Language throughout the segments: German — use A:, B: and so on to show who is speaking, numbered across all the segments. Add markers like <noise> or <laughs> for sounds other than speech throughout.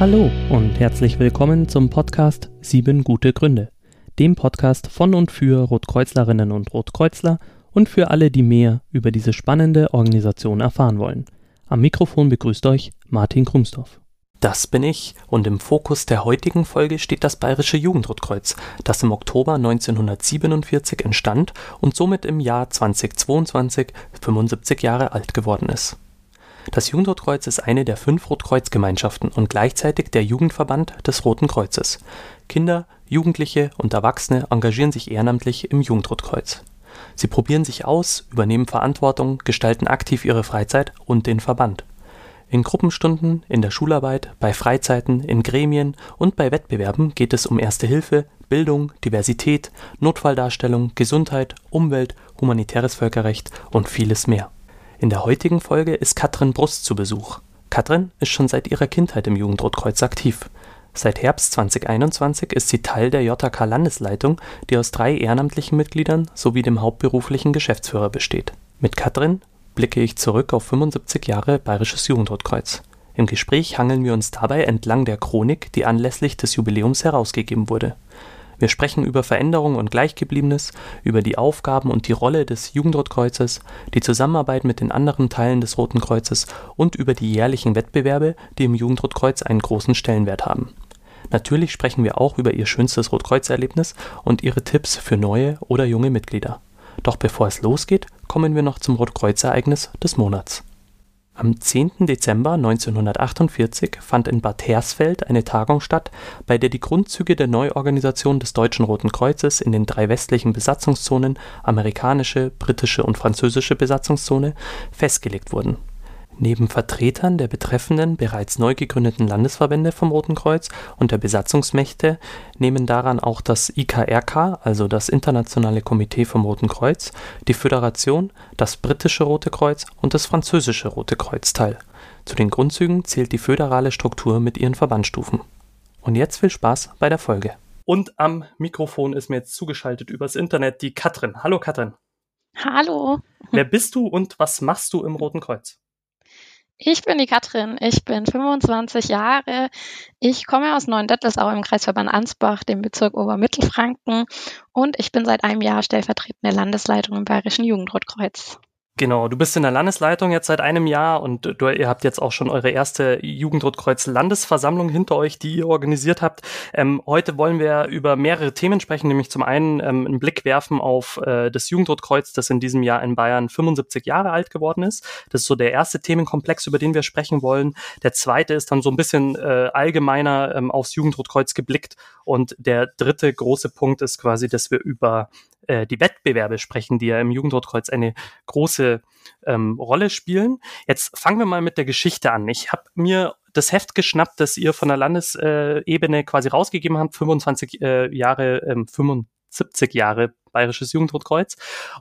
A: Hallo und herzlich willkommen zum Podcast Sieben gute Gründe, dem Podcast von und für Rotkreuzlerinnen und Rotkreuzler und für alle, die mehr über diese spannende Organisation erfahren wollen. Am Mikrofon begrüßt euch Martin Krumsdorf.
B: Das bin ich und im Fokus der heutigen Folge steht das Bayerische Jugendrotkreuz, das im Oktober 1947 entstand und somit im Jahr 2022 75 Jahre alt geworden ist. Das Jugendrotkreuz ist eine der fünf Rotkreuzgemeinschaften und gleichzeitig der Jugendverband des Roten Kreuzes. Kinder, Jugendliche und Erwachsene engagieren sich ehrenamtlich im Jugendrotkreuz. Sie probieren sich aus, übernehmen Verantwortung, gestalten aktiv ihre Freizeit und den Verband. In Gruppenstunden, in der Schularbeit, bei Freizeiten, in Gremien und bei Wettbewerben geht es um Erste Hilfe, Bildung, Diversität, Notfalldarstellung, Gesundheit, Umwelt, humanitäres Völkerrecht und vieles mehr. In der heutigen Folge ist Katrin Brust zu Besuch. Katrin ist schon seit ihrer Kindheit im Jugendrotkreuz aktiv. Seit Herbst 2021 ist sie Teil der JK Landesleitung, die aus drei ehrenamtlichen Mitgliedern sowie dem hauptberuflichen Geschäftsführer besteht. Mit Katrin blicke ich zurück auf 75 Jahre Bayerisches Jugendrotkreuz. Im Gespräch hangeln wir uns dabei entlang der Chronik, die anlässlich des Jubiläums herausgegeben wurde. Wir sprechen über Veränderung und Gleichgebliebenes, über die Aufgaben und die Rolle des Jugendrotkreuzes, die Zusammenarbeit mit den anderen Teilen des Roten Kreuzes und über die jährlichen Wettbewerbe, die im Jugendrotkreuz einen großen Stellenwert haben. Natürlich sprechen wir auch über ihr schönstes Rotkreuzerlebnis und ihre Tipps für neue oder junge Mitglieder. Doch bevor es losgeht, kommen wir noch zum Rotkreuz-Ereignis des Monats. Am 10. Dezember 1948 fand in Bad Hersfeld eine Tagung statt, bei der die Grundzüge der Neuorganisation des Deutschen Roten Kreuzes in den drei westlichen Besatzungszonen (amerikanische, britische und französische Besatzungszone) festgelegt wurden Neben Vertretern der betreffenden bereits neu gegründeten Landesverbände vom Roten Kreuz und der Besatzungsmächte nehmen daran auch das IKRK also das Internationale Komitee vom Roten Kreuz, die Föderation, das Britische Rote Kreuz und das Französische Rote Kreuz teil. Zu den Grundzügen zählt die föderale Struktur mit ihren Verbandsstufen. Und jetzt viel Spaß bei der Folge. Und am Mikrofon ist mir jetzt zugeschaltet übers Internet die Katrin. Hallo Katrin.
C: Hallo.
B: Wer bist du und was machst du im Roten Kreuz?
C: Ich bin die Katrin, ich bin 25 Jahre. Ich komme aus Neuendettelsau im Kreisverband Ansbach, dem Bezirk Obermittelfranken und ich bin seit einem Jahr stellvertretende Landesleitung im Bayerischen Jugendrotkreuz.
B: Genau, du bist in der Landesleitung jetzt seit einem Jahr und du, ihr habt jetzt auch schon eure erste Jugendrotkreuz Landesversammlung hinter euch, die ihr organisiert habt. Ähm, heute wollen wir über mehrere Themen sprechen, nämlich zum einen ähm, einen Blick werfen auf äh, das Jugendrotkreuz, das in diesem Jahr in Bayern 75 Jahre alt geworden ist. Das ist so der erste Themenkomplex, über den wir sprechen wollen. Der zweite ist dann so ein bisschen äh, allgemeiner ähm, aufs Jugendrotkreuz geblickt und der dritte große Punkt ist quasi, dass wir über äh, die Wettbewerbe sprechen, die ja im Jugendrotkreuz eine große ähm, Rolle spielen. Jetzt fangen wir mal mit der Geschichte an. Ich habe mir das Heft geschnappt, das ihr von der Landesebene quasi rausgegeben habt, 25 äh, Jahre, ähm, 75 Jahre Bayerisches Jugendrotkreuz.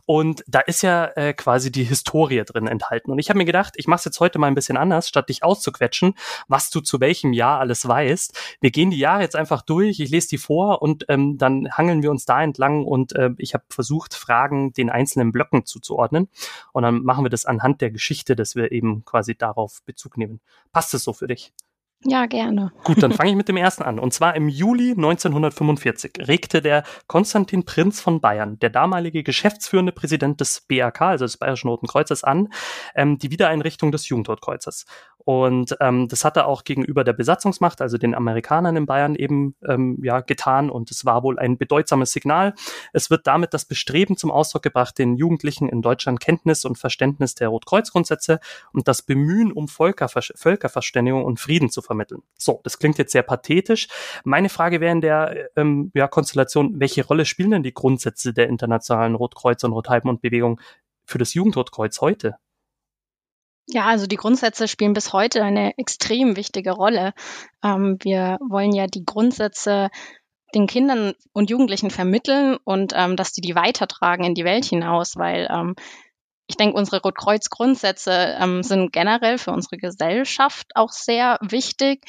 B: Und da ist ja äh, quasi die Historie drin enthalten. Und ich habe mir gedacht, ich mache es jetzt heute mal ein bisschen anders, statt dich auszuquetschen, was du zu welchem Jahr alles weißt. Wir gehen die Jahre jetzt einfach durch, ich lese die vor und ähm, dann hangeln wir uns da entlang und äh, ich habe versucht, Fragen den einzelnen Blöcken zuzuordnen. Und dann machen wir das anhand der Geschichte, dass wir eben quasi darauf Bezug nehmen. Passt es so für dich?
C: Ja, gerne.
B: Gut, dann fange ich mit <laughs> dem ersten an. Und zwar im Juli 1945 regte der Konstantin Prinz von Bayern, der damalige geschäftsführende Präsident des BAK, also des Bayerischen Roten Kreuzes, an, ähm, die Wiedereinrichtung des Jugendrotkreuzes. Und ähm, das hat er auch gegenüber der Besatzungsmacht, also den Amerikanern in Bayern eben ähm, ja getan. Und es war wohl ein bedeutsames Signal. Es wird damit das Bestreben zum Ausdruck gebracht, den Jugendlichen in Deutschland Kenntnis und Verständnis der Rotkreuzgrundsätze und das Bemühen um Völkerver Völkerverständigung und Frieden zu vermitteln. So, das klingt jetzt sehr pathetisch. Meine Frage wäre in der ähm, ja, Konstellation, welche Rolle spielen denn die Grundsätze der internationalen Rotkreuz- und Rothalben-Bewegung für das Jugendrotkreuz heute?
C: Ja, also die Grundsätze spielen bis heute eine extrem wichtige Rolle. Ähm, wir wollen ja die Grundsätze den Kindern und Jugendlichen vermitteln und ähm, dass die die weitertragen in die Welt hinaus, weil ähm, ich denke, unsere Rotkreuz-Grundsätze ähm, sind generell für unsere Gesellschaft auch sehr wichtig,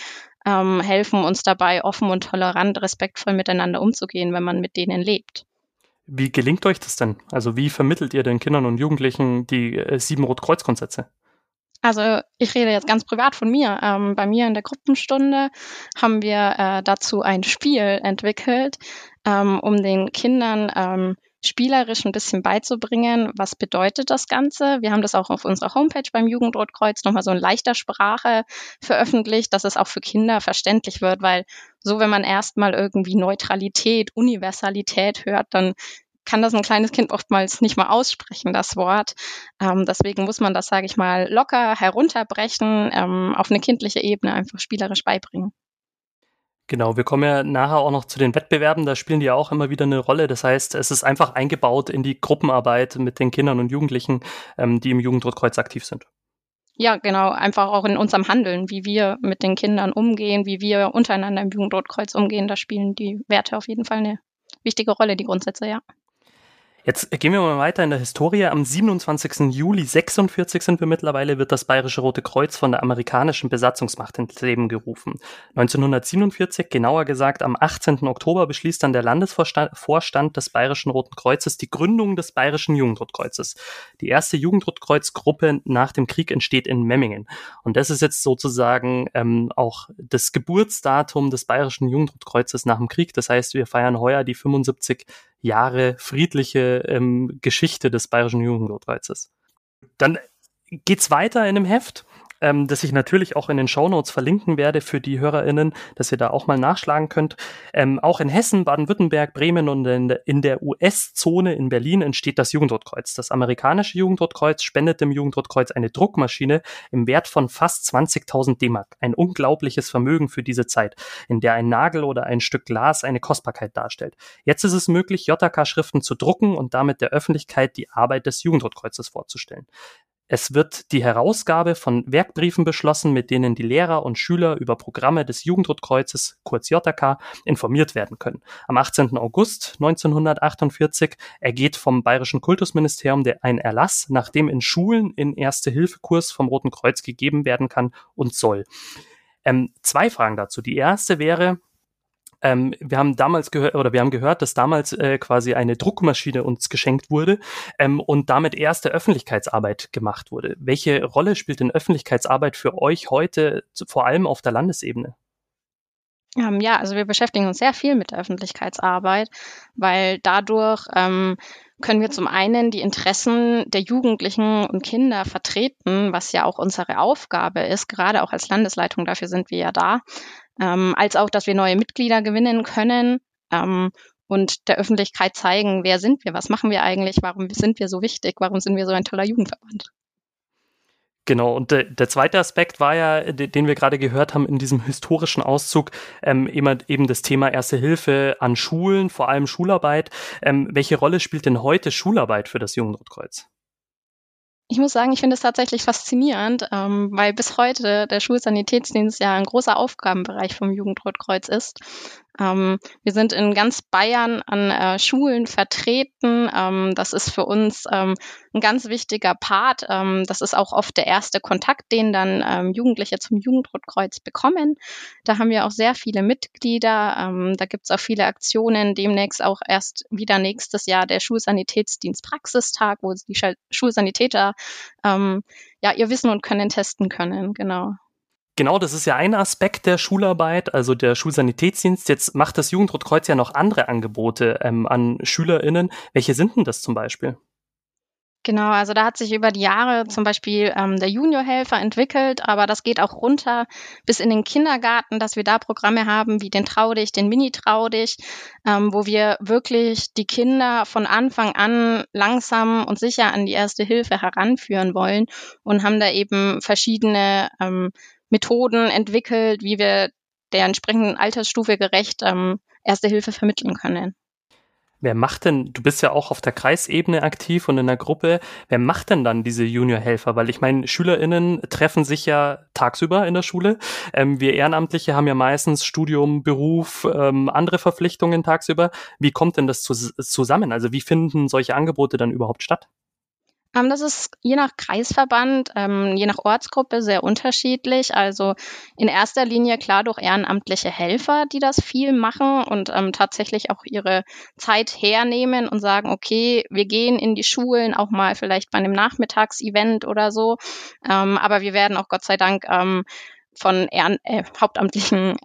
C: ähm, helfen uns dabei, offen und tolerant, respektvoll miteinander umzugehen, wenn man mit denen lebt.
B: Wie gelingt euch das denn? Also wie vermittelt ihr den Kindern und Jugendlichen die äh, sieben Rotkreuz-Grundsätze?
C: Also ich rede jetzt ganz privat von mir. Ähm, bei mir in der Gruppenstunde haben wir äh, dazu ein Spiel entwickelt, ähm, um den Kindern ähm, spielerisch ein bisschen beizubringen, was bedeutet das Ganze. Wir haben das auch auf unserer Homepage beim Jugendrotkreuz nochmal so in leichter Sprache veröffentlicht, dass es auch für Kinder verständlich wird, weil so, wenn man erstmal irgendwie Neutralität, Universalität hört, dann kann das ein kleines Kind oftmals nicht mal aussprechen, das Wort. Ähm, deswegen muss man das, sage ich mal, locker herunterbrechen, ähm, auf eine kindliche Ebene einfach spielerisch beibringen.
B: Genau, wir kommen ja nachher auch noch zu den Wettbewerben, da spielen die ja auch immer wieder eine Rolle. Das heißt, es ist einfach eingebaut in die Gruppenarbeit mit den Kindern und Jugendlichen, ähm, die im Jugendrotkreuz aktiv sind.
C: Ja, genau, einfach auch in unserem Handeln, wie wir mit den Kindern umgehen, wie wir untereinander im Jugendrotkreuz umgehen, da spielen die Werte auf jeden Fall eine wichtige Rolle, die Grundsätze, ja.
B: Jetzt gehen wir mal weiter in der Historie. Am 27. Juli 46 sind wir mittlerweile, wird das Bayerische Rote Kreuz von der amerikanischen Besatzungsmacht ins Leben gerufen. 1947, genauer gesagt am 18. Oktober, beschließt dann der Landesvorstand des Bayerischen Roten Kreuzes die Gründung des Bayerischen Jugendrotkreuzes. Die erste Jugendrotkreuzgruppe nach dem Krieg entsteht in Memmingen. Und das ist jetzt sozusagen ähm, auch das Geburtsdatum des Bayerischen Jugendrotkreuzes nach dem Krieg. Das heißt, wir feiern heuer die 75 Jahre friedliche ähm, Geschichte des Bayerischen Jugendreizes. Dann geht's weiter in dem Heft ähm, das ich natürlich auch in den Shownotes verlinken werde für die HörerInnen, dass ihr da auch mal nachschlagen könnt. Ähm, auch in Hessen, Baden-Württemberg, Bremen und in, der US-Zone in Berlin entsteht das Jugendrotkreuz. Das amerikanische Jugendrotkreuz spendet dem Jugendrotkreuz eine Druckmaschine im Wert von fast 20.000 D-Mark. Ein unglaubliches Vermögen für diese Zeit, in der ein Nagel oder ein Stück Glas eine Kostbarkeit darstellt. Jetzt ist es möglich, JK-Schriften zu drucken und damit der Öffentlichkeit die Arbeit des Jugendrotkreuzes vorzustellen. Es wird die Herausgabe von Werkbriefen beschlossen, mit denen die Lehrer und Schüler über Programme des Jugendrotkreuzes, kurz JK, informiert werden können. Am 18. August 1948 ergeht vom Bayerischen Kultusministerium der ein Erlass, nachdem in Schulen in Erste-Hilfe-Kurs vom Roten Kreuz gegeben werden kann und soll. Ähm, zwei Fragen dazu. Die erste wäre, ähm, wir haben damals gehört, oder wir haben gehört, dass damals äh, quasi eine Druckmaschine uns geschenkt wurde ähm, und damit erste Öffentlichkeitsarbeit gemacht wurde. Welche Rolle spielt denn Öffentlichkeitsarbeit für euch heute, vor allem auf der Landesebene?
C: Ähm, ja, also wir beschäftigen uns sehr viel mit der Öffentlichkeitsarbeit, weil dadurch ähm, können wir zum einen die Interessen der Jugendlichen und Kinder vertreten, was ja auch unsere Aufgabe ist, gerade auch als Landesleitung, dafür sind wir ja da, ähm, als auch, dass wir neue Mitglieder gewinnen können ähm, und der Öffentlichkeit zeigen, wer sind wir, was machen wir eigentlich, warum sind wir so wichtig, warum sind wir so ein toller Jugendverband.
B: Genau, und de, der zweite Aspekt war ja, de, den wir gerade gehört haben in diesem historischen Auszug, ähm, immer, eben das Thema Erste Hilfe an Schulen, vor allem Schularbeit. Ähm, welche Rolle spielt denn heute Schularbeit für das Jugendrotkreuz?
C: Ich muss sagen, ich finde es tatsächlich faszinierend, ähm, weil bis heute der Schulsanitätsdienst ja ein großer Aufgabenbereich vom Jugendrotkreuz ist. Ähm, wir sind in ganz Bayern an äh, Schulen vertreten. Ähm, das ist für uns ähm, ein ganz wichtiger Part. Ähm, das ist auch oft der erste Kontakt, den dann ähm, Jugendliche zum Jugendrotkreuz bekommen. Da haben wir auch sehr viele Mitglieder. Ähm, da gibt es auch viele Aktionen. Demnächst auch erst wieder nächstes Jahr der Schulsanitätsdienst Praxistag, wo die Schulsanitäter ja ihr Wissen und Können testen können. Genau.
B: Genau, das ist ja ein Aspekt der Schularbeit, also der Schulsanitätsdienst. Jetzt macht das Jugendrotkreuz ja noch andere Angebote ähm, an SchülerInnen. Welche sind denn das zum Beispiel?
C: Genau, also da hat sich über die Jahre zum Beispiel ähm, der Juniorhelfer entwickelt, aber das geht auch runter bis in den Kindergarten, dass wir da Programme haben wie den Trau den Mini Trau ähm, wo wir wirklich die Kinder von Anfang an langsam und sicher an die erste Hilfe heranführen wollen und haben da eben verschiedene ähm, Methoden entwickelt, wie wir der entsprechenden Altersstufe gerecht ähm, Erste Hilfe vermitteln können.
B: Wer macht denn, du bist ja auch auf der Kreisebene aktiv und in der Gruppe, wer macht denn dann diese Juniorhelfer? Weil ich meine, SchülerInnen treffen sich ja tagsüber in der Schule. Ähm, wir Ehrenamtliche haben ja meistens Studium, Beruf, ähm, andere Verpflichtungen tagsüber. Wie kommt denn das zu, zusammen? Also wie finden solche Angebote dann überhaupt statt?
C: Ähm, das ist je nach Kreisverband, ähm, je nach Ortsgruppe sehr unterschiedlich. Also in erster Linie klar durch ehrenamtliche Helfer, die das viel machen und ähm, tatsächlich auch ihre Zeit hernehmen und sagen, okay, wir gehen in die Schulen, auch mal vielleicht bei einem Nachmittagsevent oder so. Aber wir werden auch Gott sei Dank von Ehren äh, Hauptamtlichen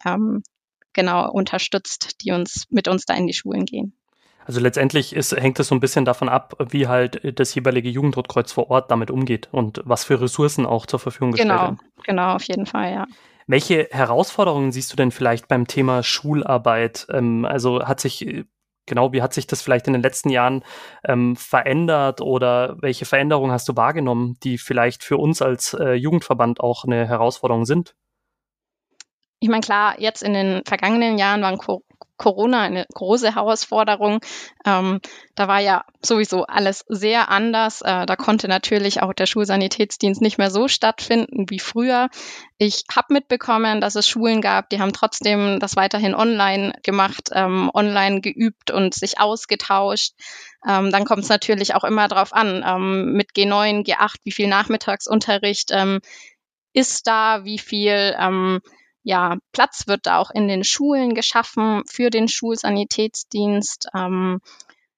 C: genau unterstützt, die uns mit uns da in die Schulen gehen.
B: Also letztendlich ist, hängt es so ein bisschen davon ab, wie halt das jeweilige Jugendrotkreuz vor Ort damit umgeht und was für Ressourcen auch zur Verfügung gestellt
C: genau,
B: werden.
C: Genau, auf jeden Fall, ja.
B: Welche Herausforderungen siehst du denn vielleicht beim Thema Schularbeit? Ähm, also hat sich genau, wie hat sich das vielleicht in den letzten Jahren ähm, verändert oder welche Veränderungen hast du wahrgenommen, die vielleicht für uns als äh, Jugendverband auch eine Herausforderung sind?
C: Ich meine, klar, jetzt in den vergangenen Jahren waren Corona eine große Herausforderung. Ähm, da war ja sowieso alles sehr anders. Äh, da konnte natürlich auch der Schulsanitätsdienst nicht mehr so stattfinden wie früher. Ich habe mitbekommen, dass es Schulen gab, die haben trotzdem das weiterhin online gemacht, ähm, online geübt und sich ausgetauscht. Ähm, dann kommt es natürlich auch immer darauf an, ähm, mit G9, G8, wie viel Nachmittagsunterricht ähm, ist da, wie viel ähm, ja, Platz wird da auch in den Schulen geschaffen für den Schulsanitätsdienst. Ähm,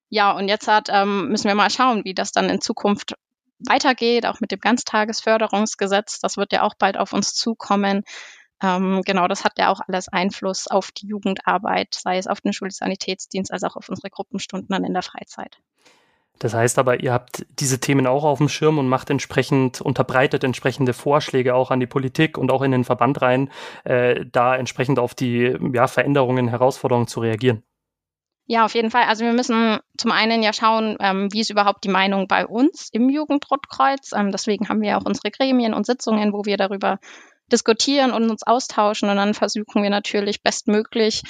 C: ja, und jetzt hat, ähm, müssen wir mal schauen, wie das dann in Zukunft weitergeht, auch mit dem Ganztagesförderungsgesetz. Das wird ja auch bald auf uns zukommen. Ähm, genau, das hat ja auch alles Einfluss auf die Jugendarbeit, sei es auf den Schulsanitätsdienst als auch auf unsere Gruppenstunden dann in der Freizeit.
B: Das heißt aber, ihr habt diese Themen auch auf dem Schirm und macht entsprechend, unterbreitet entsprechende Vorschläge auch an die Politik und auch in den Verband rein, äh, da entsprechend auf die ja, Veränderungen, Herausforderungen zu reagieren.
C: Ja, auf jeden Fall. Also wir müssen zum einen ja schauen, ähm, wie ist überhaupt die Meinung bei uns im Jugendrotkreuz. Ähm, deswegen haben wir auch unsere Gremien und Sitzungen, wo wir darüber diskutieren und uns austauschen. Und dann versuchen wir natürlich bestmöglich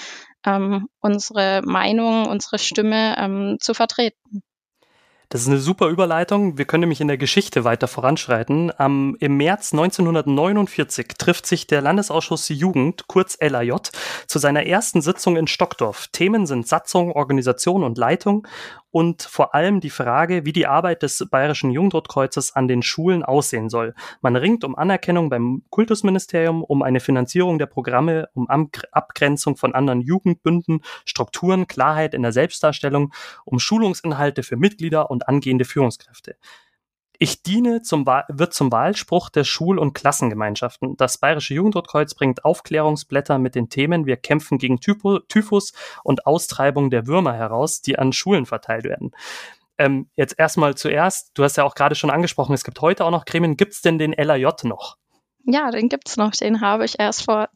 C: ähm, unsere Meinung, unsere Stimme ähm, zu vertreten.
B: Das ist eine super Überleitung. Wir können nämlich in der Geschichte weiter voranschreiten. Ähm, Im März 1949 trifft sich der Landesausschuss Jugend, kurz LAJ, zu seiner ersten Sitzung in Stockdorf. Themen sind Satzung, Organisation und Leitung und vor allem die Frage, wie die Arbeit des Bayerischen Jugendrotkreuzes an den Schulen aussehen soll. Man ringt um Anerkennung beim Kultusministerium, um eine Finanzierung der Programme, um Abgrenzung von anderen Jugendbünden, Strukturen, Klarheit in der Selbstdarstellung, um Schulungsinhalte für Mitglieder und angehende Führungskräfte. Ich diene zum wird zum Wahlspruch der Schul- und Klassengemeinschaften. Das Bayerische Jugendrotkreuz bringt Aufklärungsblätter mit den Themen Wir kämpfen gegen Typhus und Austreibung der Würmer heraus, die an Schulen verteilt werden. Ähm, jetzt erstmal zuerst, du hast ja auch gerade schon angesprochen, es gibt heute auch noch Gremien. Gibt es denn den LAJ noch?
C: Ja, den gibt's noch. Den habe ich erst vor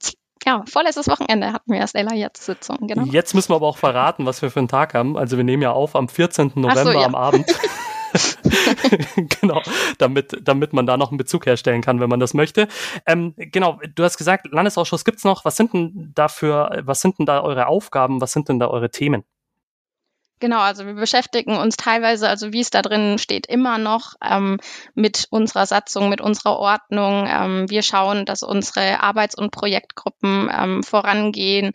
C: ja, vorletztes Wochenende hatten wir erst LAJ-Sitzung, genau.
B: Jetzt müssen wir aber auch verraten, was wir für einen Tag haben. Also wir nehmen ja auf am 14. November so, ja. am Abend. <laughs> <laughs> genau, damit, damit man da noch einen Bezug herstellen kann, wenn man das möchte. Ähm, genau, du hast gesagt, Landesausschuss gibt's noch. Was sind denn dafür, was sind denn da eure Aufgaben, was sind denn da eure Themen?
C: Genau, also wir beschäftigen uns teilweise, also wie es da drin steht, immer noch ähm, mit unserer Satzung, mit unserer Ordnung. Ähm, wir schauen, dass unsere Arbeits- und Projektgruppen ähm, vorangehen.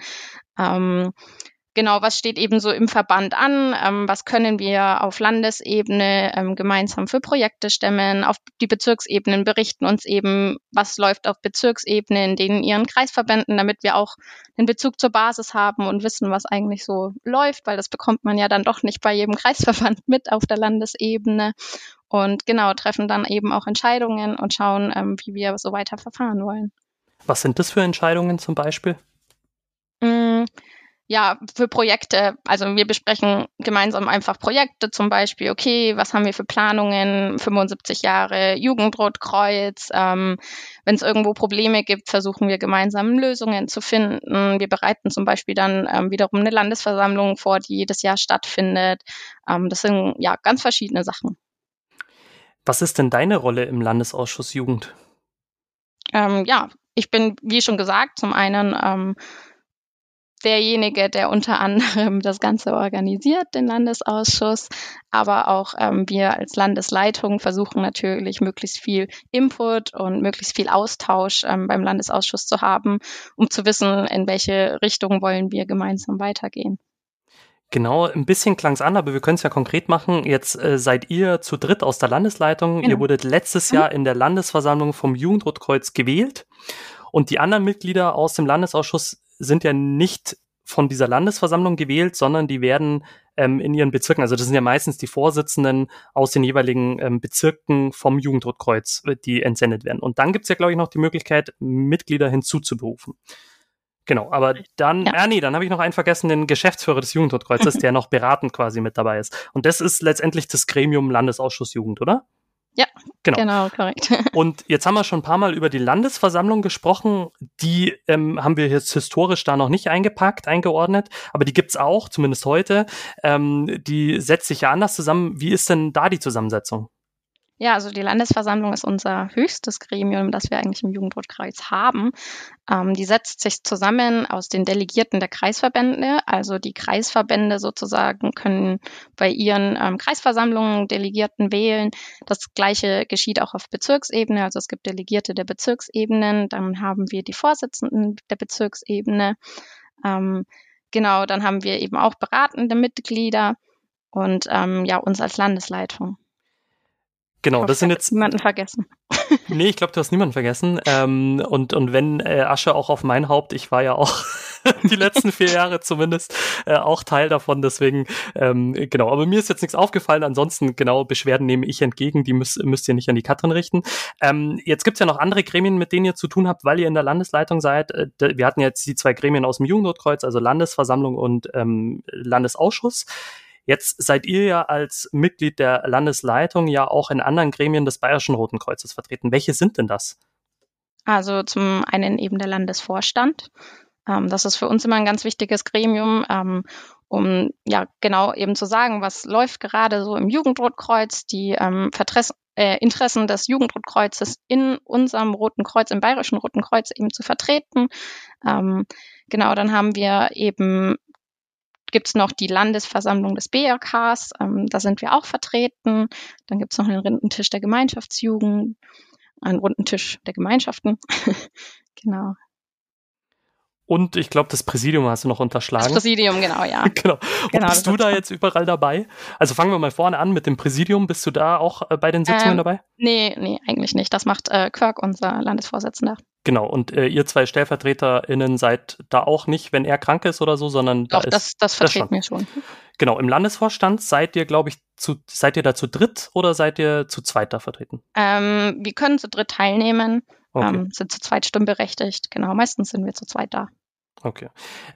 C: Genau, was steht eben so im Verband an, ähm, was können wir auf Landesebene ähm, gemeinsam für Projekte stemmen, auf die Bezirksebenen berichten uns eben, was läuft auf Bezirksebene in den ihren Kreisverbänden, damit wir auch den Bezug zur Basis haben und wissen, was eigentlich so läuft, weil das bekommt man ja dann doch nicht bei jedem Kreisverband mit auf der Landesebene und genau treffen dann eben auch Entscheidungen und schauen, ähm, wie wir so weiter verfahren wollen.
B: Was sind das für Entscheidungen zum Beispiel?
C: Mm, ja, für Projekte, also wir besprechen gemeinsam einfach Projekte, zum Beispiel, okay, was haben wir für Planungen, 75 Jahre Jugendrotkreuz, ähm, wenn es irgendwo Probleme gibt, versuchen wir gemeinsam Lösungen zu finden. Wir bereiten zum Beispiel dann ähm, wiederum eine Landesversammlung vor, die jedes Jahr stattfindet. Ähm, das sind ja ganz verschiedene Sachen.
B: Was ist denn deine Rolle im Landesausschuss Jugend?
C: Ähm, ja, ich bin, wie schon gesagt, zum einen ähm, derjenige, der unter anderem das Ganze organisiert, den Landesausschuss. Aber auch ähm, wir als Landesleitung versuchen natürlich möglichst viel Input und möglichst viel Austausch ähm, beim Landesausschuss zu haben, um zu wissen, in welche Richtung wollen wir gemeinsam weitergehen.
B: Genau, ein bisschen klang es an, aber wir können es ja konkret machen. Jetzt äh, seid ihr zu dritt aus der Landesleitung. Genau. Ihr wurdet letztes mhm. Jahr in der Landesversammlung vom Jugendrotkreuz gewählt. Und die anderen Mitglieder aus dem Landesausschuss sind ja nicht von dieser Landesversammlung gewählt, sondern die werden ähm, in ihren Bezirken, also das sind ja meistens die Vorsitzenden aus den jeweiligen ähm, Bezirken vom Jugendrotkreuz, äh, die entsendet werden. Und dann gibt's ja, glaube ich, noch die Möglichkeit, Mitglieder hinzuzuberufen. Genau, aber dann, ja, ah, nee, dann habe ich noch einen vergessen, den Geschäftsführer des Jugendrotkreuzes, <laughs> der noch beratend quasi mit dabei ist. Und das ist letztendlich das Gremium Landesausschuss Jugend, oder?
C: Ja, genau. genau, korrekt. <laughs>
B: Und jetzt haben wir schon ein paar Mal über die Landesversammlung gesprochen. Die ähm, haben wir jetzt historisch da noch nicht eingepackt, eingeordnet, aber die gibt's auch, zumindest heute. Ähm, die setzt sich ja anders zusammen. Wie ist denn da die Zusammensetzung?
C: Ja, also die Landesversammlung ist unser höchstes Gremium, das wir eigentlich im Jugendrotkreuz haben. Ähm, die setzt sich zusammen aus den Delegierten der Kreisverbände. Also die Kreisverbände sozusagen können bei ihren ähm, Kreisversammlungen Delegierten wählen. Das gleiche geschieht auch auf Bezirksebene. Also es gibt Delegierte der Bezirksebenen. Dann haben wir die Vorsitzenden der Bezirksebene. Ähm, genau, dann haben wir eben auch beratende Mitglieder und ähm, ja, uns als Landesleitung.
B: Genau, das sind jetzt.
C: Niemanden vergessen. <laughs>
B: nee, ich glaube, du hast niemanden vergessen. Ähm, und, und wenn äh, Asche auch auf mein Haupt, ich war ja auch <laughs> die letzten vier Jahre zumindest äh, auch Teil davon, deswegen, ähm, genau. Aber mir ist jetzt nichts aufgefallen. Ansonsten, genau, Beschwerden nehme ich entgegen, die müsst, müsst ihr nicht an die Katrin richten. Ähm, jetzt gibt's ja noch andere Gremien, mit denen ihr zu tun habt, weil ihr in der Landesleitung seid. Äh, wir hatten jetzt die zwei Gremien aus dem Jugendnotkreuz, also Landesversammlung und ähm, Landesausschuss. Jetzt seid ihr ja als Mitglied der Landesleitung ja auch in anderen Gremien des Bayerischen Roten Kreuzes vertreten. Welche sind denn das?
C: Also zum einen eben der Landesvorstand. Ähm, das ist für uns immer ein ganz wichtiges Gremium, ähm, um ja genau eben zu sagen, was läuft gerade so im Jugendrotkreuz, die ähm, äh, Interessen des Jugendrotkreuzes in unserem Roten Kreuz, im Bayerischen Roten Kreuz eben zu vertreten. Ähm, genau, dann haben wir eben gibt es noch die Landesversammlung des BRKs, ähm, da sind wir auch vertreten. Dann gibt es noch einen runden Tisch der Gemeinschaftsjugend, einen runden Tisch der Gemeinschaften. <laughs> genau.
B: Und ich glaube, das Präsidium hast du noch unterschlagen. Das
C: Präsidium, genau, ja. <laughs>
B: genau. Und genau, bist du da jetzt überall dabei? Also fangen wir mal vorne an mit dem Präsidium. Bist du da auch äh, bei den Sitzungen ähm, dabei?
C: Nee, nee, eigentlich nicht. Das macht äh, Kirk, unser Landesvorsitzender.
B: Genau, und äh, ihr zwei StellvertreterInnen seid da auch nicht, wenn er krank ist oder so, sondern
C: Doch, da das, das vertreten wir schon.
B: Genau, im Landesvorstand seid ihr, glaube ich, zu, seid ihr da zu dritt oder seid ihr zu zweit da vertreten?
C: Ähm, wir können zu dritt teilnehmen, okay. ähm, sind zu zweit stimmberechtigt. Genau, meistens sind wir zu zweit da.
B: Okay.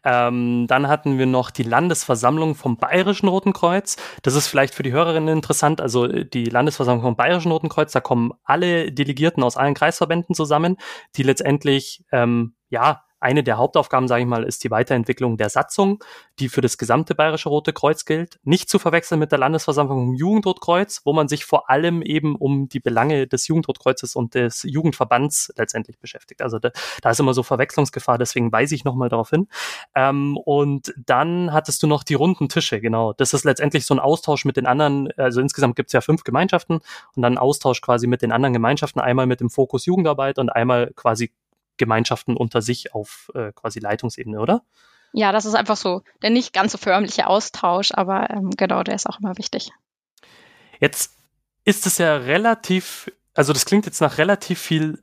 B: Ähm, dann hatten wir noch die Landesversammlung vom Bayerischen Roten Kreuz. Das ist vielleicht für die Hörerinnen interessant. Also äh, die Landesversammlung vom Bayerischen Roten Kreuz, da kommen alle Delegierten aus allen Kreisverbänden zusammen, die letztendlich ähm, ja eine der Hauptaufgaben, sage ich mal, ist die Weiterentwicklung der Satzung, die für das gesamte Bayerische Rote Kreuz gilt. Nicht zu verwechseln mit der Landesversammlung im Jugendrotkreuz, wo man sich vor allem eben um die Belange des Jugendrotkreuzes und des Jugendverbands letztendlich beschäftigt. Also da, da ist immer so Verwechslungsgefahr, deswegen weise ich nochmal darauf hin. Ähm, und dann hattest du noch die runden Tische, genau. Das ist letztendlich so ein Austausch mit den anderen, also insgesamt gibt es ja fünf Gemeinschaften und dann Austausch quasi mit den anderen Gemeinschaften, einmal mit dem Fokus Jugendarbeit und einmal quasi Gemeinschaften unter sich auf äh, quasi Leitungsebene, oder?
C: Ja, das ist einfach so der nicht ganz so förmliche Austausch, aber ähm, genau, der ist auch immer wichtig.
B: Jetzt ist es ja relativ, also das klingt jetzt nach relativ viel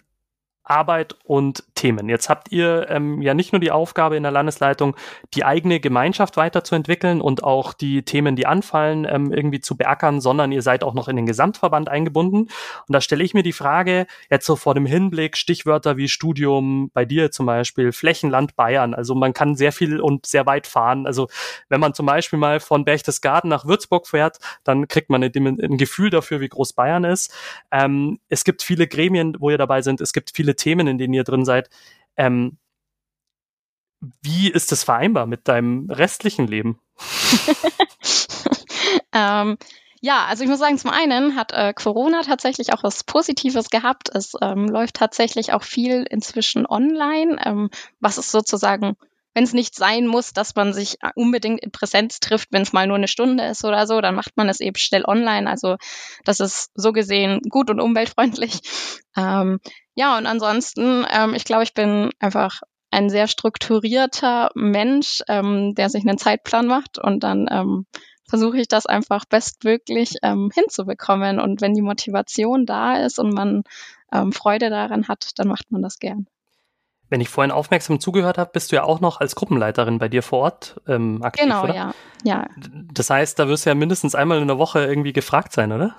B: Arbeit und Themen. Jetzt habt ihr ähm, ja nicht nur die Aufgabe in der Landesleitung, die eigene Gemeinschaft weiterzuentwickeln und auch die Themen, die anfallen, ähm, irgendwie zu beackern, sondern ihr seid auch noch in den Gesamtverband eingebunden. Und da stelle ich mir die Frage, jetzt so vor dem Hinblick, Stichwörter wie Studium, bei dir zum Beispiel, Flächenland Bayern. Also man kann sehr viel und sehr weit fahren. Also wenn man zum Beispiel mal von Berchtesgaden nach Würzburg fährt, dann kriegt man ein, Gefühl dafür, wie groß Bayern ist. Ähm, es gibt viele Gremien, wo ihr dabei sind. Es gibt viele Themen, in denen ihr drin seid. Ähm, wie ist das vereinbar mit deinem restlichen Leben? <laughs>
C: ähm, ja, also ich muss sagen, zum einen hat äh, Corona tatsächlich auch was Positives gehabt. Es ähm, läuft tatsächlich auch viel inzwischen online, ähm, was ist sozusagen wenn es nicht sein muss, dass man sich unbedingt in Präsenz trifft, wenn es mal nur eine Stunde ist oder so, dann macht man es eben schnell online. Also das ist so gesehen gut und umweltfreundlich. <laughs> Ähm, ja, und ansonsten, ähm, ich glaube, ich bin einfach ein sehr strukturierter Mensch, ähm, der sich einen Zeitplan macht und dann ähm, versuche ich das einfach bestmöglich ähm, hinzubekommen. Und wenn die Motivation da ist und man ähm, Freude daran hat, dann macht man das gern.
B: Wenn ich vorhin aufmerksam zugehört habe, bist du ja auch noch als Gruppenleiterin bei dir vor Ort ähm, aktiv,
C: genau,
B: oder?
C: ja. ja.
B: Das heißt, da wirst du ja mindestens einmal in der Woche irgendwie gefragt sein, oder?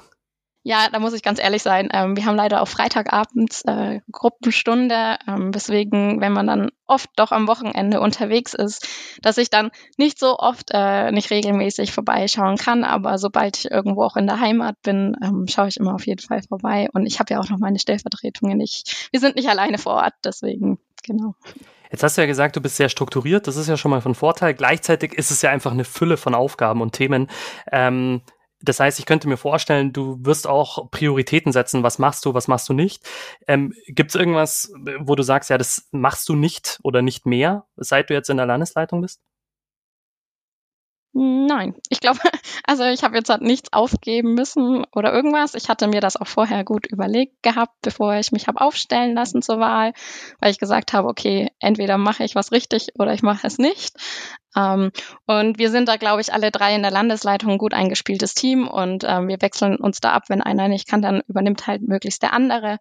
C: Ja, da muss ich ganz ehrlich sein. Ähm, wir haben leider auch Freitagabends äh, Gruppenstunde, ähm, weswegen, wenn man dann oft doch am Wochenende unterwegs ist, dass ich dann nicht so oft, äh, nicht regelmäßig vorbeischauen kann. Aber sobald ich irgendwo auch in der Heimat bin, ähm, schaue ich immer auf jeden Fall vorbei. Und ich habe ja auch noch meine Stellvertretungen. Ich, wir sind nicht alleine vor Ort, deswegen, genau.
B: Jetzt hast du ja gesagt, du bist sehr strukturiert. Das ist ja schon mal von Vorteil. Gleichzeitig ist es ja einfach eine Fülle von Aufgaben und Themen. Ähm, das heißt, ich könnte mir vorstellen, du wirst auch Prioritäten setzen. Was machst du, was machst du nicht? Ähm, Gibt es irgendwas, wo du sagst, ja, das machst du nicht oder nicht mehr, seit du jetzt in der Landesleitung bist?
C: Nein, ich glaube, <laughs> also ich habe jetzt halt nichts aufgeben müssen oder irgendwas. Ich hatte mir das auch vorher gut überlegt gehabt, bevor ich mich habe aufstellen lassen zur Wahl, weil ich gesagt habe, okay, entweder mache ich was richtig oder ich mache es nicht. Ähm, und wir sind da, glaube ich, alle drei in der Landesleitung ein gut eingespieltes Team und ähm, wir wechseln uns da ab. Wenn einer nicht kann, dann übernimmt halt möglichst der andere.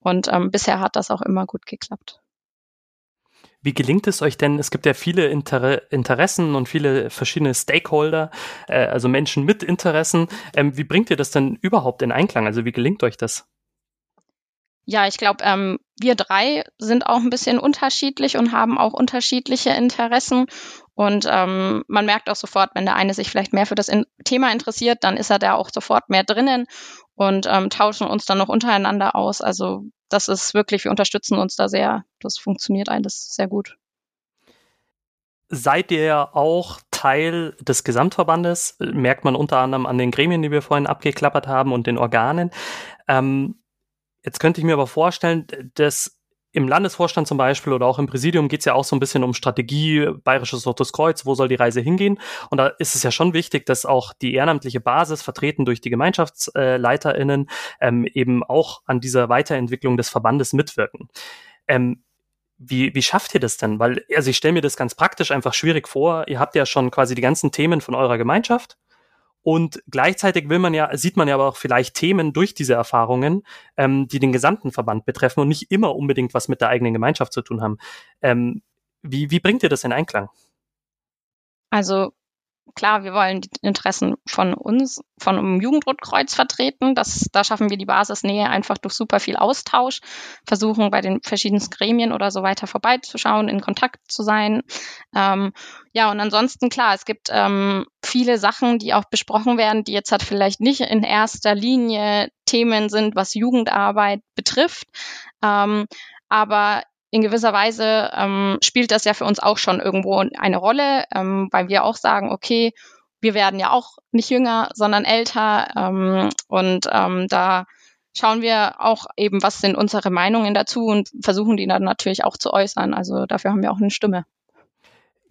C: Und ähm, bisher hat das auch immer gut geklappt.
B: Wie gelingt es euch denn? Es gibt ja viele Inter Interessen und viele verschiedene Stakeholder, äh, also Menschen mit Interessen. Ähm, wie bringt ihr das denn überhaupt in Einklang? Also wie gelingt euch das?
C: Ja, ich glaube, ähm, wir drei sind auch ein bisschen unterschiedlich und haben auch unterschiedliche Interessen. Und ähm, man merkt auch sofort, wenn der eine sich vielleicht mehr für das in Thema interessiert, dann ist er da auch sofort mehr drinnen und ähm, tauschen uns dann noch untereinander aus. Also das ist wirklich, wir unterstützen uns da sehr. Das funktioniert alles sehr gut.
B: Seid ihr auch Teil des Gesamtverbandes? Merkt man unter anderem an den Gremien, die wir vorhin abgeklappert haben und den Organen. Ähm, jetzt könnte ich mir aber vorstellen, dass im Landesvorstand zum Beispiel oder auch im Präsidium geht es ja auch so ein bisschen um Strategie, Bayerisches Rotes Kreuz, wo soll die Reise hingehen? Und da ist es ja schon wichtig, dass auch die ehrenamtliche Basis, vertreten durch die GemeinschaftsleiterInnen, ähm, eben auch an dieser Weiterentwicklung des Verbandes mitwirken. Ähm, wie, wie schafft ihr das denn? Weil, also ich stelle mir das ganz praktisch einfach schwierig vor. Ihr habt ja schon quasi die ganzen Themen von eurer Gemeinschaft und gleichzeitig will man ja, sieht man ja aber auch vielleicht Themen durch diese Erfahrungen, ähm, die den gesamten Verband betreffen und nicht immer unbedingt was mit der eigenen Gemeinschaft zu tun haben. Ähm, wie, wie bringt ihr das in Einklang?
C: Also klar, wir wollen die Interessen von uns, von einem Jugendrotkreuz vertreten. Das, da schaffen wir die Basisnähe einfach durch super viel Austausch, versuchen bei den verschiedensten Gremien oder so weiter vorbeizuschauen, in Kontakt zu sein. Ähm, ja, und ansonsten klar, es gibt ähm, viele Sachen, die auch besprochen werden, die jetzt halt vielleicht nicht in erster Linie Themen sind, was Jugendarbeit betrifft. Ähm, aber in gewisser Weise ähm, spielt das ja für uns auch schon irgendwo eine Rolle, ähm, weil wir auch sagen, okay, wir werden ja auch nicht jünger, sondern älter ähm, und ähm, da schauen wir auch eben, was sind unsere Meinungen dazu und versuchen die dann natürlich auch zu äußern. Also dafür haben wir auch eine Stimme.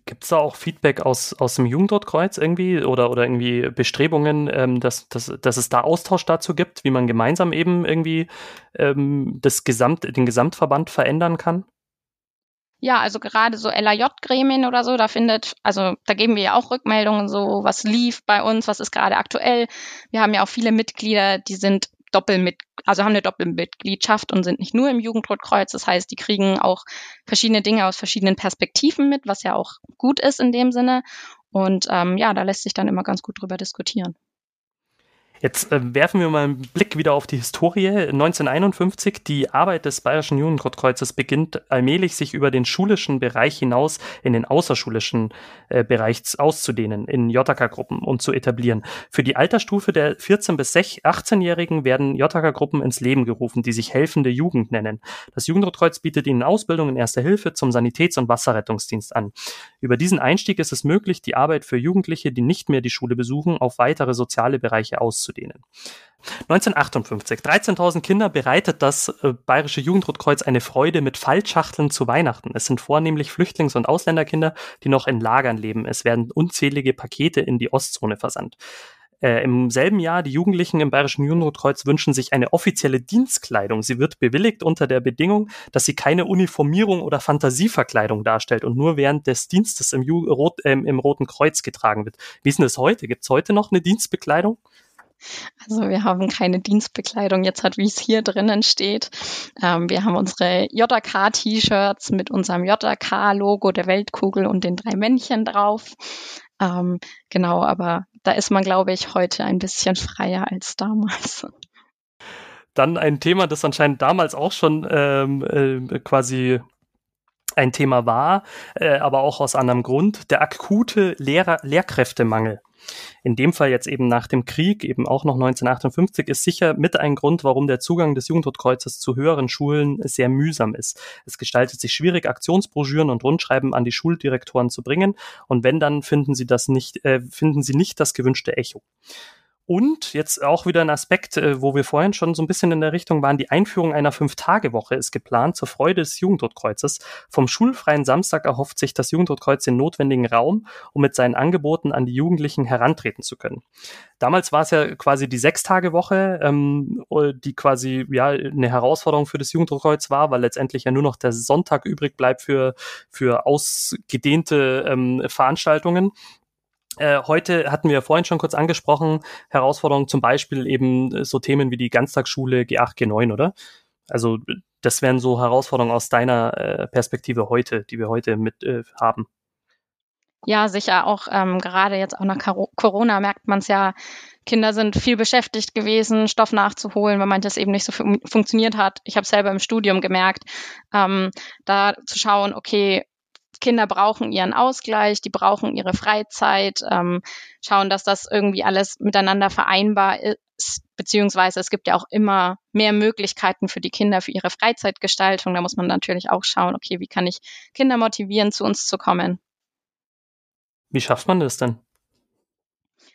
B: Gibt es da auch Feedback aus, aus dem Jugendrotkreuz irgendwie oder, oder irgendwie Bestrebungen, ähm, dass, dass, dass es da Austausch dazu gibt, wie man gemeinsam eben irgendwie ähm, das Gesamt, den Gesamtverband verändern kann?
C: Ja, also gerade so LAJ-Gremien oder so, da findet, also da geben wir ja auch Rückmeldungen, so was lief bei uns, was ist gerade aktuell. Wir haben ja auch viele Mitglieder, die sind Doppelmit, also haben eine Doppelmitgliedschaft und sind nicht nur im Jugendrotkreuz. Das heißt, die kriegen auch verschiedene Dinge aus verschiedenen Perspektiven mit, was ja auch gut ist in dem Sinne. Und ähm, ja, da lässt sich dann immer ganz gut drüber diskutieren.
B: Jetzt äh, werfen wir mal einen Blick wieder auf die Historie. 1951, die Arbeit des Bayerischen Jugendrotkreuzes beginnt allmählich sich über den schulischen Bereich hinaus in den außerschulischen äh, Bereich auszudehnen, in JK-Gruppen und zu etablieren. Für die Altersstufe der 14- bis 18-Jährigen werden JK-Gruppen ins Leben gerufen, die sich helfende Jugend nennen. Das Jugendrotkreuz bietet ihnen Ausbildung in erster Hilfe zum Sanitäts- und Wasserrettungsdienst an. Über diesen Einstieg ist es möglich, die Arbeit für Jugendliche, die nicht mehr die Schule besuchen, auf weitere soziale Bereiche auszudehnen auszudehnen. 1958. 13.000 Kinder bereitet das äh, Bayerische Jugendrotkreuz eine Freude mit Faltschachteln zu Weihnachten. Es sind vornehmlich Flüchtlings- und Ausländerkinder, die noch in Lagern leben. Es werden unzählige Pakete in die Ostzone versandt. Äh, Im selben Jahr, die Jugendlichen im Bayerischen Jugendrotkreuz wünschen sich eine offizielle Dienstkleidung. Sie wird bewilligt unter der Bedingung, dass sie keine Uniformierung oder Fantasieverkleidung darstellt und nur während des Dienstes im, Ju Rot, äh, im Roten Kreuz getragen wird. Wie ist denn das heute? Gibt es heute noch eine Dienstbekleidung?
C: Also wir haben keine Dienstbekleidung jetzt hat, wie es hier drinnen steht. Ähm, wir haben unsere JK-T-Shirts mit unserem JK-Logo der Weltkugel und den drei Männchen drauf. Ähm, genau, aber da ist man, glaube ich, heute ein bisschen freier als damals.
B: Dann ein Thema, das anscheinend damals auch schon ähm, äh, quasi ein Thema war, äh, aber auch aus anderem Grund, der akute Lehrer Lehrkräftemangel. In dem Fall jetzt eben nach dem Krieg, eben auch noch 1958, ist sicher mit ein Grund, warum der Zugang des Jugendrotkreuzes zu höheren Schulen sehr mühsam ist. Es gestaltet sich schwierig, Aktionsbroschüren und Rundschreiben an die Schuldirektoren zu bringen. Und wenn, dann finden sie das nicht, äh, finden sie nicht das gewünschte Echo. Und jetzt auch wieder ein Aspekt, äh, wo wir vorhin schon so ein bisschen in der Richtung waren, die Einführung einer Fünf-Tage-Woche ist geplant zur Freude des Jugendrotkreuzes. Vom schulfreien Samstag erhofft sich das Jugendrotkreuz den notwendigen Raum, um mit seinen Angeboten an die Jugendlichen herantreten zu können. Damals war es ja quasi die Sechs-Tage-Woche, ähm, die quasi ja eine Herausforderung für das Jugendrotkreuz war, weil letztendlich ja nur noch der Sonntag übrig bleibt für, für ausgedehnte ähm, Veranstaltungen. Äh, heute hatten wir vorhin schon kurz angesprochen, Herausforderungen zum Beispiel eben äh, so Themen wie die Ganztagsschule G8, G9, oder? Also das wären so Herausforderungen aus deiner äh, Perspektive heute, die wir heute mit äh, haben.
C: Ja, sicher. Auch ähm, gerade jetzt auch nach Corona merkt man es ja, Kinder sind viel beschäftigt gewesen, Stoff nachzuholen, weil manches eben nicht so fun funktioniert hat. Ich habe selber im Studium gemerkt, ähm, da zu schauen, okay, Kinder brauchen ihren Ausgleich, die brauchen ihre Freizeit, ähm, schauen, dass das irgendwie alles miteinander vereinbar ist, beziehungsweise es gibt ja auch immer mehr Möglichkeiten für die Kinder für ihre Freizeitgestaltung. Da muss man natürlich auch schauen, okay, wie kann ich Kinder motivieren, zu uns zu kommen.
B: Wie schafft man das denn?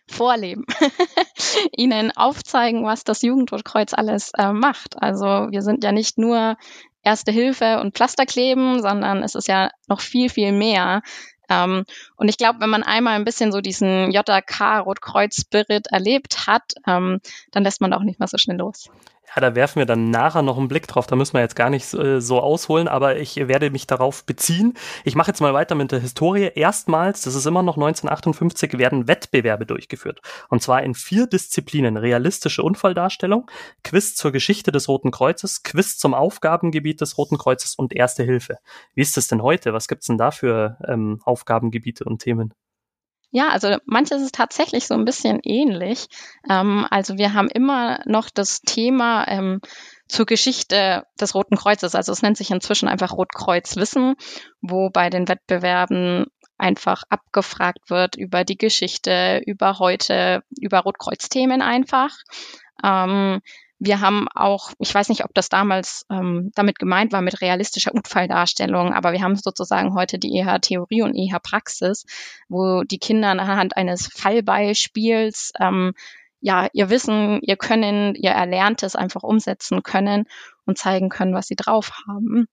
C: Vorleben. <laughs> Ihnen aufzeigen, was das Jugendrotkreuz alles äh, macht. Also wir sind ja nicht nur Erste Hilfe und Pflasterkleben, sondern es ist ja noch viel, viel mehr. Ähm, und ich glaube, wenn man einmal ein bisschen so diesen JK Rotkreuz Spirit erlebt hat, ähm, dann lässt man auch nicht mehr so schnell los.
B: Ja, da werfen wir dann nachher noch einen Blick drauf. Da müssen wir jetzt gar nicht äh, so ausholen, aber ich werde mich darauf beziehen. Ich mache jetzt mal weiter mit der Historie. Erstmals, das ist immer noch 1958, werden Wettbewerbe durchgeführt. Und zwar in vier Disziplinen. Realistische Unfalldarstellung, Quiz zur Geschichte des Roten Kreuzes, Quiz zum Aufgabengebiet des Roten Kreuzes und Erste Hilfe. Wie ist es denn heute? Was gibt's denn da für ähm, Aufgabengebiete und Themen?
C: Ja, also manches ist tatsächlich so ein bisschen ähnlich. Ähm, also wir haben immer noch das Thema ähm, zur Geschichte des Roten Kreuzes. Also es nennt sich inzwischen einfach Rotkreuz Wissen, wo bei den Wettbewerben einfach abgefragt wird über die Geschichte, über heute, über Rotkreuz-Themen einfach. Ähm, wir haben auch, ich weiß nicht, ob das damals ähm, damit gemeint war mit realistischer Unfalldarstellung, aber wir haben sozusagen heute die EH-Theorie und EH-Praxis, wo die Kinder anhand eines Fallbeispiels ähm, ja ihr Wissen, ihr Können, ihr Erlerntes einfach umsetzen können und zeigen können, was sie drauf haben.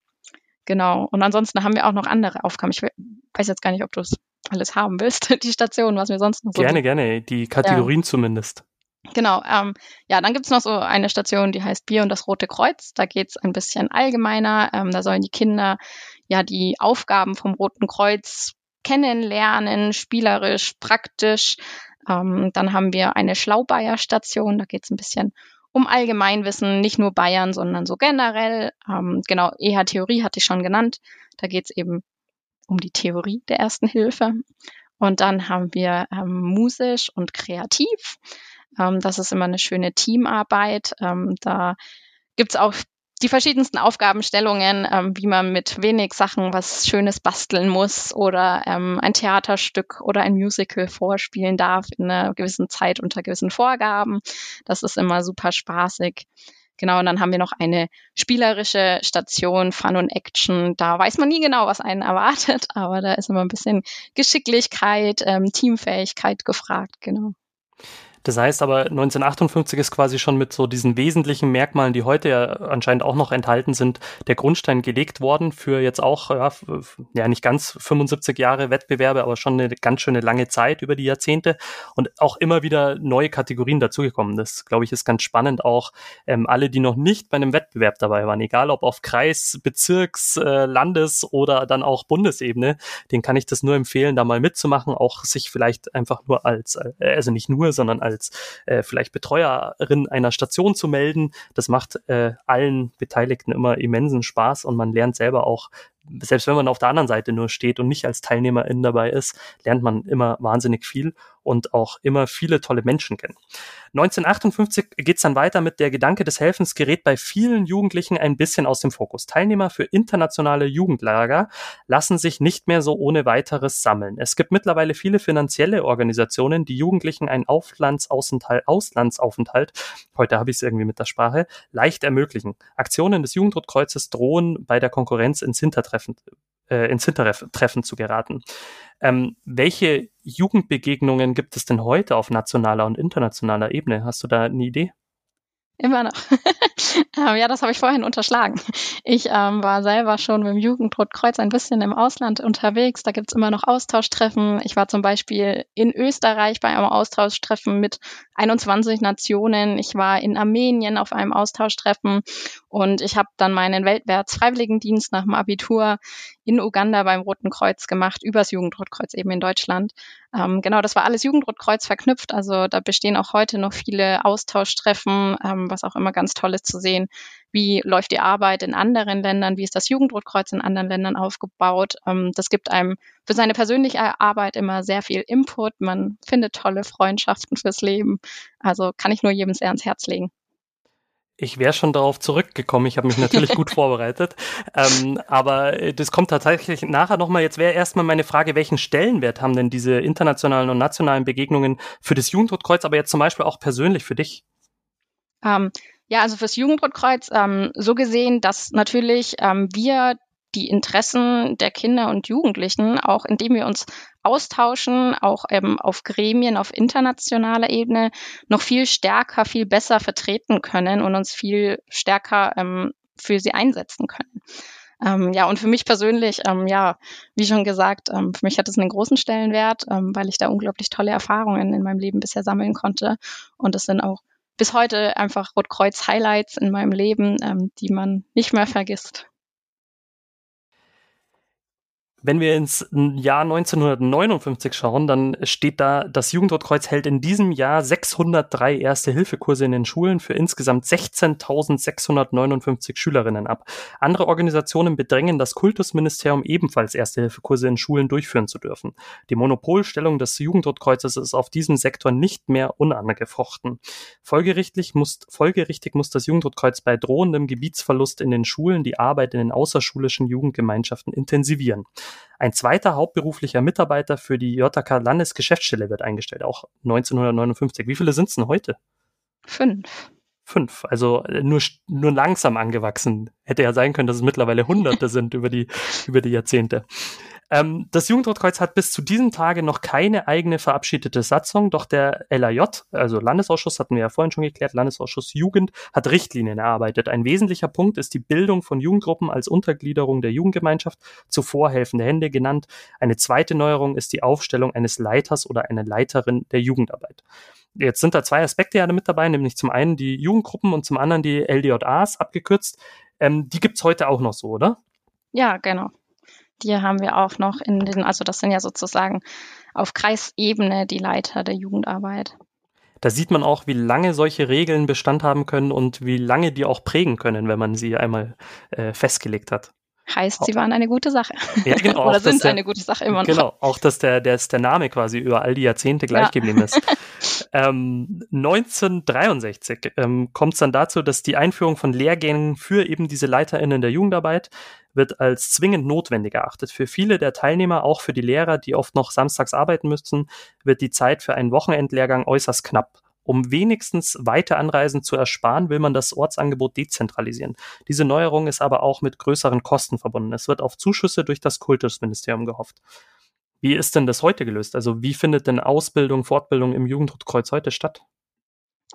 C: Genau. Und ansonsten haben wir auch noch andere Aufgaben. Ich weiß jetzt gar nicht, ob du es alles haben willst, <laughs> die Station, was wir sonst noch
B: so. Gerne, gerne. Die Kategorien ja. zumindest.
C: Genau, ähm, ja, dann gibt's noch so eine Station, die heißt Bier und das Rote Kreuz. Da geht's ein bisschen allgemeiner. Ähm, da sollen die Kinder ja die Aufgaben vom Roten Kreuz kennenlernen, spielerisch, praktisch. Ähm, dann haben wir eine Schlaubayer-Station, da geht's ein bisschen um Allgemeinwissen, nicht nur Bayern, sondern so generell. Ähm, genau, EH-Theorie hatte ich schon genannt. Da geht's eben um die Theorie der ersten Hilfe. Und dann haben wir ähm, musisch und kreativ. Ähm, das ist immer eine schöne Teamarbeit. Ähm, da gibt's auch die verschiedensten Aufgabenstellungen, ähm, wie man mit wenig Sachen was Schönes basteln muss oder ähm, ein Theaterstück oder ein Musical vorspielen darf in einer gewissen Zeit unter gewissen Vorgaben. Das ist immer super spaßig. Genau, und dann haben wir noch eine spielerische Station, Fun und Action. Da weiß man nie genau, was einen erwartet, <laughs> aber da ist immer ein bisschen Geschicklichkeit, ähm, Teamfähigkeit gefragt, genau.
B: Das heißt aber, 1958 ist quasi schon mit so diesen wesentlichen Merkmalen, die heute ja anscheinend auch noch enthalten sind, der Grundstein gelegt worden für jetzt auch, ja, ja nicht ganz 75 Jahre Wettbewerbe, aber schon eine ganz schöne lange Zeit über die Jahrzehnte und auch immer wieder neue Kategorien dazugekommen. Das, glaube ich, ist ganz spannend auch. Ähm, alle, die noch nicht bei einem Wettbewerb dabei waren, egal ob auf Kreis, Bezirks, äh, Landes oder dann auch Bundesebene, den kann ich das nur empfehlen, da mal mitzumachen, auch sich vielleicht einfach nur als, äh, also nicht nur, sondern als als äh, vielleicht Betreuerin einer Station zu melden. Das macht äh, allen Beteiligten immer immensen Spaß und man lernt selber auch selbst wenn man auf der anderen Seite nur steht und nicht als Teilnehmerin dabei ist, lernt man immer wahnsinnig viel und auch immer viele tolle Menschen kennen. 1958 geht es dann weiter mit der Gedanke des Helfens gerät bei vielen Jugendlichen ein bisschen aus dem Fokus. Teilnehmer für internationale Jugendlager lassen sich nicht mehr so ohne weiteres sammeln. Es gibt mittlerweile viele finanzielle Organisationen, die Jugendlichen einen Auslandsaufenthalt, heute habe ich es irgendwie mit der Sprache, leicht ermöglichen. Aktionen des Jugendrotkreuzes drohen bei der Konkurrenz ins Hintertreffen, äh, ins Hintertreffen zu geraten. Ähm, welche Jugendbegegnungen gibt es denn heute auf nationaler und internationaler Ebene? Hast du da eine Idee?
C: Immer noch. <laughs> <laughs> ähm, ja, das habe ich vorhin unterschlagen. Ich ähm, war selber schon mit dem Jugendrotkreuz ein bisschen im Ausland unterwegs. Da gibt es immer noch Austauschtreffen. Ich war zum Beispiel in Österreich bei einem Austauschtreffen mit 21 Nationen. Ich war in Armenien auf einem Austauschtreffen und ich habe dann meinen Weltwärts-Freiwilligendienst nach dem Abitur in Uganda beim Roten Kreuz gemacht, übers Jugendrotkreuz eben in Deutschland. Ähm, genau, das war alles Jugendrotkreuz verknüpft. Also da bestehen auch heute noch viele Austauschtreffen, ähm, was auch immer ganz toll ist zu sehen. Wie läuft die Arbeit in anderen Ländern? Wie ist das Jugendrotkreuz in anderen Ländern aufgebaut? Ähm, das gibt einem für seine persönliche Arbeit immer sehr viel Input. Man findet tolle Freundschaften fürs Leben. Also kann ich nur jedem sehr ans Herz legen.
B: Ich wäre schon darauf zurückgekommen. Ich habe mich natürlich gut <laughs> vorbereitet. Ähm, aber äh, das kommt tatsächlich nachher nochmal. Jetzt wäre erstmal meine Frage, welchen Stellenwert haben denn diese internationalen und nationalen Begegnungen für das Jugendrotkreuz, aber jetzt zum Beispiel auch persönlich für dich?
C: Ähm, ja, also fürs Jugendrotkreuz ähm, so gesehen, dass natürlich ähm, wir die Interessen der Kinder und Jugendlichen, auch indem wir uns austauschen, auch ähm, auf Gremien, auf internationaler Ebene, noch viel stärker, viel besser vertreten können und uns viel stärker ähm, für sie einsetzen können. Ähm, ja, und für mich persönlich, ähm, ja, wie schon gesagt, ähm, für mich hat es einen großen Stellenwert, ähm, weil ich da unglaublich tolle Erfahrungen in meinem Leben bisher sammeln konnte. Und es sind auch bis heute einfach Rotkreuz-Highlights in meinem Leben, ähm, die man nicht mehr vergisst.
B: Wenn wir ins Jahr 1959 schauen, dann steht da, das Jugendrotkreuz hält in diesem Jahr 603 Erste-Hilfe-Kurse in den Schulen für insgesamt 16.659 Schülerinnen ab. Andere Organisationen bedrängen das Kultusministerium ebenfalls Erste-Hilfe-Kurse in Schulen durchführen zu dürfen. Die Monopolstellung des Jugendrotkreuzes ist auf diesem Sektor nicht mehr unangefochten. Folgerichtig muss, folgerichtig muss das Jugendrotkreuz bei drohendem Gebietsverlust in den Schulen die Arbeit in den außerschulischen Jugendgemeinschaften intensivieren. Ein zweiter hauptberuflicher Mitarbeiter für die JK Landesgeschäftsstelle wird eingestellt, auch 1959. Wie viele sind es denn heute?
C: Fünf.
B: Fünf, also äh, nur, nur langsam angewachsen. Hätte ja sein können, dass es mittlerweile Hunderte sind über die, <laughs> über die Jahrzehnte. Ähm, das Jugendrotkreuz hat bis zu diesem Tage noch keine eigene verabschiedete Satzung, doch der LAJ, also Landesausschuss, hatten wir ja vorhin schon geklärt, Landesausschuss Jugend, hat Richtlinien erarbeitet. Ein wesentlicher Punkt ist die Bildung von Jugendgruppen als Untergliederung der Jugendgemeinschaft, zuvor helfende Hände genannt. Eine zweite Neuerung ist die Aufstellung eines Leiters oder einer Leiterin der Jugendarbeit. Jetzt sind da zwei Aspekte ja mit dabei, nämlich zum einen die Jugendgruppen und zum anderen die LDJAs abgekürzt. Ähm, die gibt's heute auch noch so, oder?
C: Ja, genau. Die haben wir auch noch in den, also das sind ja sozusagen auf Kreisebene die Leiter der Jugendarbeit.
B: Da sieht man auch, wie lange solche Regeln Bestand haben können und wie lange die auch prägen können, wenn man sie einmal äh, festgelegt hat.
C: Heißt, sie waren eine gute Sache.
B: Ja, genau. <laughs>
C: Oder sind der, eine gute Sache immer noch.
B: Genau, auch dass der, der, der Name quasi über all die Jahrzehnte gleich ja. geblieben ist. <laughs> ähm, 1963 ähm, kommt es dann dazu, dass die Einführung von Lehrgängen für eben diese LeiterInnen der Jugendarbeit wird als zwingend notwendig erachtet. Für viele der Teilnehmer, auch für die Lehrer, die oft noch samstags arbeiten müssen, wird die Zeit für einen Wochenendlehrgang äußerst knapp. Um wenigstens weite Anreisen zu ersparen, will man das Ortsangebot dezentralisieren. Diese Neuerung ist aber auch mit größeren Kosten verbunden. Es wird auf Zuschüsse durch das Kultusministerium gehofft. Wie ist denn das heute gelöst? Also wie findet denn Ausbildung, Fortbildung im Jugendrotkreuz heute statt?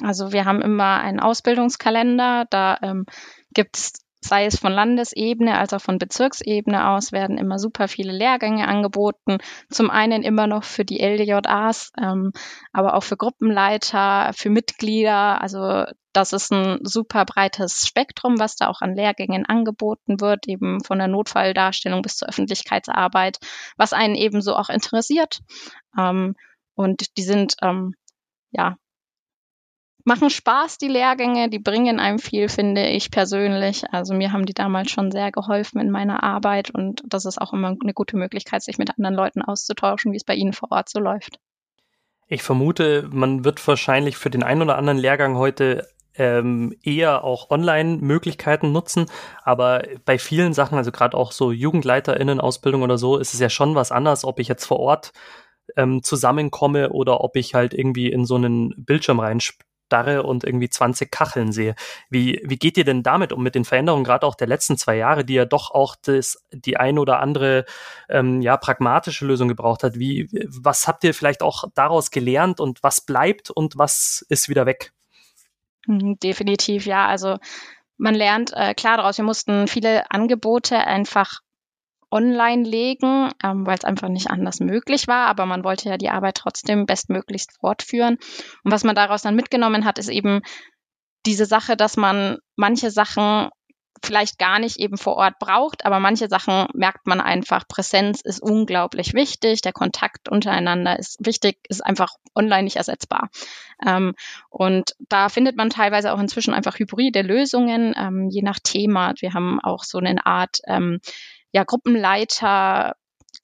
C: Also wir haben immer einen Ausbildungskalender, da ähm, gibt es sei es von Landesebene als auch von Bezirksebene aus, werden immer super viele Lehrgänge angeboten. Zum einen immer noch für die LDJAs, ähm, aber auch für Gruppenleiter, für Mitglieder. Also das ist ein super breites Spektrum, was da auch an Lehrgängen angeboten wird, eben von der Notfalldarstellung bis zur Öffentlichkeitsarbeit, was einen ebenso auch interessiert. Ähm, und die sind ähm, ja machen Spaß, die Lehrgänge, die bringen einem viel, finde ich persönlich. Also mir haben die damals schon sehr geholfen in meiner Arbeit und das ist auch immer eine gute Möglichkeit, sich mit anderen Leuten auszutauschen, wie es bei Ihnen vor Ort so läuft.
B: Ich vermute, man wird wahrscheinlich für den einen oder anderen Lehrgang heute ähm, eher auch Online-Möglichkeiten nutzen, aber bei vielen Sachen, also gerade auch so JugendleiterInnen-Ausbildung oder so, ist es ja schon was anderes, ob ich jetzt vor Ort ähm, zusammenkomme oder ob ich halt irgendwie in so einen Bildschirm rein starre und irgendwie 20 Kacheln sehe. Wie, wie geht ihr denn damit um mit den Veränderungen, gerade auch der letzten zwei Jahre, die ja doch auch das, die ein oder andere ähm, ja, pragmatische Lösung gebraucht hat? Wie, was habt ihr vielleicht auch daraus gelernt und was bleibt und was ist wieder weg?
C: Mhm, definitiv, ja. Also man lernt äh, klar daraus, wir mussten viele Angebote einfach online legen, ähm, weil es einfach nicht anders möglich war. Aber man wollte ja die Arbeit trotzdem bestmöglichst fortführen. Und was man daraus dann mitgenommen hat, ist eben diese Sache, dass man manche Sachen vielleicht gar nicht eben vor Ort braucht, aber manche Sachen merkt man einfach. Präsenz ist unglaublich wichtig, der Kontakt untereinander ist wichtig, ist einfach online nicht ersetzbar. Ähm, und da findet man teilweise auch inzwischen einfach hybride Lösungen, ähm, je nach Thema. Wir haben auch so eine Art ähm, ja, Gruppenleiter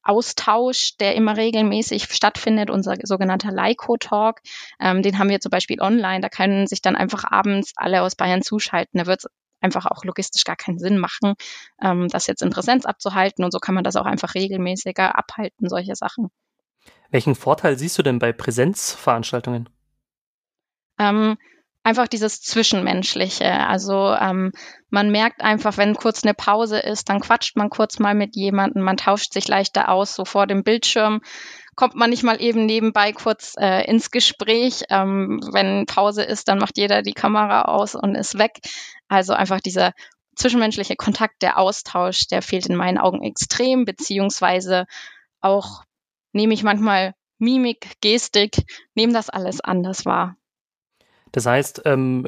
C: Austausch, der immer regelmäßig stattfindet, unser sogenannter Leiko-Talk. Ähm, den haben wir zum Beispiel online. Da können sich dann einfach abends alle aus Bayern zuschalten. Da wird es einfach auch logistisch gar keinen Sinn machen, ähm, das jetzt in Präsenz abzuhalten. Und so kann man das auch einfach regelmäßiger abhalten, solche Sachen.
B: Welchen Vorteil siehst du denn bei Präsenzveranstaltungen?
C: Ähm, einfach dieses Zwischenmenschliche. Also ähm, man merkt einfach, wenn kurz eine Pause ist, dann quatscht man kurz mal mit jemandem, man tauscht sich leichter aus, so vor dem Bildschirm kommt man nicht mal eben nebenbei kurz äh, ins Gespräch. Ähm, wenn Pause ist, dann macht jeder die Kamera aus und ist weg. Also einfach dieser zwischenmenschliche Kontakt, der Austausch, der fehlt in meinen Augen extrem, beziehungsweise auch nehme ich manchmal Mimik, Gestik, nehme das alles anders wahr.
B: Das heißt, ähm,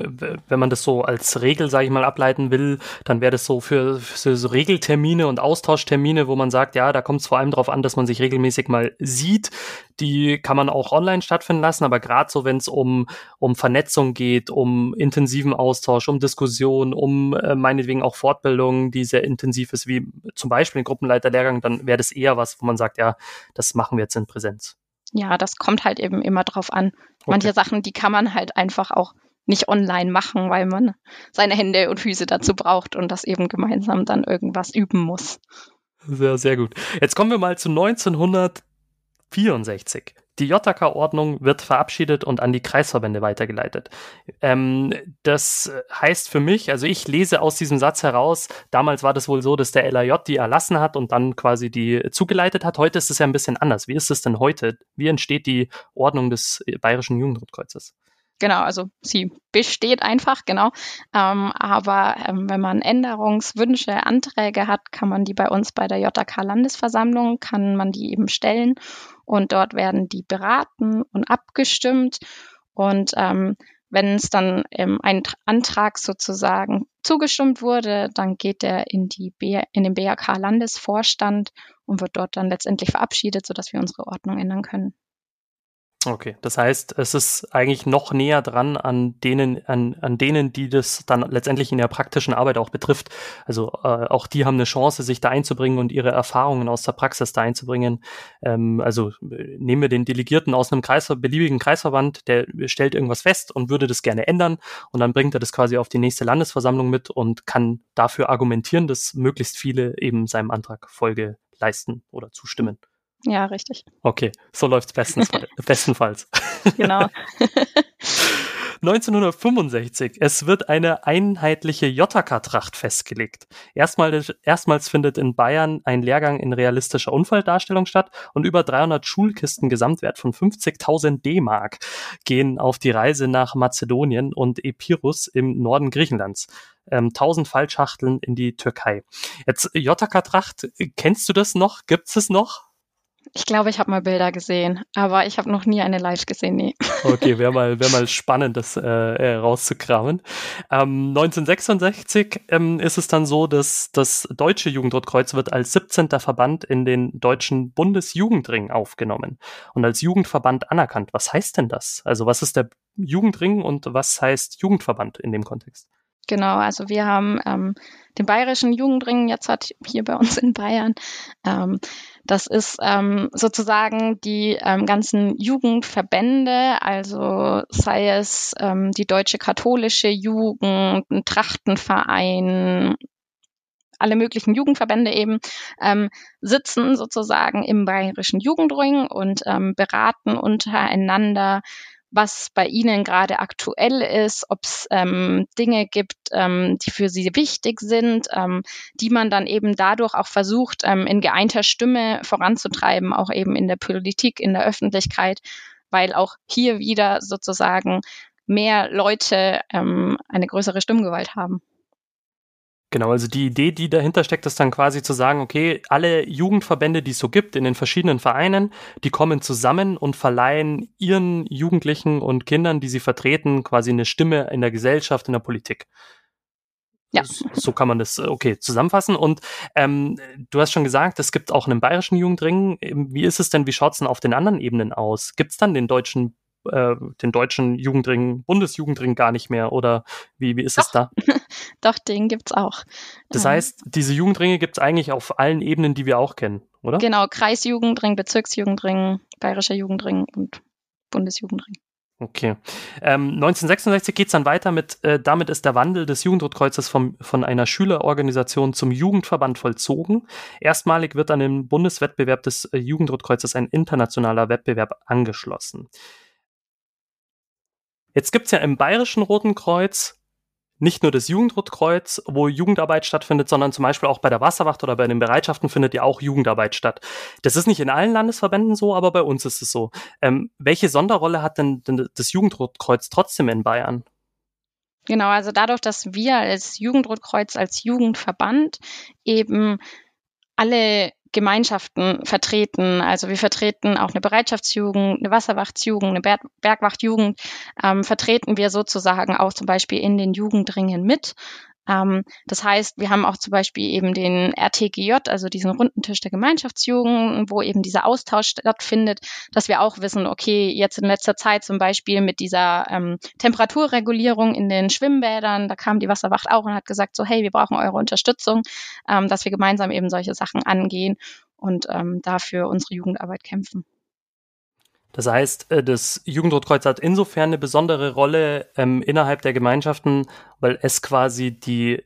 B: wenn man das so als Regel, sage ich mal, ableiten will, dann wäre das so für, für, so Regeltermine und Austauschtermine, wo man sagt, ja, da kommt es vor allem darauf an, dass man sich regelmäßig mal sieht. Die kann man auch online stattfinden lassen, aber gerade so, wenn es um, um Vernetzung geht, um intensiven Austausch, um Diskussion, um äh, meinetwegen auch Fortbildung, die sehr intensiv ist, wie zum Beispiel ein Gruppenleiterlehrgang, dann wäre das eher was, wo man sagt, ja, das machen wir jetzt in Präsenz.
C: Ja, das kommt halt eben immer drauf an. Manche Sachen, die kann man halt einfach auch nicht online machen, weil man seine Hände und Füße dazu braucht und das eben gemeinsam dann irgendwas üben muss.
B: Sehr, sehr gut. Jetzt kommen wir mal zu 1964. Die JK-Ordnung wird verabschiedet und an die Kreisverbände weitergeleitet. Ähm, das heißt für mich, also ich lese aus diesem Satz heraus, damals war das wohl so, dass der LAJ die erlassen hat und dann quasi die zugeleitet hat. Heute ist es ja ein bisschen anders. Wie ist es denn heute? Wie entsteht die Ordnung des Bayerischen Jugendrotkreuzes?
C: Genau, also sie besteht einfach, genau. Ähm, aber ähm, wenn man Änderungswünsche, Anträge hat, kann man die bei uns bei der JK Landesversammlung, kann man die eben stellen und dort werden die beraten und abgestimmt. Und ähm, wenn es dann ähm, ein Antrag sozusagen zugestimmt wurde, dann geht er in, in den BAK-Landesvorstand und wird dort dann letztendlich verabschiedet, sodass wir unsere Ordnung ändern können.
B: Okay, das heißt, es ist eigentlich noch näher dran an denen, an, an denen, die das dann letztendlich in der praktischen Arbeit auch betrifft. Also äh, auch die haben eine Chance, sich da einzubringen und ihre Erfahrungen aus der Praxis da einzubringen. Ähm, also nehmen wir den Delegierten aus einem Kreis, beliebigen Kreisverband, der stellt irgendwas fest und würde das gerne ändern und dann bringt er das quasi auf die nächste Landesversammlung mit und kann dafür argumentieren, dass möglichst viele eben seinem Antrag Folge leisten oder zustimmen.
C: Ja, richtig.
B: Okay, so läuft's bestens, <laughs> bestenfalls.
C: Genau. <laughs>
B: 1965. Es wird eine einheitliche JK-Tracht festgelegt. Erstmal, erstmals findet in Bayern ein Lehrgang in realistischer Unfalldarstellung statt und über 300 Schulkisten Gesamtwert von 50.000 D-Mark gehen auf die Reise nach Mazedonien und Epirus im Norden Griechenlands. Ähm, 1000 Fallschachteln in die Türkei. Jetzt JK-Tracht, kennst du das noch? Gibt's es noch?
C: Ich glaube, ich habe mal Bilder gesehen, aber ich habe noch nie eine live gesehen, nee.
B: Okay, wäre mal, wär mal <laughs> spannend, das äh, äh rauszukramen. Ähm, 1966 ähm, ist es dann so, dass das Deutsche Jugendrotkreuz wird als 17. Verband in den Deutschen Bundesjugendring aufgenommen und als Jugendverband anerkannt. Was heißt denn das? Also was ist der Jugendring und was heißt Jugendverband in dem Kontext?
C: Genau, also wir haben ähm, den Bayerischen Jugendring jetzt hat hier bei uns in Bayern. Ähm, das ist ähm, sozusagen die ähm, ganzen Jugendverbände, also sei es ähm, die Deutsche Katholische Jugend, ein Trachtenverein, alle möglichen Jugendverbände eben ähm, sitzen sozusagen im Bayerischen Jugendring und ähm, beraten untereinander was bei Ihnen gerade aktuell ist, ob es ähm, Dinge gibt, ähm, die für Sie wichtig sind, ähm, die man dann eben dadurch auch versucht, ähm, in geeinter Stimme voranzutreiben, auch eben in der Politik, in der Öffentlichkeit, weil auch hier wieder sozusagen mehr Leute ähm, eine größere Stimmgewalt haben.
B: Genau, also die Idee, die dahinter steckt, ist dann quasi zu sagen, okay, alle Jugendverbände, die es so gibt in den verschiedenen Vereinen, die kommen zusammen und verleihen ihren Jugendlichen und Kindern, die sie vertreten, quasi eine Stimme in der Gesellschaft, in der Politik. Ja. So kann man das, okay, zusammenfassen. Und ähm, du hast schon gesagt, es gibt auch einen bayerischen Jugendring. Wie ist es denn, wie schaut es denn auf den anderen Ebenen aus? Gibt es dann den deutschen äh, den deutschen Jugendring, Bundesjugendring gar nicht mehr oder wie, wie ist
C: Doch.
B: es da? <laughs>
C: Doch, den gibt's auch.
B: Das ähm. heißt, diese Jugendringe gibt's eigentlich auf allen Ebenen, die wir auch kennen, oder?
C: Genau, Kreisjugendring, Bezirksjugendring, Bayerischer Jugendring und Bundesjugendring.
B: Okay. Ähm, 1966 geht's dann weiter mit, äh, damit ist der Wandel des Jugendrotkreuzes vom, von einer Schülerorganisation zum Jugendverband vollzogen. Erstmalig wird an den Bundeswettbewerb des äh, Jugendrotkreuzes ein internationaler Wettbewerb angeschlossen. Jetzt gibt's ja im Bayerischen Roten Kreuz nicht nur das Jugendrotkreuz, wo Jugendarbeit stattfindet, sondern zum Beispiel auch bei der Wasserwacht oder bei den Bereitschaften findet ja auch Jugendarbeit statt. Das ist nicht in allen Landesverbänden so, aber bei uns ist es so. Ähm, welche Sonderrolle hat denn, denn das Jugendrotkreuz trotzdem in Bayern?
C: Genau, also dadurch, dass wir als Jugendrotkreuz, als Jugendverband eben alle Gemeinschaften vertreten. Also wir vertreten auch eine Bereitschaftsjugend, eine Wasserwachtsjugend, eine Berg Bergwachtjugend, ähm, vertreten wir sozusagen auch zum Beispiel in den Jugendringen mit. Ähm, das heißt, wir haben auch zum Beispiel eben den RTGJ, also diesen runden Tisch der Gemeinschaftsjugend, wo eben dieser Austausch stattfindet, dass wir auch wissen, okay, jetzt in letzter Zeit zum Beispiel mit dieser ähm, Temperaturregulierung in den Schwimmbädern, da kam die Wasserwacht auch und hat gesagt, so hey, wir brauchen eure Unterstützung, ähm, dass wir gemeinsam eben solche Sachen angehen und ähm, dafür unsere Jugendarbeit kämpfen.
B: Das heißt, äh, das Jugendrotkreuz hat insofern eine besondere Rolle ähm, innerhalb der Gemeinschaften, weil es quasi die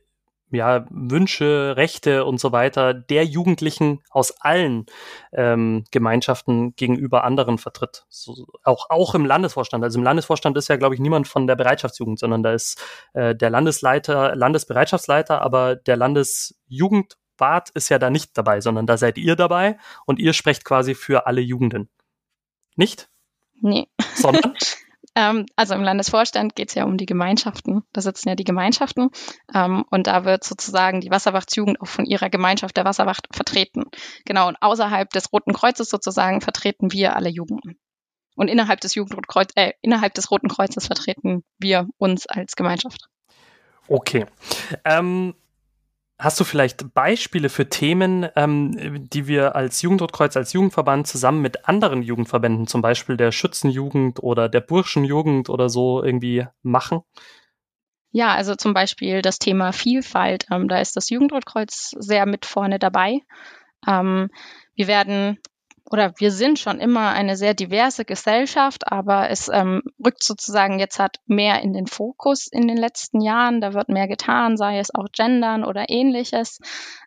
B: ja, Wünsche, Rechte und so weiter der Jugendlichen aus allen ähm, Gemeinschaften gegenüber anderen vertritt. So, auch, auch im Landesvorstand. Also im Landesvorstand ist ja, glaube ich, niemand von der Bereitschaftsjugend, sondern da ist äh, der Landesleiter, Landesbereitschaftsleiter, aber der Landesjugendwart ist ja da nicht dabei, sondern da seid ihr dabei und ihr sprecht quasi für alle Jugenden. Nicht?
C: Nee.
B: Sondern? <laughs>
C: ähm, also im Landesvorstand geht es ja um die Gemeinschaften. Da sitzen ja die Gemeinschaften. Ähm, und da wird sozusagen die Wasserwachtsjugend auch von ihrer Gemeinschaft der Wasserwacht vertreten. Genau. Und außerhalb des Roten Kreuzes sozusagen vertreten wir alle Jugenden. Und innerhalb des Jugendrotkreuz, äh, innerhalb des Roten Kreuzes vertreten wir uns als Gemeinschaft.
B: Okay. Ähm, Hast du vielleicht Beispiele für Themen, ähm, die wir als Jugendrotkreuz, als Jugendverband zusammen mit anderen Jugendverbänden, zum Beispiel der Schützenjugend oder der Burschenjugend oder so irgendwie machen?
C: Ja, also zum Beispiel das Thema Vielfalt. Ähm, da ist das Jugendrotkreuz sehr mit vorne dabei. Ähm, wir werden oder wir sind schon immer eine sehr diverse Gesellschaft, aber es ähm, rückt sozusagen jetzt hat mehr in den Fokus in den letzten Jahren. Da wird mehr getan, sei es auch Gendern oder ähnliches.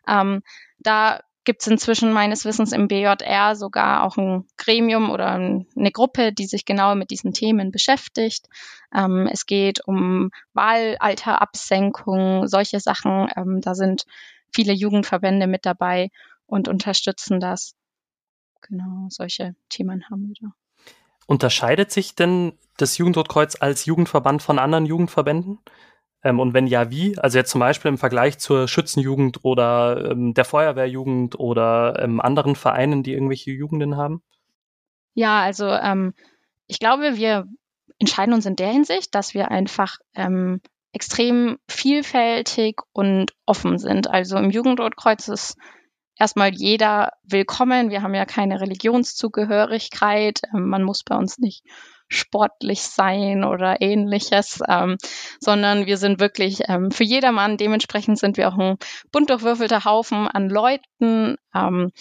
C: Ähm, da gibt es inzwischen meines Wissens im BJR sogar auch ein Gremium oder eine Gruppe, die sich genau mit diesen Themen beschäftigt. Ähm, es geht um Wahlalterabsenkung, solche Sachen. Ähm, da sind viele Jugendverbände mit dabei und unterstützen das. Genau, solche Themen haben wir da.
B: Unterscheidet sich denn das Jugendrotkreuz als Jugendverband von anderen Jugendverbänden? Ähm, und wenn ja, wie? Also jetzt zum Beispiel im Vergleich zur Schützenjugend oder ähm, der Feuerwehrjugend oder ähm, anderen Vereinen, die irgendwelche Jugenden haben?
C: Ja, also ähm, ich glaube, wir entscheiden uns in der Hinsicht, dass wir einfach ähm, extrem vielfältig und offen sind. Also im Jugendrotkreuz ist erstmal jeder willkommen. Wir haben ja keine Religionszugehörigkeit. Ähm, man muss bei uns nicht sportlich sein oder ähnliches, ähm, sondern wir sind wirklich ähm, für jedermann. Dementsprechend sind wir auch ein bunt durchwürfelter Haufen an Leuten. Ähm,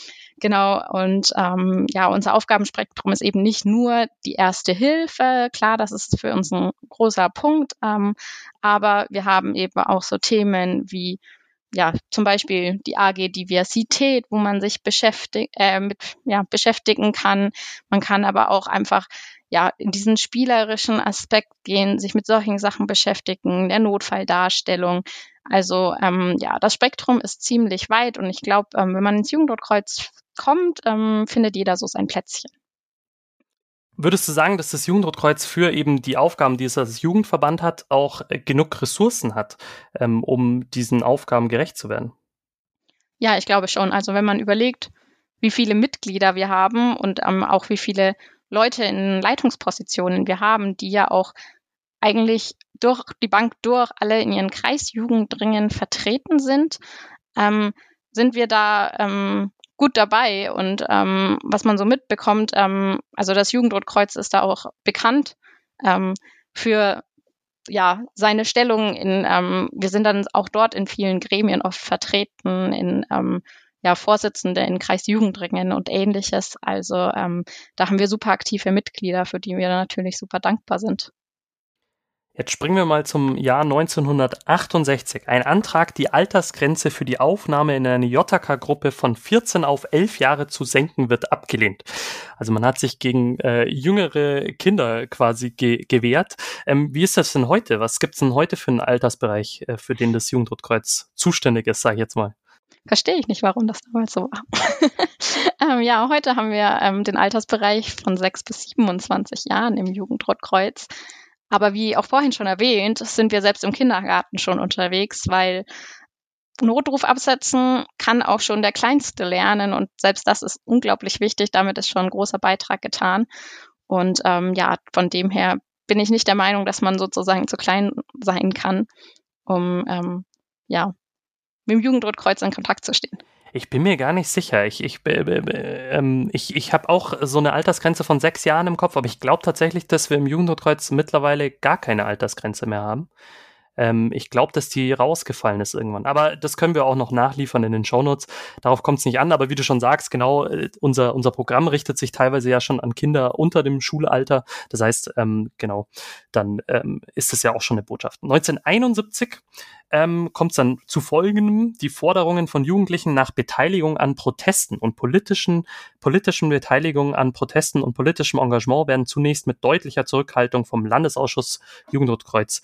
C: genau, und ähm, ja, unser Aufgabenspektrum ist eben nicht nur die erste Hilfe. Klar, das ist für uns ein großer Punkt, ähm, aber wir haben eben auch so Themen wie ja, zum Beispiel die AG Diversität, wo man sich beschäftigt, äh, mit, ja, beschäftigen kann. Man kann aber auch einfach ja, in diesen spielerischen Aspekt gehen, sich mit solchen Sachen beschäftigen, der Notfalldarstellung. Also ähm, ja, das Spektrum ist ziemlich weit und ich glaube, ähm, wenn man ins Jugendrotkreuz kommt, ähm, findet jeder so sein Plätzchen.
B: Würdest du sagen, dass das Jugendrotkreuz für eben die Aufgaben, die es als Jugendverband hat, auch äh, genug Ressourcen hat, ähm, um diesen Aufgaben gerecht zu werden?
C: Ja, ich glaube schon. Also wenn man überlegt, wie viele Mitglieder wir haben und ähm, auch wie viele Leute in Leitungspositionen wir haben, die ja auch eigentlich durch die Bank durch alle in ihren Kreisjugendringen vertreten sind, ähm, sind wir da ähm, gut dabei. Und ähm, was man so mitbekommt, ähm, also das Jugendrotkreuz ist da auch bekannt ähm, für ja seine Stellung in, ähm, wir sind dann auch dort in vielen Gremien oft vertreten, in ähm, ja, Vorsitzende in Kreisjugendringen und ähnliches. Also ähm, da haben wir super aktive Mitglieder, für die wir natürlich super dankbar sind.
B: Jetzt springen wir mal zum Jahr 1968. Ein Antrag, die Altersgrenze für die Aufnahme in eine JK-Gruppe von 14 auf 11 Jahre zu senken, wird abgelehnt. Also man hat sich gegen äh, jüngere Kinder quasi ge gewehrt. Ähm, wie ist das denn heute? Was gibt es denn heute für einen Altersbereich, äh, für den das Jugendrotkreuz zuständig ist, sage ich jetzt mal?
C: verstehe ich nicht, warum das damals so war. <laughs> ähm, ja, heute haben wir ähm, den Altersbereich von 6 bis 27 Jahren im Jugendrotkreuz. Aber wie auch vorhin schon erwähnt, sind wir selbst im Kindergarten schon unterwegs, weil Notruf absetzen kann auch schon der Kleinste lernen und selbst das ist unglaublich wichtig. Damit ist schon ein großer Beitrag getan. Und ähm, ja, von dem her bin ich nicht der Meinung, dass man sozusagen zu klein sein kann, um ähm, ja mit dem Jugendrotkreuz in Kontakt zu stehen?
B: Ich bin mir gar nicht sicher. Ich, ich, äh, äh, ich, ich habe auch so eine Altersgrenze von sechs Jahren im Kopf, aber ich glaube tatsächlich, dass wir im Jugendrotkreuz mittlerweile gar keine Altersgrenze mehr haben. Ähm, ich glaube, dass die rausgefallen ist irgendwann. Aber das können wir auch noch nachliefern in den Shownotes. Darauf kommt es nicht an. Aber wie du schon sagst, genau, äh, unser, unser Programm richtet sich teilweise ja schon an Kinder unter dem Schulalter. Das heißt, ähm, genau, dann ähm, ist es ja auch schon eine Botschaft. 1971 ähm, kommt es dann zu folgendem, die Forderungen von Jugendlichen nach Beteiligung an Protesten und politischen, politischen Beteiligung an Protesten und politischem Engagement werden zunächst mit deutlicher Zurückhaltung vom Landesausschuss Jugendrotkreuz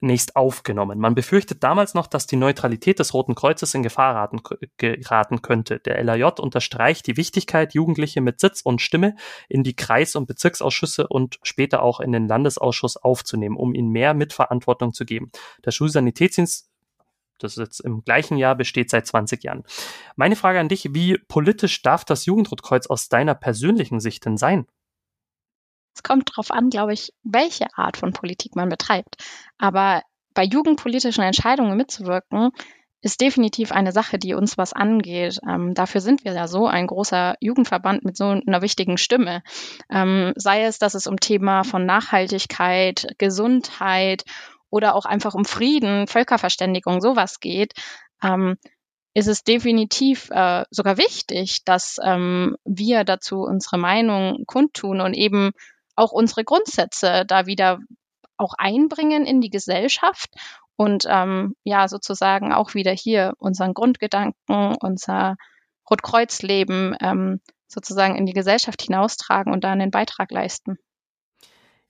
B: zunächst aufgenommen. Man befürchtet damals noch, dass die Neutralität des Roten Kreuzes in Gefahr raten, geraten könnte. Der LAJ unterstreicht die Wichtigkeit, Jugendliche mit Sitz und Stimme in die Kreis- und Bezirksausschüsse und später auch in den Landesausschuss aufzunehmen, um ihnen mehr Mitverantwortung zu geben. Der Schulsanitätsdienst das ist jetzt im gleichen Jahr, besteht seit 20 Jahren. Meine Frage an dich, wie politisch darf das Jugendrotkreuz aus deiner persönlichen Sicht denn sein?
C: Es kommt darauf an, glaube ich, welche Art von Politik man betreibt. Aber bei jugendpolitischen Entscheidungen mitzuwirken, ist definitiv eine Sache, die uns was angeht. Ähm, dafür sind wir ja so ein großer Jugendverband mit so einer wichtigen Stimme. Ähm, sei es, dass es um Thema von Nachhaltigkeit, Gesundheit oder auch einfach um Frieden, Völkerverständigung, sowas geht. Ähm, ist es definitiv äh, sogar wichtig, dass ähm, wir dazu unsere Meinung kundtun und eben auch unsere Grundsätze da wieder auch einbringen in die Gesellschaft und ähm, ja sozusagen auch wieder hier unseren Grundgedanken, unser Rotkreuzleben ähm, sozusagen in die Gesellschaft hinaustragen und da einen Beitrag leisten.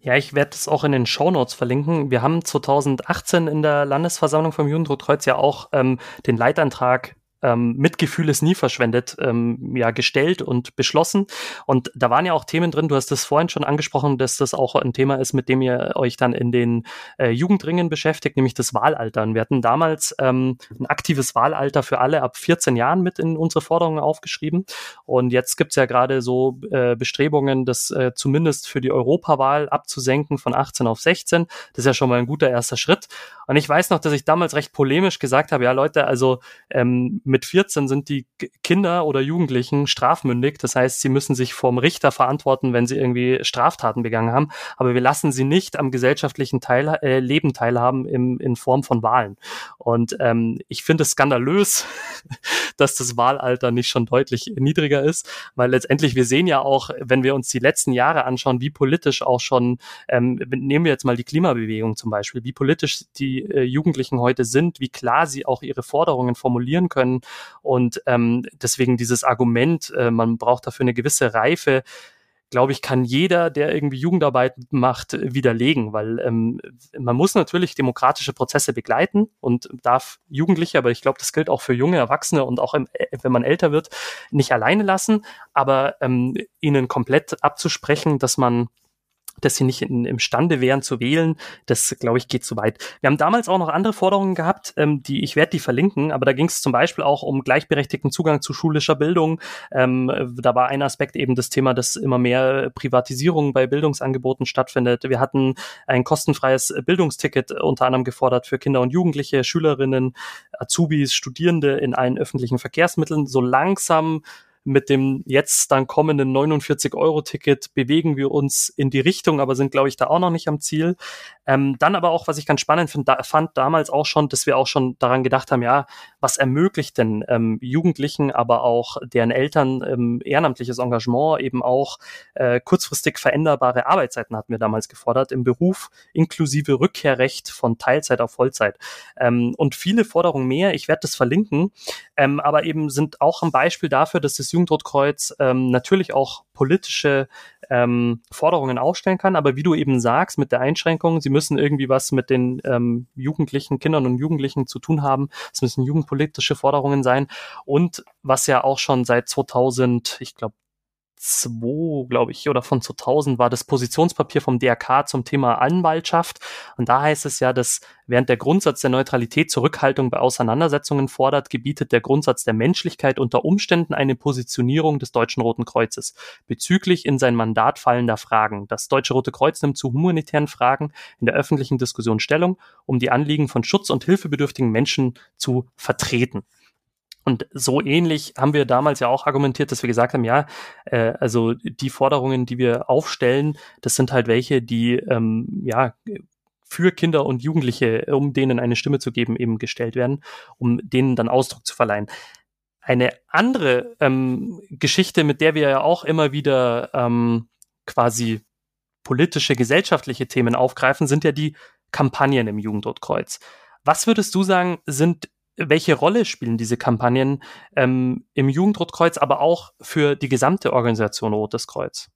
B: Ja, ich werde es auch in den Shownotes verlinken. Wir haben 2018 in der Landesversammlung vom Jugendrotkreuz ja auch ähm, den Leitantrag ähm, Mitgefühl ist nie verschwendet, ähm, ja, gestellt und beschlossen. Und da waren ja auch Themen drin, du hast es vorhin schon angesprochen, dass das auch ein Thema ist, mit dem ihr euch dann in den äh, Jugendringen beschäftigt, nämlich das Wahlalter. Und wir hatten damals ähm, ein aktives Wahlalter für alle ab 14 Jahren mit in unsere Forderungen aufgeschrieben. Und jetzt gibt's ja gerade so äh, Bestrebungen, das äh, zumindest für die Europawahl abzusenken von 18 auf 16. Das ist ja schon mal ein guter erster Schritt. Und ich weiß noch, dass ich damals recht polemisch gesagt habe, ja Leute, also ähm, mit 14 sind die Kinder oder Jugendlichen strafmündig. Das heißt, sie müssen sich vom Richter verantworten, wenn sie irgendwie Straftaten begangen haben. Aber wir lassen sie nicht am gesellschaftlichen Teil, äh, Leben teilhaben im, in Form von Wahlen. Und ähm, ich finde es skandalös, <laughs> dass das Wahlalter nicht schon deutlich niedriger ist, weil letztendlich wir sehen ja auch, wenn wir uns die letzten Jahre anschauen, wie politisch auch schon, ähm, nehmen wir jetzt mal die Klimabewegung zum Beispiel, wie politisch die äh, Jugendlichen heute sind, wie klar sie auch ihre Forderungen formulieren können, und ähm, deswegen dieses Argument, äh, man braucht dafür eine gewisse Reife, glaube ich, kann jeder, der irgendwie Jugendarbeit macht, widerlegen, weil ähm, man muss natürlich demokratische Prozesse begleiten und darf Jugendliche, aber ich glaube, das gilt auch für junge Erwachsene und auch im, äh, wenn man älter wird, nicht alleine lassen, aber ähm, ihnen komplett abzusprechen, dass man dass sie nicht in, imstande wären zu wählen, das glaube ich geht zu weit. Wir haben damals auch noch andere Forderungen gehabt, ähm, die ich werde die verlinken, aber da ging es zum Beispiel auch um gleichberechtigten Zugang zu schulischer Bildung. Ähm, da war ein Aspekt eben das Thema, dass immer mehr Privatisierung bei Bildungsangeboten stattfindet. Wir hatten ein kostenfreies Bildungsticket unter anderem gefordert für Kinder und Jugendliche, Schülerinnen, Azubis, Studierende in allen öffentlichen Verkehrsmitteln. So langsam mit dem jetzt dann kommenden 49-Euro-Ticket bewegen wir uns in die Richtung, aber sind, glaube ich, da auch noch nicht am Ziel. Ähm, dann aber auch, was ich ganz spannend find, da, fand damals auch schon, dass wir auch schon daran gedacht haben, ja, was ermöglicht denn ähm, Jugendlichen, aber auch deren Eltern ähm, ehrenamtliches Engagement, eben auch äh, kurzfristig veränderbare Arbeitszeiten hatten wir damals gefordert, im Beruf inklusive Rückkehrrecht von Teilzeit auf Vollzeit. Ähm, und viele Forderungen mehr, ich werde das verlinken, ähm, aber eben sind auch ein Beispiel dafür, dass das Jugendrotkreuz ähm, natürlich auch politische ähm, Forderungen aufstellen kann, aber wie du eben sagst, mit der Einschränkung, sie müssen irgendwie was mit den ähm, Jugendlichen, Kindern und Jugendlichen zu tun haben. Es müssen jugendpolitische Forderungen sein. Und was ja auch schon seit 2000, ich glaube, 2, glaube ich, oder von 2000 war das Positionspapier vom DRK zum Thema Anwaltschaft. Und da heißt es ja, dass während der Grundsatz der Neutralität Zurückhaltung bei Auseinandersetzungen fordert, gebietet der Grundsatz der Menschlichkeit unter Umständen eine Positionierung des Deutschen Roten Kreuzes bezüglich in sein Mandat fallender Fragen. Das Deutsche Rote Kreuz nimmt zu humanitären Fragen in der öffentlichen Diskussion Stellung, um die Anliegen von Schutz- und hilfebedürftigen Menschen zu vertreten. Und so ähnlich haben wir damals ja auch argumentiert, dass wir gesagt haben, ja, äh, also die Forderungen, die wir aufstellen, das sind halt welche, die ähm, ja für Kinder und Jugendliche, um denen eine Stimme zu geben, eben gestellt werden, um denen dann Ausdruck zu verleihen. Eine andere ähm, Geschichte, mit der wir ja auch immer wieder ähm, quasi politische, gesellschaftliche Themen aufgreifen, sind ja die Kampagnen im Jugendrotkreuz. Was würdest du sagen, sind welche Rolle spielen diese Kampagnen ähm, im Jugendrotkreuz, aber auch für die gesamte Organisation Rotes Kreuz?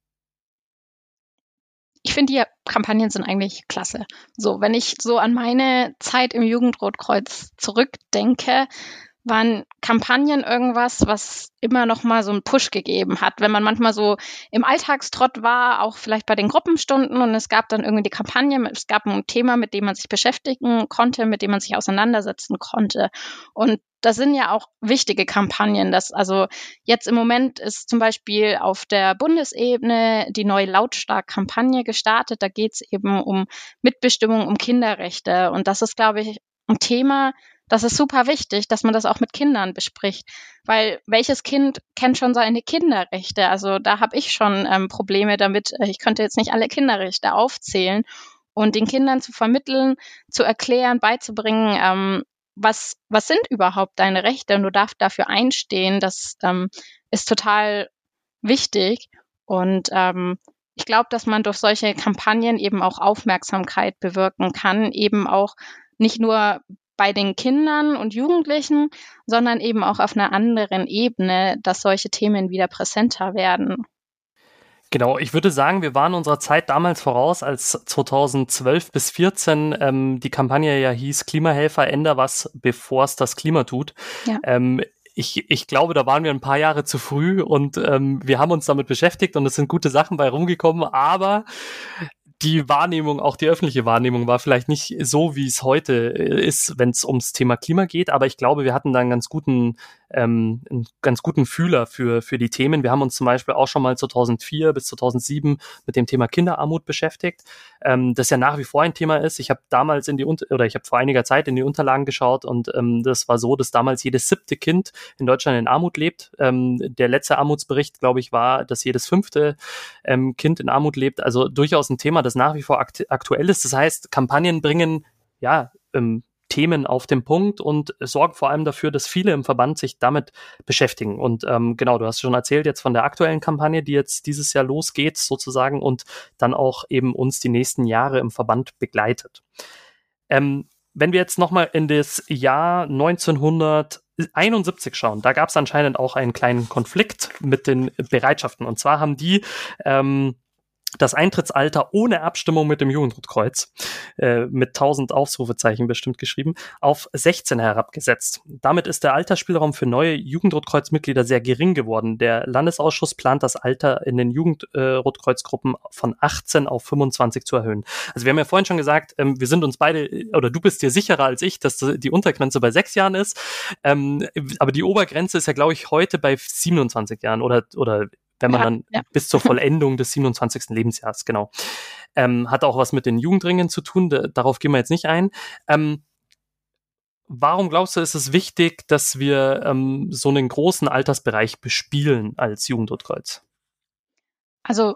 C: Ich finde, die Kampagnen sind eigentlich klasse. So, wenn ich so an meine Zeit im Jugendrotkreuz zurückdenke, waren Kampagnen irgendwas, was immer noch mal so einen Push gegeben hat, wenn man manchmal so im Alltagstrott war, auch vielleicht bei den Gruppenstunden und es gab dann irgendwie die Kampagne, es gab ein Thema, mit dem man sich beschäftigen konnte, mit dem man sich auseinandersetzen konnte. Und das sind ja auch wichtige Kampagnen. Das, also jetzt im Moment ist zum Beispiel auf der Bundesebene die neue Lautstark-Kampagne gestartet. Da geht es eben um Mitbestimmung, um Kinderrechte. Und das ist, glaube ich, ein Thema, das ist super wichtig, dass man das auch mit Kindern bespricht, weil welches Kind kennt schon seine Kinderrechte? Also da habe ich schon ähm, Probleme damit. Äh, ich könnte jetzt nicht alle Kinderrechte aufzählen und den Kindern zu vermitteln, zu erklären, beizubringen, ähm, was, was sind überhaupt deine Rechte und du darfst dafür einstehen. Das ähm, ist total wichtig und ähm, ich glaube, dass man durch solche Kampagnen eben auch Aufmerksamkeit bewirken kann, eben auch nicht nur bei den Kindern und Jugendlichen, sondern eben auch auf einer anderen Ebene, dass solche Themen wieder präsenter werden.
B: Genau, ich würde sagen, wir waren unserer Zeit damals voraus, als 2012 bis 2014 ähm, die Kampagne ja hieß Klimahelfer, änder was, bevor es das Klima tut. Ja. Ähm, ich, ich glaube, da waren wir ein paar Jahre zu früh und ähm, wir haben uns damit beschäftigt und es sind gute Sachen bei rumgekommen, aber die Wahrnehmung, auch die öffentliche Wahrnehmung war vielleicht nicht so, wie es heute äh, ist, wenn es ums Thema Klima geht, aber ich glaube, wir hatten da einen ganz guten ähm, einen ganz guten Fühler für, für die Themen. Wir haben uns zum Beispiel auch schon mal 2004 bis 2007 mit dem Thema Kinderarmut beschäftigt, ähm, das ja nach wie vor ein Thema ist. Ich habe damals in die, oder ich habe vor einiger Zeit in die Unterlagen geschaut und ähm, das war so, dass damals jedes siebte Kind in Deutschland in Armut lebt. Ähm, der letzte Armutsbericht, glaube ich, war, dass jedes fünfte ähm, Kind in Armut lebt. Also durchaus ein Thema, das nach wie vor akt aktuell ist. Das heißt, Kampagnen bringen ja ähm, Themen auf den Punkt und sorgen vor allem dafür, dass viele im Verband sich damit beschäftigen. Und ähm, genau, du hast schon erzählt jetzt von der aktuellen Kampagne, die jetzt dieses Jahr losgeht sozusagen und dann auch eben uns die nächsten Jahre im Verband begleitet. Ähm, wenn wir jetzt nochmal in das Jahr 1971 schauen, da gab es anscheinend auch einen kleinen Konflikt mit den Bereitschaften. Und zwar haben die ähm, das Eintrittsalter ohne Abstimmung mit dem Jugendrotkreuz, äh, mit 1000 Ausrufezeichen bestimmt geschrieben, auf 16 herabgesetzt. Damit ist der Altersspielraum für neue Jugendrotkreuzmitglieder sehr gering geworden. Der Landesausschuss plant das Alter in den Jugendrotkreuzgruppen äh, von 18 auf 25 zu erhöhen. Also wir haben ja vorhin schon gesagt, ähm, wir sind uns beide, oder du bist dir sicherer als ich, dass die Untergrenze bei sechs Jahren ist. Ähm, aber die Obergrenze ist ja, glaube ich, heute bei 27 Jahren oder, oder wenn man ja, dann ja. bis zur <laughs> Vollendung des 27. Lebensjahres, genau. Ähm, hat auch was mit den Jugendringen zu tun, da, darauf gehen wir jetzt nicht ein. Ähm, warum glaubst du, ist es wichtig, dass wir ähm, so einen großen Altersbereich bespielen als Jugendrotkreuz?
C: Also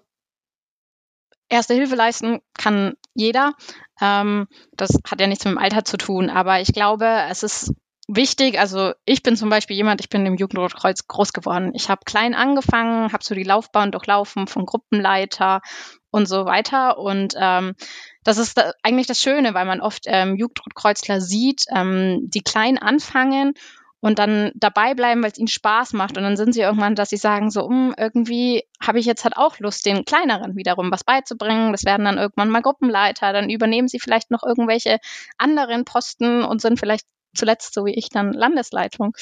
C: Erste Hilfe leisten kann jeder. Ähm, das hat ja nichts mit dem Alter zu tun, aber ich glaube, es ist wichtig. Also ich bin zum Beispiel jemand, ich bin im Jugendrotkreuz groß geworden. Ich habe klein angefangen, habe so die Laufbahn durchlaufen von Gruppenleiter und so weiter. Und ähm, das ist da eigentlich das Schöne, weil man oft ähm, Jugendrotkreuzler sieht, ähm, die klein anfangen und dann dabei bleiben, weil es ihnen Spaß macht. Und dann sind sie irgendwann, dass sie sagen, so, um, irgendwie habe ich jetzt halt auch Lust, den kleineren wiederum was beizubringen. Das werden dann irgendwann mal Gruppenleiter. Dann übernehmen sie vielleicht noch irgendwelche anderen Posten und sind vielleicht zuletzt, so wie ich, dann Landesleitung.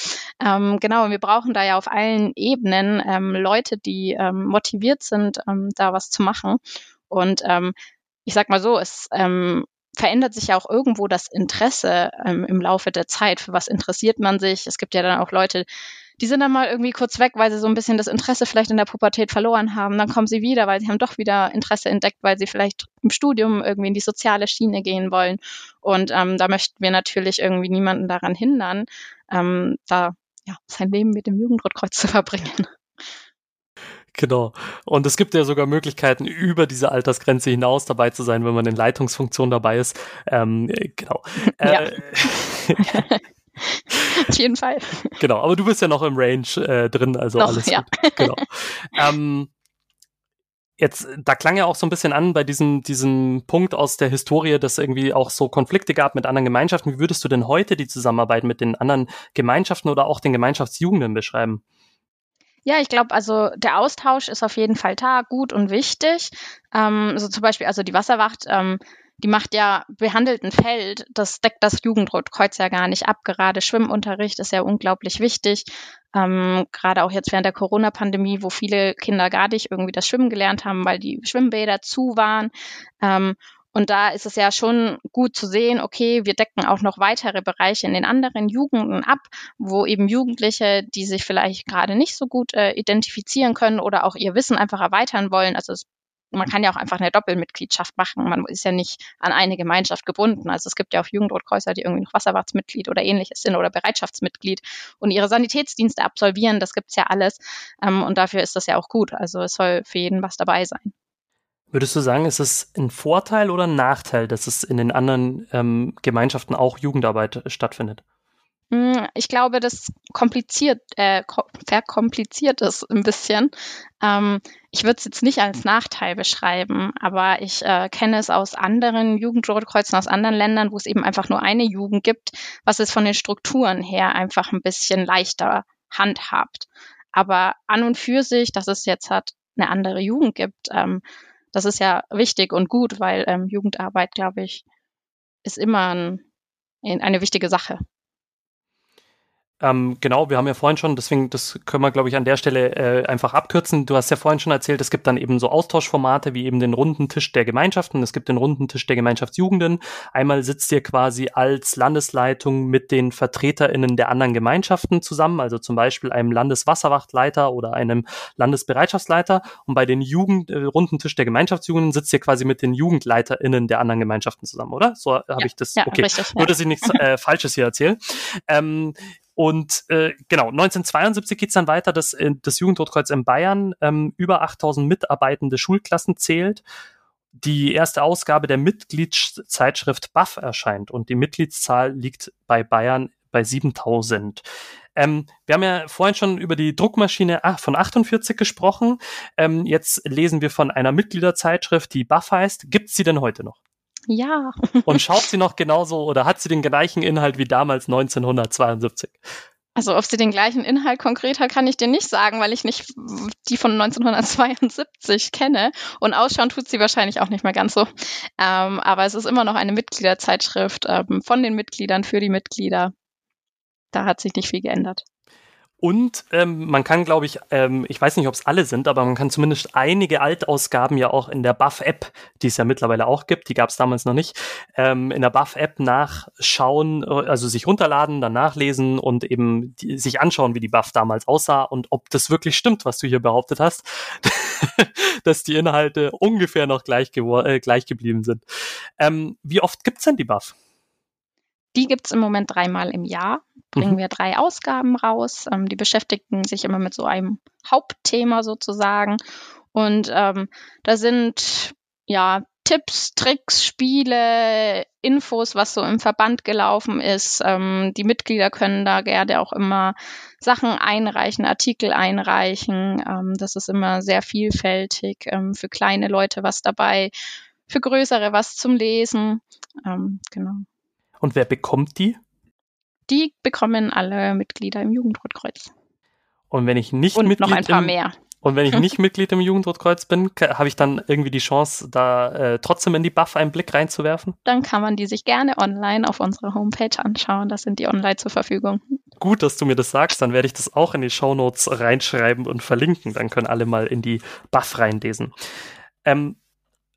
C: Ähm, genau, wir brauchen da ja auf allen Ebenen ähm, Leute, die ähm, motiviert sind, ähm, da was zu machen. Und ähm, ich sag mal so, es ähm, verändert sich ja auch irgendwo das Interesse im Laufe der Zeit. Für was interessiert man sich? Es gibt ja dann auch Leute, die sind dann mal irgendwie kurz weg, weil sie so ein bisschen das Interesse vielleicht in der Pubertät verloren haben. Dann kommen sie wieder, weil sie haben doch wieder Interesse entdeckt, weil sie vielleicht im Studium irgendwie in die soziale Schiene gehen wollen. Und ähm, da möchten wir natürlich irgendwie niemanden daran hindern, ähm, da ja, sein Leben mit dem Jugendrotkreuz zu verbringen.
B: Genau. Und es gibt ja sogar Möglichkeiten, über diese Altersgrenze hinaus dabei zu sein, wenn man in Leitungsfunktion dabei ist. Ähm, genau. Ja. <laughs> <laughs>
C: Auf jeden Fall.
B: Genau, aber du bist ja noch im Range äh, drin, also noch, alles ja. gut. Genau. ähm, Jetzt, da klang ja auch so ein bisschen an bei diesem, diesem Punkt aus der Historie, dass irgendwie auch so Konflikte gab mit anderen Gemeinschaften. Wie würdest du denn heute die Zusammenarbeit mit den anderen Gemeinschaften oder auch den Gemeinschaftsjugenden beschreiben?
C: Ja, ich glaube, also der Austausch ist auf jeden Fall da, gut und wichtig. Ähm, also zum Beispiel, also die Wasserwacht ähm, die macht ja behandelten Feld, das deckt das Jugendrotkreuz ja gar nicht ab. Gerade Schwimmunterricht ist ja unglaublich wichtig. Ähm, gerade auch jetzt während der Corona-Pandemie, wo viele Kinder gar nicht irgendwie das Schwimmen gelernt haben, weil die Schwimmbäder zu waren. Ähm, und da ist es ja schon gut zu sehen, okay, wir decken auch noch weitere Bereiche in den anderen Jugenden ab, wo eben Jugendliche, die sich vielleicht gerade nicht so gut äh, identifizieren können oder auch ihr Wissen einfach erweitern wollen. Also es man kann ja auch einfach eine Doppelmitgliedschaft machen. Man ist ja nicht an eine Gemeinschaft gebunden. Also es gibt ja auch Jugendrotkreuzler, die irgendwie noch Wasserwachtsmitglied oder ähnliches sind oder Bereitschaftsmitglied und ihre Sanitätsdienste absolvieren. Das gibt's ja alles. Ähm, und dafür ist das ja auch gut. Also es soll für jeden was dabei sein.
B: Würdest du sagen, ist es ein Vorteil oder ein Nachteil, dass es in den anderen ähm, Gemeinschaften auch Jugendarbeit stattfindet?
C: Hm, ich glaube, das kompliziert, äh, verkompliziert ist ein bisschen. Ähm, ich würde es jetzt nicht als Nachteil beschreiben, aber ich äh, kenne es aus anderen Jugendrotkreuzen, aus anderen Ländern, wo es eben einfach nur eine Jugend gibt, was es von den Strukturen her einfach ein bisschen leichter handhabt. Aber an und für sich, dass es jetzt halt eine andere Jugend gibt, ähm, das ist ja wichtig und gut, weil ähm, Jugendarbeit, glaube ich, ist immer ein, eine wichtige Sache.
B: Ähm, genau, wir haben ja vorhin schon, deswegen, das können wir, glaube ich, an der Stelle äh, einfach abkürzen. Du hast ja vorhin schon erzählt, es gibt dann eben so Austauschformate wie eben den runden Tisch der Gemeinschaften, es gibt den runden Tisch der Gemeinschaftsjugenden. Einmal sitzt ihr quasi als Landesleitung mit den VertreterInnen der anderen Gemeinschaften zusammen, also zum Beispiel einem Landeswasserwachtleiter oder einem Landesbereitschaftsleiter. Und bei den Jugend, äh, runden Tisch der Gemeinschaftsjugenden sitzt ihr quasi mit den JugendleiterInnen der anderen Gemeinschaften zusammen, oder? So habe ja, ich das. Ja, okay. Richtig. Nur, dass ich nichts äh, Falsches hier erzähle. Ähm, und äh, genau, 1972 geht's dann weiter, dass äh, das Jugendrotkreuz in Bayern ähm, über 8000 mitarbeitende Schulklassen zählt. Die erste Ausgabe der Mitgliedszeitschrift BAF erscheint und die Mitgliedszahl liegt bei Bayern bei 7000. Ähm, wir haben ja vorhin schon über die Druckmaschine von 48 gesprochen. Ähm, jetzt lesen wir von einer Mitgliederzeitschrift, die BAF heißt. Gibt's sie denn heute noch?
C: Ja.
B: Und schaut sie noch genauso oder hat sie den gleichen Inhalt wie damals 1972?
C: Also ob sie den gleichen Inhalt konkret hat, kann ich dir nicht sagen, weil ich nicht die von 1972 kenne. Und ausschauen tut sie wahrscheinlich auch nicht mehr ganz so. Ähm, aber es ist immer noch eine Mitgliederzeitschrift ähm, von den Mitgliedern für die Mitglieder. Da hat sich nicht viel geändert.
B: Und ähm, man kann, glaube ich, ähm, ich weiß nicht, ob es alle sind, aber man kann zumindest einige Altausgaben ja auch in der Buff-App, die es ja mittlerweile auch gibt, die gab es damals noch nicht, ähm, in der Buff-App nachschauen, also sich runterladen, dann nachlesen und eben die, sich anschauen, wie die Buff damals aussah und ob das wirklich stimmt, was du hier behauptet hast, <laughs> dass die Inhalte ungefähr noch gleich, äh, gleich geblieben sind. Ähm, wie oft gibt's denn die Buff?
C: Die gibt's im Moment dreimal im Jahr. Bringen mhm. wir drei Ausgaben raus. Ähm, die beschäftigen sich immer mit so einem Hauptthema sozusagen. Und ähm, da sind ja Tipps, Tricks, Spiele, Infos, was so im Verband gelaufen ist. Ähm, die Mitglieder können da gerne auch immer Sachen einreichen, Artikel einreichen. Ähm, das ist immer sehr vielfältig. Ähm, für kleine Leute was dabei, für größere was zum Lesen. Ähm, genau.
B: Und wer bekommt die?
C: Die bekommen alle Mitglieder im Jugendrotkreuz.
B: Und wenn ich nicht
C: und
B: Mitglied
C: noch ein paar
B: im,
C: mehr.
B: Und wenn ich <laughs> nicht Mitglied im Jugendrotkreuz bin, habe ich dann irgendwie die Chance, da äh, trotzdem in die Buff einen Blick reinzuwerfen?
C: Dann kann man die sich gerne online auf unserer Homepage anschauen. Das sind die online zur Verfügung.
B: Gut, dass du mir das sagst. Dann werde ich das auch in die Shownotes reinschreiben und verlinken. Dann können alle mal in die Buff reinlesen. Ähm,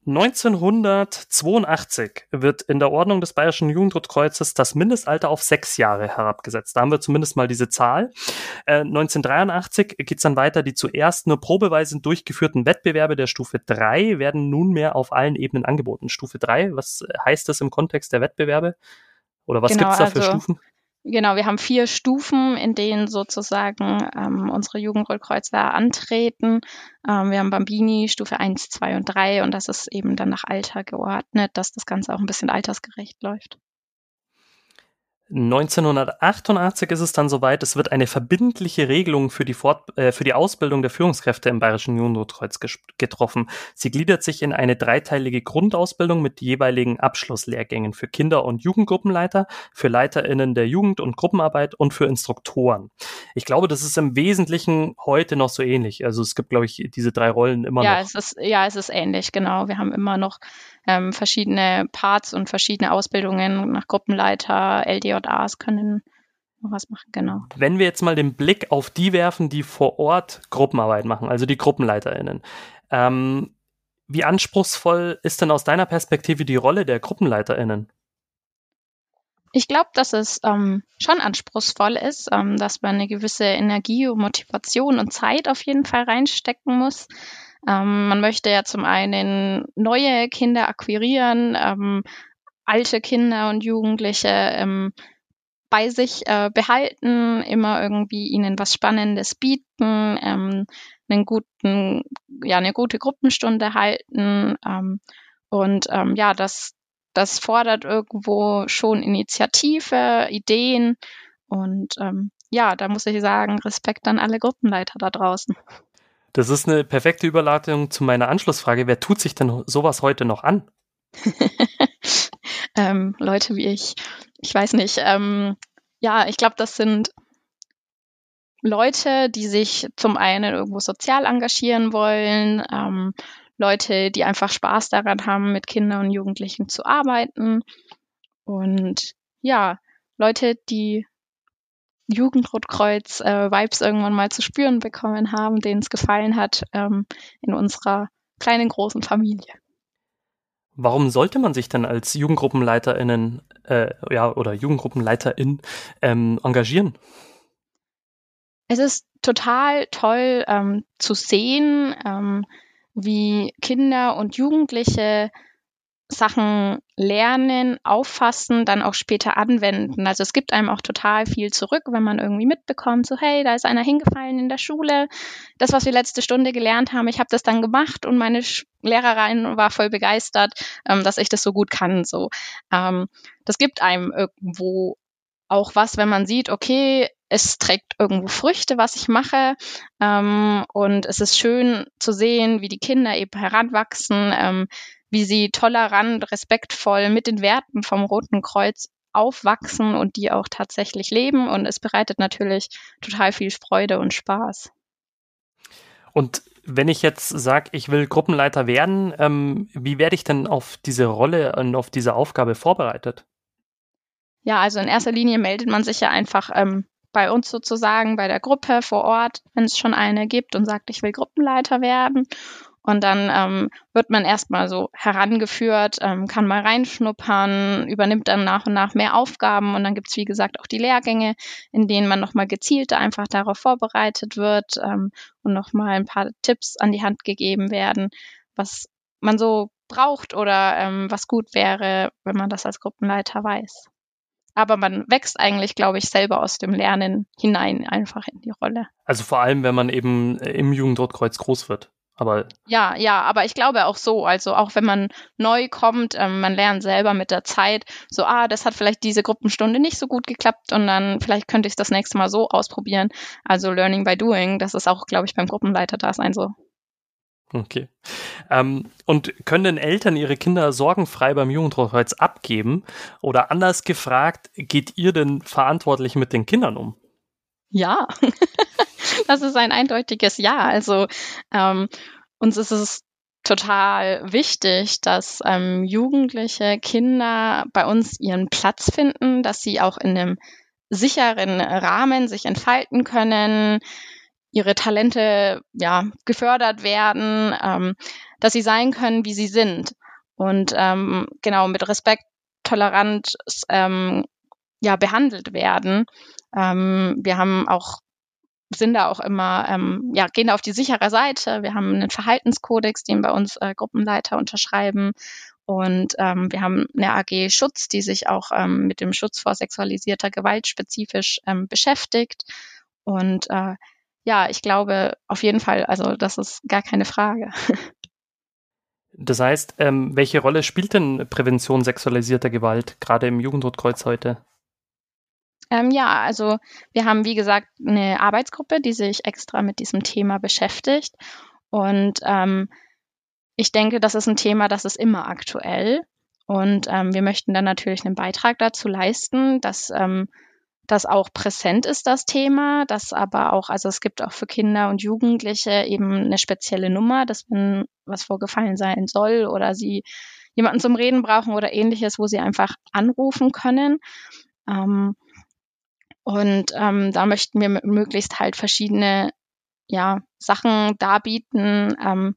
B: 1982 wird in der Ordnung des Bayerischen Jugendrotkreuzes das Mindestalter auf sechs Jahre herabgesetzt. Da haben wir zumindest mal diese Zahl. Äh, 1983 geht's dann weiter. Die zuerst nur probeweise durchgeführten Wettbewerbe der Stufe 3 werden nunmehr auf allen Ebenen angeboten. Stufe 3, was heißt das im Kontext der Wettbewerbe? Oder was genau, gibt's da für also, Stufen?
C: Genau, wir haben vier Stufen, in denen sozusagen ähm, unsere Jugendrollkreuzer antreten. Ähm, wir haben Bambini, Stufe 1, 2 und 3 und das ist eben dann nach Alter geordnet, dass das Ganze auch ein bisschen altersgerecht läuft.
B: 1988 ist es dann soweit, es wird eine verbindliche Regelung für die, Fort äh, für die Ausbildung der Führungskräfte im Bayerischen Jugendrotkreuz getroffen. Sie gliedert sich in eine dreiteilige Grundausbildung mit jeweiligen Abschlusslehrgängen für Kinder- und Jugendgruppenleiter, für LeiterInnen der Jugend- und Gruppenarbeit und für Instruktoren. Ich glaube, das ist im Wesentlichen heute noch so ähnlich. Also es gibt, glaube ich, diese drei Rollen immer
C: ja,
B: noch.
C: Es ist, ja, es ist ähnlich, genau. Wir haben immer noch ähm, verschiedene Parts und verschiedene Ausbildungen nach Gruppenleiter, LDJAs können noch was machen, genau.
B: Wenn wir jetzt mal den Blick auf die werfen, die vor Ort Gruppenarbeit machen, also die GruppenleiterInnen, ähm, wie anspruchsvoll ist denn aus deiner Perspektive die Rolle der GruppenleiterInnen?
C: Ich glaube, dass es ähm, schon anspruchsvoll ist, ähm, dass man eine gewisse Energie und Motivation und Zeit auf jeden Fall reinstecken muss. Ähm, man möchte ja zum einen neue Kinder akquirieren, ähm, alte Kinder und Jugendliche ähm, bei sich äh, behalten, immer irgendwie ihnen was Spannendes bieten, ähm, einen guten, ja, eine gute Gruppenstunde halten. Ähm, und ähm, ja, das, das fordert irgendwo schon Initiative, Ideen Und ähm, ja, da muss ich sagen, Respekt an alle Gruppenleiter da draußen.
B: Das ist eine perfekte Überleitung zu meiner Anschlussfrage. Wer tut sich denn sowas heute noch an? <laughs>
C: ähm, Leute wie ich. Ich weiß nicht. Ähm, ja, ich glaube, das sind Leute, die sich zum einen irgendwo sozial engagieren wollen, ähm, Leute, die einfach Spaß daran haben, mit Kindern und Jugendlichen zu arbeiten und ja, Leute, die Jugendrotkreuz äh, Vibes irgendwann mal zu spüren bekommen haben, denen es gefallen hat ähm, in unserer kleinen großen Familie.
B: Warum sollte man sich dann als JugendgruppenleiterInnen äh, ja, oder Jugendgruppenleiterin ähm, engagieren?
C: Es ist total toll ähm, zu sehen, ähm, wie Kinder und Jugendliche Sachen lernen, auffassen, dann auch später anwenden. Also es gibt einem auch total viel zurück, wenn man irgendwie mitbekommt, so hey, da ist einer hingefallen in der Schule. Das, was wir letzte Stunde gelernt haben, ich habe das dann gemacht und meine Lehrerin war voll begeistert, ähm, dass ich das so gut kann. So, ähm, das gibt einem irgendwo auch was, wenn man sieht, okay, es trägt irgendwo Früchte, was ich mache. Ähm, und es ist schön zu sehen, wie die Kinder eben heranwachsen, ähm, wie sie tolerant, respektvoll mit den Werten vom Roten Kreuz aufwachsen und die auch tatsächlich leben. Und es bereitet natürlich total viel Freude und Spaß.
B: Und wenn ich jetzt sage, ich will Gruppenleiter werden, ähm, wie werde ich denn auf diese Rolle und auf diese Aufgabe vorbereitet?
C: Ja, also in erster Linie meldet man sich ja einfach ähm, bei uns sozusagen, bei der Gruppe vor Ort, wenn es schon eine gibt und sagt, ich will Gruppenleiter werden. Und dann ähm, wird man erstmal so herangeführt, ähm, kann mal reinschnuppern, übernimmt dann nach und nach mehr Aufgaben und dann gibt's wie gesagt auch die Lehrgänge, in denen man nochmal gezielter einfach darauf vorbereitet wird ähm, und nochmal ein paar Tipps an die Hand gegeben werden, was man so braucht oder ähm, was gut wäre, wenn man das als Gruppenleiter weiß. Aber man wächst eigentlich, glaube ich, selber aus dem Lernen hinein einfach in die Rolle.
B: Also vor allem, wenn man eben im Jugendrotkreuz groß wird. Aber
C: ja, ja, aber ich glaube auch so, also auch wenn man neu kommt, ähm, man lernt selber mit der Zeit, so, ah, das hat vielleicht diese Gruppenstunde nicht so gut geklappt und dann vielleicht könnte ich es das nächste Mal so ausprobieren. Also Learning by Doing, das ist auch, glaube ich, beim Gruppenleiter da sein so.
B: Okay. Ähm, und können denn Eltern ihre Kinder sorgenfrei beim Jugendrotkreuz abgeben? Oder anders gefragt, geht ihr denn verantwortlich mit den Kindern um?
C: Ja, <laughs> das ist ein eindeutiges Ja. Also ähm, uns ist es total wichtig, dass ähm, jugendliche Kinder bei uns ihren Platz finden, dass sie auch in einem sicheren Rahmen sich entfalten können, ihre Talente ja gefördert werden, ähm, dass sie sein können, wie sie sind und ähm, genau mit Respekt, tolerant ähm, ja behandelt werden. Ähm, wir haben auch sind da auch immer, ähm, ja, gehen da auf die sichere Seite. Wir haben einen Verhaltenskodex, den bei uns äh, Gruppenleiter unterschreiben. Und ähm, wir haben eine AG Schutz, die sich auch ähm, mit dem Schutz vor sexualisierter Gewalt spezifisch ähm, beschäftigt. Und äh, ja, ich glaube auf jeden Fall, also das ist gar keine Frage. <laughs>
B: Das heißt, ähm, welche Rolle spielt denn Prävention sexualisierter Gewalt gerade im Jugendrotkreuz heute?
C: Ähm, ja, also wir haben, wie gesagt, eine Arbeitsgruppe, die sich extra mit diesem Thema beschäftigt. Und ähm, ich denke, das ist ein Thema, das ist immer aktuell. Und ähm, wir möchten dann natürlich einen Beitrag dazu leisten, dass ähm, das auch präsent ist, das Thema, dass aber auch, also es gibt auch für Kinder und Jugendliche eben eine spezielle Nummer, dass wenn was vorgefallen sein soll oder sie jemanden zum Reden brauchen oder ähnliches, wo sie einfach anrufen können. Ähm, und ähm, da möchten wir möglichst halt verschiedene ja, Sachen darbieten, ähm,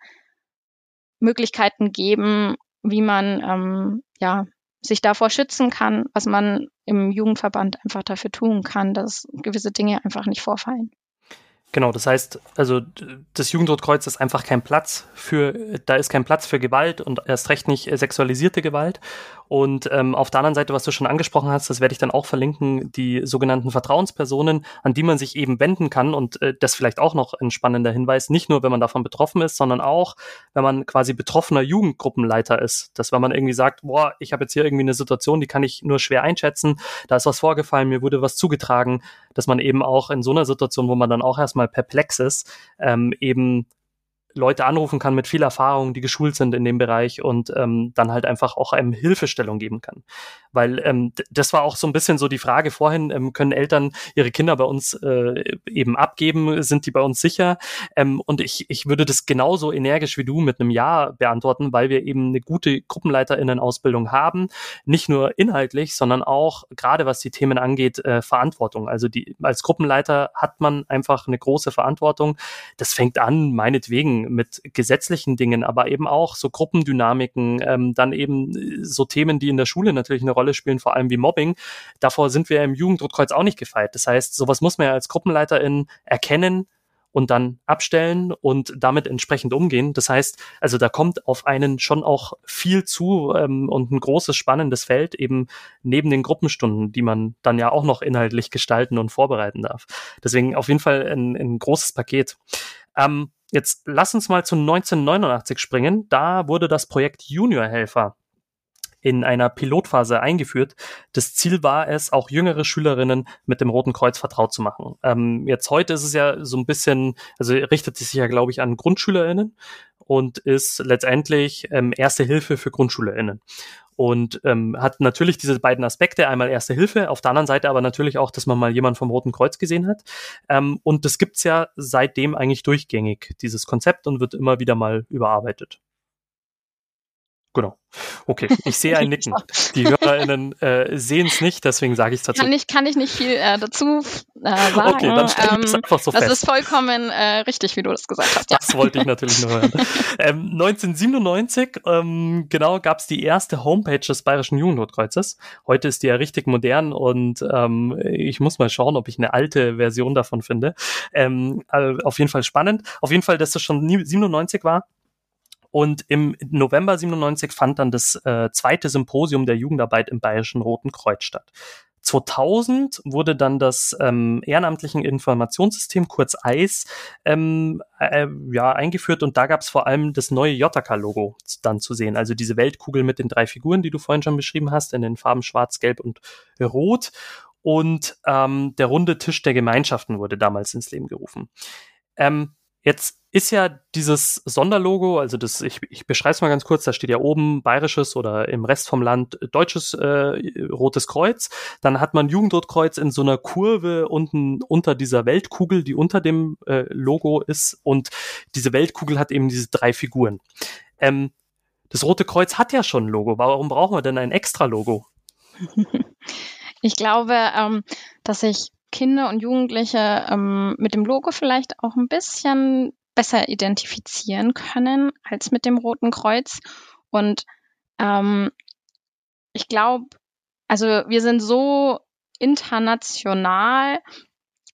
C: Möglichkeiten geben, wie man ähm, ja, sich davor schützen kann, was man im Jugendverband einfach dafür tun kann, dass gewisse Dinge einfach nicht vorfallen.
B: Genau, das heißt, also das Jugendrotkreuz ist einfach kein Platz für, da ist kein Platz für Gewalt und erst recht nicht sexualisierte Gewalt. Und ähm, auf der anderen Seite, was du schon angesprochen hast, das werde ich dann auch verlinken, die sogenannten Vertrauenspersonen, an die man sich eben wenden kann. Und äh, das vielleicht auch noch ein spannender Hinweis, nicht nur, wenn man davon betroffen ist, sondern auch, wenn man quasi betroffener Jugendgruppenleiter ist. Dass wenn man irgendwie sagt, boah, ich habe jetzt hier irgendwie eine Situation, die kann ich nur schwer einschätzen, da ist was vorgefallen, mir wurde was zugetragen, dass man eben auch in so einer Situation, wo man dann auch erstmal perplex ist, ähm, eben Leute anrufen kann mit viel Erfahrung, die geschult sind in dem Bereich und ähm, dann halt einfach auch einem Hilfestellung geben kann. Weil ähm, das war auch so ein bisschen so die Frage vorhin, ähm, können Eltern ihre Kinder bei uns äh, eben abgeben, sind die bei uns sicher? Ähm, und ich, ich würde das genauso energisch wie du mit einem Ja beantworten, weil wir eben eine gute Gruppenleiterinnen-Ausbildung haben, nicht nur inhaltlich, sondern auch gerade was die Themen angeht, äh, Verantwortung. Also die als Gruppenleiter hat man einfach eine große Verantwortung. Das fängt an, meinetwegen mit gesetzlichen Dingen, aber eben auch so Gruppendynamiken, ähm, dann eben äh, so Themen, die in der Schule natürlich eine Rolle spielen, vor allem wie Mobbing. Davor sind wir im Jugenddruckkreuz auch nicht gefeit. Das heißt, sowas muss man ja als Gruppenleiterin erkennen, und dann abstellen und damit entsprechend umgehen. Das heißt, also da kommt auf einen schon auch viel zu ähm, und ein großes spannendes Feld eben neben den Gruppenstunden, die man dann ja auch noch inhaltlich gestalten und vorbereiten darf. Deswegen auf jeden Fall ein, ein großes Paket. Ähm, Jetzt lass uns mal zu 1989 springen. Da wurde das Projekt Juniorhelfer in einer Pilotphase eingeführt. Das Ziel war es, auch jüngere Schülerinnen mit dem Roten Kreuz vertraut zu machen. Ähm, jetzt heute ist es ja so ein bisschen, also richtet sich ja, glaube ich, an GrundschülerInnen und ist letztendlich ähm, Erste Hilfe für GrundschülerInnen und ähm, hat natürlich diese beiden Aspekte, einmal Erste Hilfe, auf der anderen Seite aber natürlich auch, dass man mal jemand vom Roten Kreuz gesehen hat. Ähm, und das gibt's ja seitdem eigentlich durchgängig, dieses Konzept, und wird immer wieder mal überarbeitet. Genau. Okay, ich sehe ein <laughs> Nicken. Die HörerInnen äh, sehen es nicht, deswegen sage ich es dazu.
C: Kann ich, kann ich nicht viel äh, dazu äh, sagen. Okay, dann stelle ich ähm, einfach so das fest. Das ist vollkommen äh, richtig, wie du das gesagt hast.
B: Ja. Das wollte ich natürlich nur hören. <laughs> ähm, 1997, ähm, genau, gab es die erste Homepage des Bayerischen Jugendrotkreuzes. Heute ist die ja richtig modern und ähm, ich muss mal schauen, ob ich eine alte Version davon finde. Ähm, äh, auf jeden Fall spannend. Auf jeden Fall, dass das schon 97 war, und im November 97 fand dann das äh, zweite Symposium der Jugendarbeit im Bayerischen Roten Kreuz statt. 2000 wurde dann das ähm, ehrenamtlichen Informationssystem, kurz EIS, ähm, äh, ja, eingeführt und da gab es vor allem das neue JK-Logo dann zu sehen. Also diese Weltkugel mit den drei Figuren, die du vorhin schon beschrieben hast, in den Farben Schwarz, Gelb und Rot. Und ähm, der runde Tisch der Gemeinschaften wurde damals ins Leben gerufen. Ähm, Jetzt ist ja dieses Sonderlogo, also das, ich, ich beschreibe es mal ganz kurz, da steht ja oben bayerisches oder im Rest vom Land deutsches äh, Rotes Kreuz. Dann hat man Jugendrotkreuz in so einer Kurve unten unter dieser Weltkugel, die unter dem äh, Logo ist. Und diese Weltkugel hat eben diese drei Figuren. Ähm, das Rote Kreuz hat ja schon ein Logo. Warum brauchen wir denn ein extra Logo? <laughs>
C: Ich glaube, ähm, dass sich Kinder und Jugendliche ähm, mit dem Logo vielleicht auch ein bisschen besser identifizieren können als mit dem Roten Kreuz. Und ähm, ich glaube, also wir sind so international,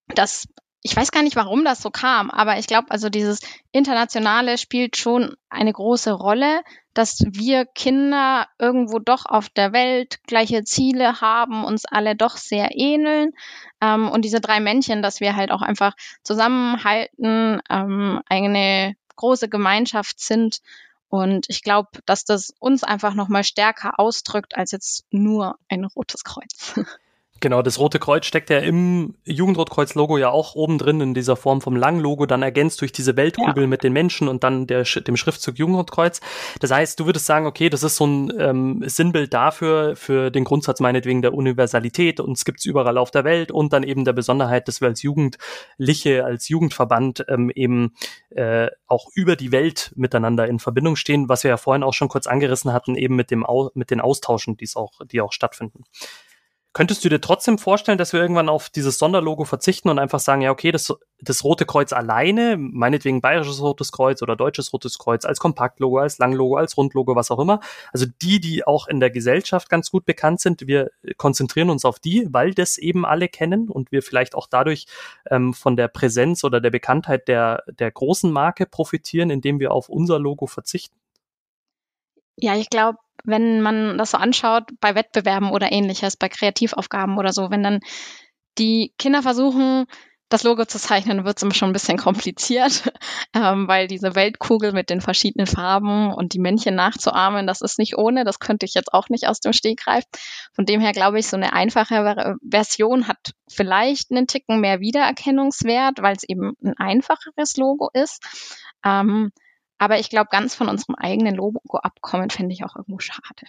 C: dass ich weiß gar nicht, warum das so kam, aber ich glaube, also dieses Internationale spielt schon eine große Rolle, dass wir Kinder irgendwo doch auf der Welt gleiche Ziele haben, uns alle doch sehr ähneln. Ähm, und diese drei Männchen, dass wir halt auch einfach zusammenhalten, ähm, eine große Gemeinschaft sind. Und ich glaube, dass das uns einfach nochmal stärker ausdrückt als jetzt nur ein rotes Kreuz. <laughs>
B: Genau, das Rote Kreuz steckt ja im Jugendrotkreuz-Logo ja auch oben drin in dieser Form vom Lang-Logo, dann ergänzt durch diese Weltkugel ja. mit den Menschen und dann der, dem Schriftzug Jugendrotkreuz. Das heißt, du würdest sagen, okay, das ist so ein ähm, Sinnbild dafür, für den Grundsatz meinetwegen der Universalität. Uns gibt's überall auf der Welt und dann eben der Besonderheit, dass wir als Jugendliche, als Jugendverband ähm, eben äh, auch über die Welt miteinander in Verbindung stehen, was wir ja vorhin auch schon kurz angerissen hatten, eben mit dem Au mit den Austauschen, die auch, die auch stattfinden. Könntest du dir trotzdem vorstellen, dass wir irgendwann auf dieses Sonderlogo verzichten und einfach sagen, ja, okay, das, das Rote Kreuz alleine, meinetwegen Bayerisches Rotes Kreuz oder Deutsches Rotes Kreuz, als Kompaktlogo, als Langlogo, als Rundlogo, was auch immer. Also die, die auch in der Gesellschaft ganz gut bekannt sind, wir konzentrieren uns auf die, weil das eben alle kennen und wir vielleicht auch dadurch ähm, von der Präsenz oder der Bekanntheit der, der großen Marke profitieren, indem wir auf unser Logo verzichten.
C: Ja, ich glaube, wenn man das so anschaut, bei Wettbewerben oder ähnliches, bei Kreativaufgaben oder so, wenn dann die Kinder versuchen, das Logo zu zeichnen, wird es schon ein bisschen kompliziert, <laughs> ähm, weil diese Weltkugel mit den verschiedenen Farben und die Männchen nachzuahmen, das ist nicht ohne, das könnte ich jetzt auch nicht aus dem Stegreif. Von dem her glaube ich, so eine einfache Version hat vielleicht einen Ticken mehr Wiedererkennungswert, weil es eben ein einfacheres Logo ist. Ähm, aber ich glaube, ganz von unserem eigenen Logo abkommen, fände ich auch irgendwo schade.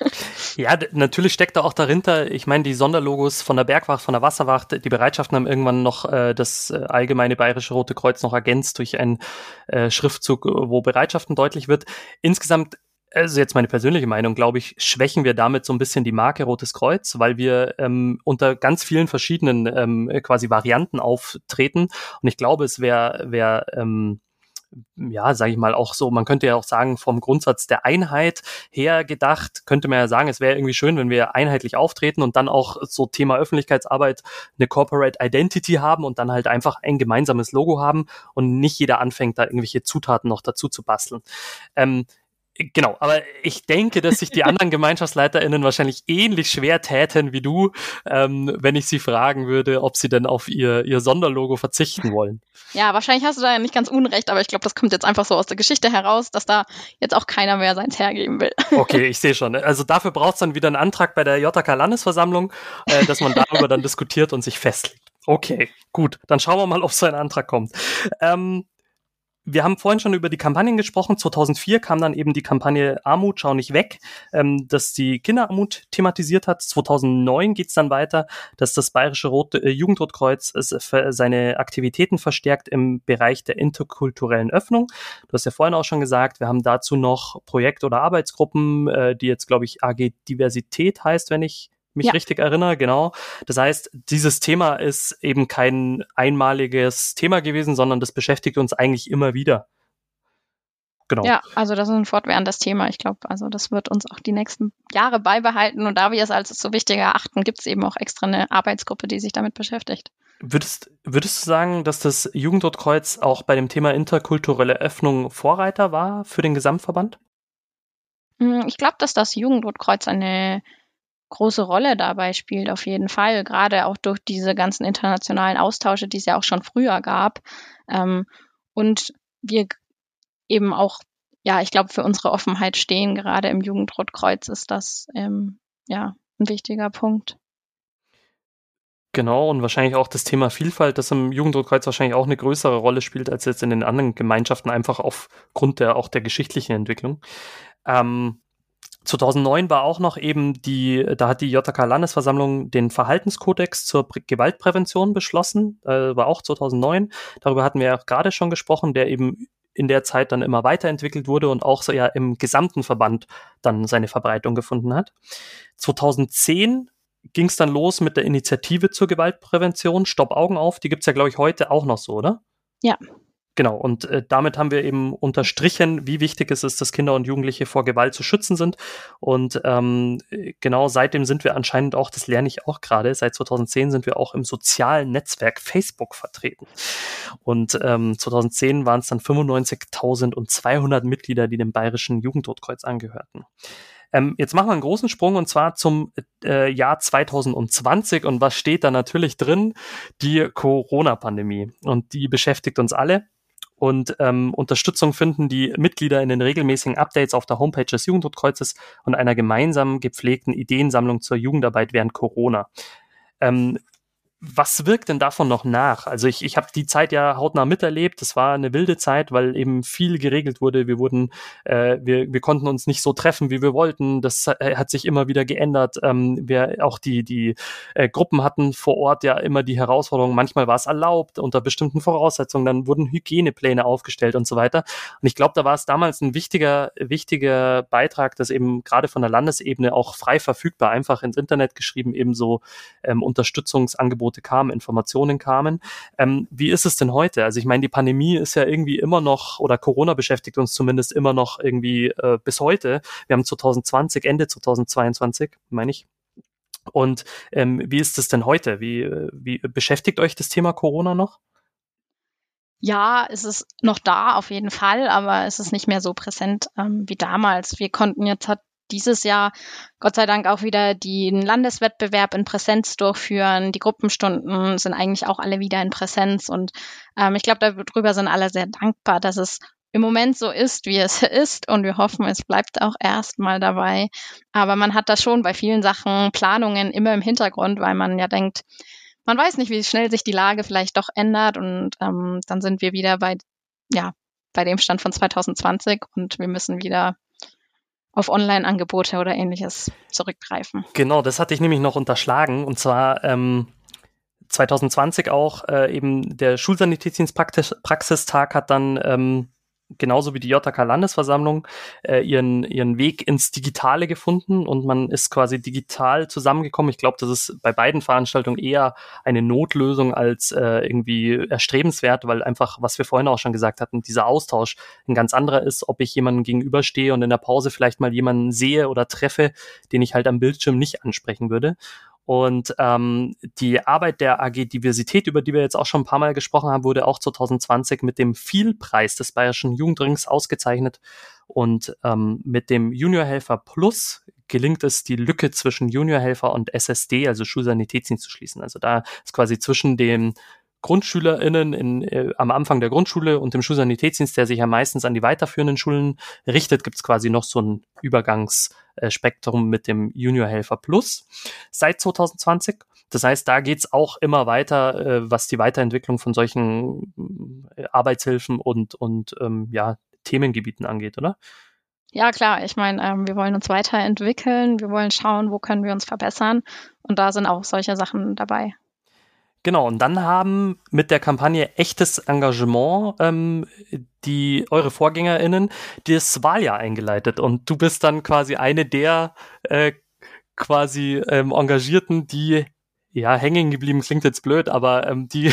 C: <laughs>
B: ja, natürlich steckt da auch dahinter, ich meine, die Sonderlogos von der Bergwacht, von der Wasserwacht, die Bereitschaften haben irgendwann noch äh, das äh, allgemeine Bayerische Rote Kreuz noch ergänzt durch einen äh, Schriftzug, wo Bereitschaften deutlich wird. Insgesamt also jetzt meine persönliche Meinung, glaube ich, schwächen wir damit so ein bisschen die Marke Rotes Kreuz, weil wir ähm, unter ganz vielen verschiedenen ähm, quasi Varianten auftreten. Und ich glaube, es wäre wär, ähm, ja, sage ich mal, auch so, man könnte ja auch sagen, vom Grundsatz der Einheit her gedacht, könnte man ja sagen, es wäre irgendwie schön, wenn wir einheitlich auftreten und dann auch so Thema Öffentlichkeitsarbeit eine Corporate Identity haben und dann halt einfach ein gemeinsames Logo haben und nicht jeder anfängt, da irgendwelche Zutaten noch dazu zu basteln. Ähm, Genau, aber ich denke, dass sich die <laughs> anderen GemeinschaftsleiterInnen wahrscheinlich ähnlich schwer täten wie du, ähm, wenn ich sie fragen würde, ob sie denn auf ihr, ihr Sonderlogo verzichten wollen.
C: Ja, wahrscheinlich hast du da ja nicht ganz unrecht, aber ich glaube, das kommt jetzt einfach so aus der Geschichte heraus, dass da jetzt auch keiner mehr seins hergeben will. <laughs>
B: Okay, ich sehe schon. Also dafür braucht es dann wieder einen Antrag bei der JK Landesversammlung, äh, dass man darüber dann diskutiert und sich festlegt. Okay, gut, dann schauen wir mal, ob so ein Antrag kommt. Ähm, wir haben vorhin schon über die Kampagnen gesprochen. 2004 kam dann eben die Kampagne Armut, schau nicht weg, ähm, dass die Kinderarmut thematisiert hat. 2009 geht's dann weiter, dass das Bayerische äh, Jugendrotkreuz seine Aktivitäten verstärkt im Bereich der interkulturellen Öffnung. Du hast ja vorhin auch schon gesagt, wir haben dazu noch Projekt- oder Arbeitsgruppen, äh, die jetzt, glaube ich, AG Diversität heißt, wenn ich mich ja. richtig erinnere, genau. Das heißt, dieses Thema ist eben kein einmaliges Thema gewesen, sondern das beschäftigt uns eigentlich immer wieder.
C: Genau. Ja, also das ist ein fortwährendes Thema. Ich glaube, also das wird uns auch die nächsten Jahre beibehalten. Und da wir es als so wichtig erachten, gibt es eben auch extra eine Arbeitsgruppe, die sich damit beschäftigt.
B: Würdest, würdest du sagen, dass das Jugendrotkreuz auch bei dem Thema interkulturelle Öffnung Vorreiter war für den Gesamtverband?
C: Hm, ich glaube, dass das Jugendrotkreuz eine große Rolle dabei spielt, auf jeden Fall. Gerade auch durch diese ganzen internationalen Austausche, die es ja auch schon früher gab. Ähm, und wir eben auch, ja, ich glaube, für unsere Offenheit stehen. Gerade im Jugendrotkreuz ist das ähm, ja ein wichtiger Punkt.
B: Genau, und wahrscheinlich auch das Thema Vielfalt, das im Jugendrotkreuz wahrscheinlich auch eine größere Rolle spielt als jetzt in den anderen Gemeinschaften, einfach aufgrund der auch der geschichtlichen Entwicklung. Ähm, 2009 war auch noch eben die, da hat die JK Landesversammlung den Verhaltenskodex zur Prä Gewaltprävention beschlossen, äh, war auch 2009. Darüber hatten wir ja gerade schon gesprochen, der eben in der Zeit dann immer weiterentwickelt wurde und auch so ja im gesamten Verband dann seine Verbreitung gefunden hat. 2010 ging es dann los mit der Initiative zur Gewaltprävention, Stopp Augen auf, die gibt's ja, glaube ich, heute auch noch so, oder?
C: Ja,
B: Genau, und äh, damit haben wir eben unterstrichen, wie wichtig es ist, dass Kinder und Jugendliche vor Gewalt zu schützen sind. Und ähm, genau seitdem sind wir anscheinend auch, das lerne ich auch gerade, seit 2010 sind wir auch im sozialen Netzwerk Facebook vertreten. Und ähm, 2010 waren es dann 95.200 Mitglieder, die dem Bayerischen Jugendrotkreuz angehörten. Ähm, jetzt machen wir einen großen Sprung und zwar zum äh, Jahr 2020. Und was steht da natürlich drin? Die Corona-Pandemie. Und die beschäftigt uns alle und ähm, Unterstützung finden die Mitglieder in den regelmäßigen Updates auf der Homepage des Jugendrotkreuzes und einer gemeinsam gepflegten Ideensammlung zur Jugendarbeit während Corona. Ähm, was wirkt denn davon noch nach? Also ich, ich habe die Zeit ja hautnah miterlebt. Das war eine wilde Zeit, weil eben viel geregelt wurde. Wir wurden, äh, wir, wir konnten uns nicht so treffen, wie wir wollten. Das äh, hat sich immer wieder geändert. Ähm, wir auch die die äh, Gruppen hatten vor Ort ja immer die Herausforderung. Manchmal war es erlaubt unter bestimmten Voraussetzungen. Dann wurden Hygienepläne aufgestellt und so weiter. Und ich glaube, da war es damals ein wichtiger wichtiger Beitrag, dass eben gerade von der Landesebene auch frei verfügbar einfach ins Internet geschrieben eben so ähm, Unterstützungsangebote Angebote kamen, Informationen kamen. Ähm, wie ist es denn heute? Also ich meine, die Pandemie ist ja irgendwie immer noch, oder Corona beschäftigt uns zumindest immer noch irgendwie äh, bis heute. Wir haben 2020, Ende 2022, meine ich. Und ähm, wie ist es denn heute? Wie, wie beschäftigt euch das Thema Corona noch?
C: Ja, es ist noch da auf jeden Fall, aber es ist nicht mehr so präsent ähm, wie damals. Wir konnten jetzt dieses Jahr Gott sei Dank auch wieder den Landeswettbewerb in Präsenz durchführen. Die Gruppenstunden sind eigentlich auch alle wieder in Präsenz und ähm, ich glaube, darüber sind alle sehr dankbar, dass es im Moment so ist, wie es <laughs> ist und wir hoffen, es bleibt auch erstmal dabei. Aber man hat da schon bei vielen Sachen Planungen immer im Hintergrund, weil man ja denkt, man weiß nicht, wie schnell sich die Lage vielleicht doch ändert und ähm, dann sind wir wieder bei, ja, bei dem Stand von 2020 und wir müssen wieder auf Online-Angebote oder ähnliches zurückgreifen.
B: Genau, das hatte ich nämlich noch unterschlagen. Und zwar ähm, 2020 auch äh, eben der Schulsanitätsdienstpraxistag hat dann ähm, genauso wie die JK Landesversammlung äh, ihren ihren Weg ins Digitale gefunden und man ist quasi digital zusammengekommen. Ich glaube, das ist bei beiden Veranstaltungen eher eine Notlösung als äh, irgendwie erstrebenswert, weil einfach, was wir vorhin auch schon gesagt hatten, dieser Austausch ein ganz anderer ist, ob ich jemanden gegenüberstehe und in der Pause vielleicht mal jemanden sehe oder treffe, den ich halt am Bildschirm nicht ansprechen würde. Und ähm, die Arbeit der AG Diversität, über die wir jetzt auch schon ein paar Mal gesprochen haben, wurde auch 2020 mit dem Vielpreis des Bayerischen Jugendrings ausgezeichnet. Und ähm, mit dem Juniorhelfer Plus gelingt es, die Lücke zwischen Juniorhelfer und SSD, also Schulsanitätsdienst, zu schließen. Also da ist quasi zwischen dem GrundschülerInnen in, äh, am Anfang der Grundschule und dem Schulsanitätsdienst, der sich ja meistens an die weiterführenden Schulen richtet, gibt es quasi noch so ein Übergangsspektrum mit dem Juniorhelfer Plus seit 2020. Das heißt, da geht's auch immer weiter, äh, was die Weiterentwicklung von solchen äh, Arbeitshilfen und, und ähm, ja, Themengebieten angeht, oder?
C: Ja, klar. Ich meine, ähm, wir wollen uns weiterentwickeln, wir wollen schauen, wo können wir uns verbessern. Und da sind auch solche Sachen dabei.
B: Genau, und dann haben mit der Kampagne echtes Engagement ähm, die eure VorgängerInnen das Wahljahr eingeleitet. Und du bist dann quasi eine der äh, quasi ähm, Engagierten, die ja hängen geblieben klingt jetzt blöd, aber ähm, die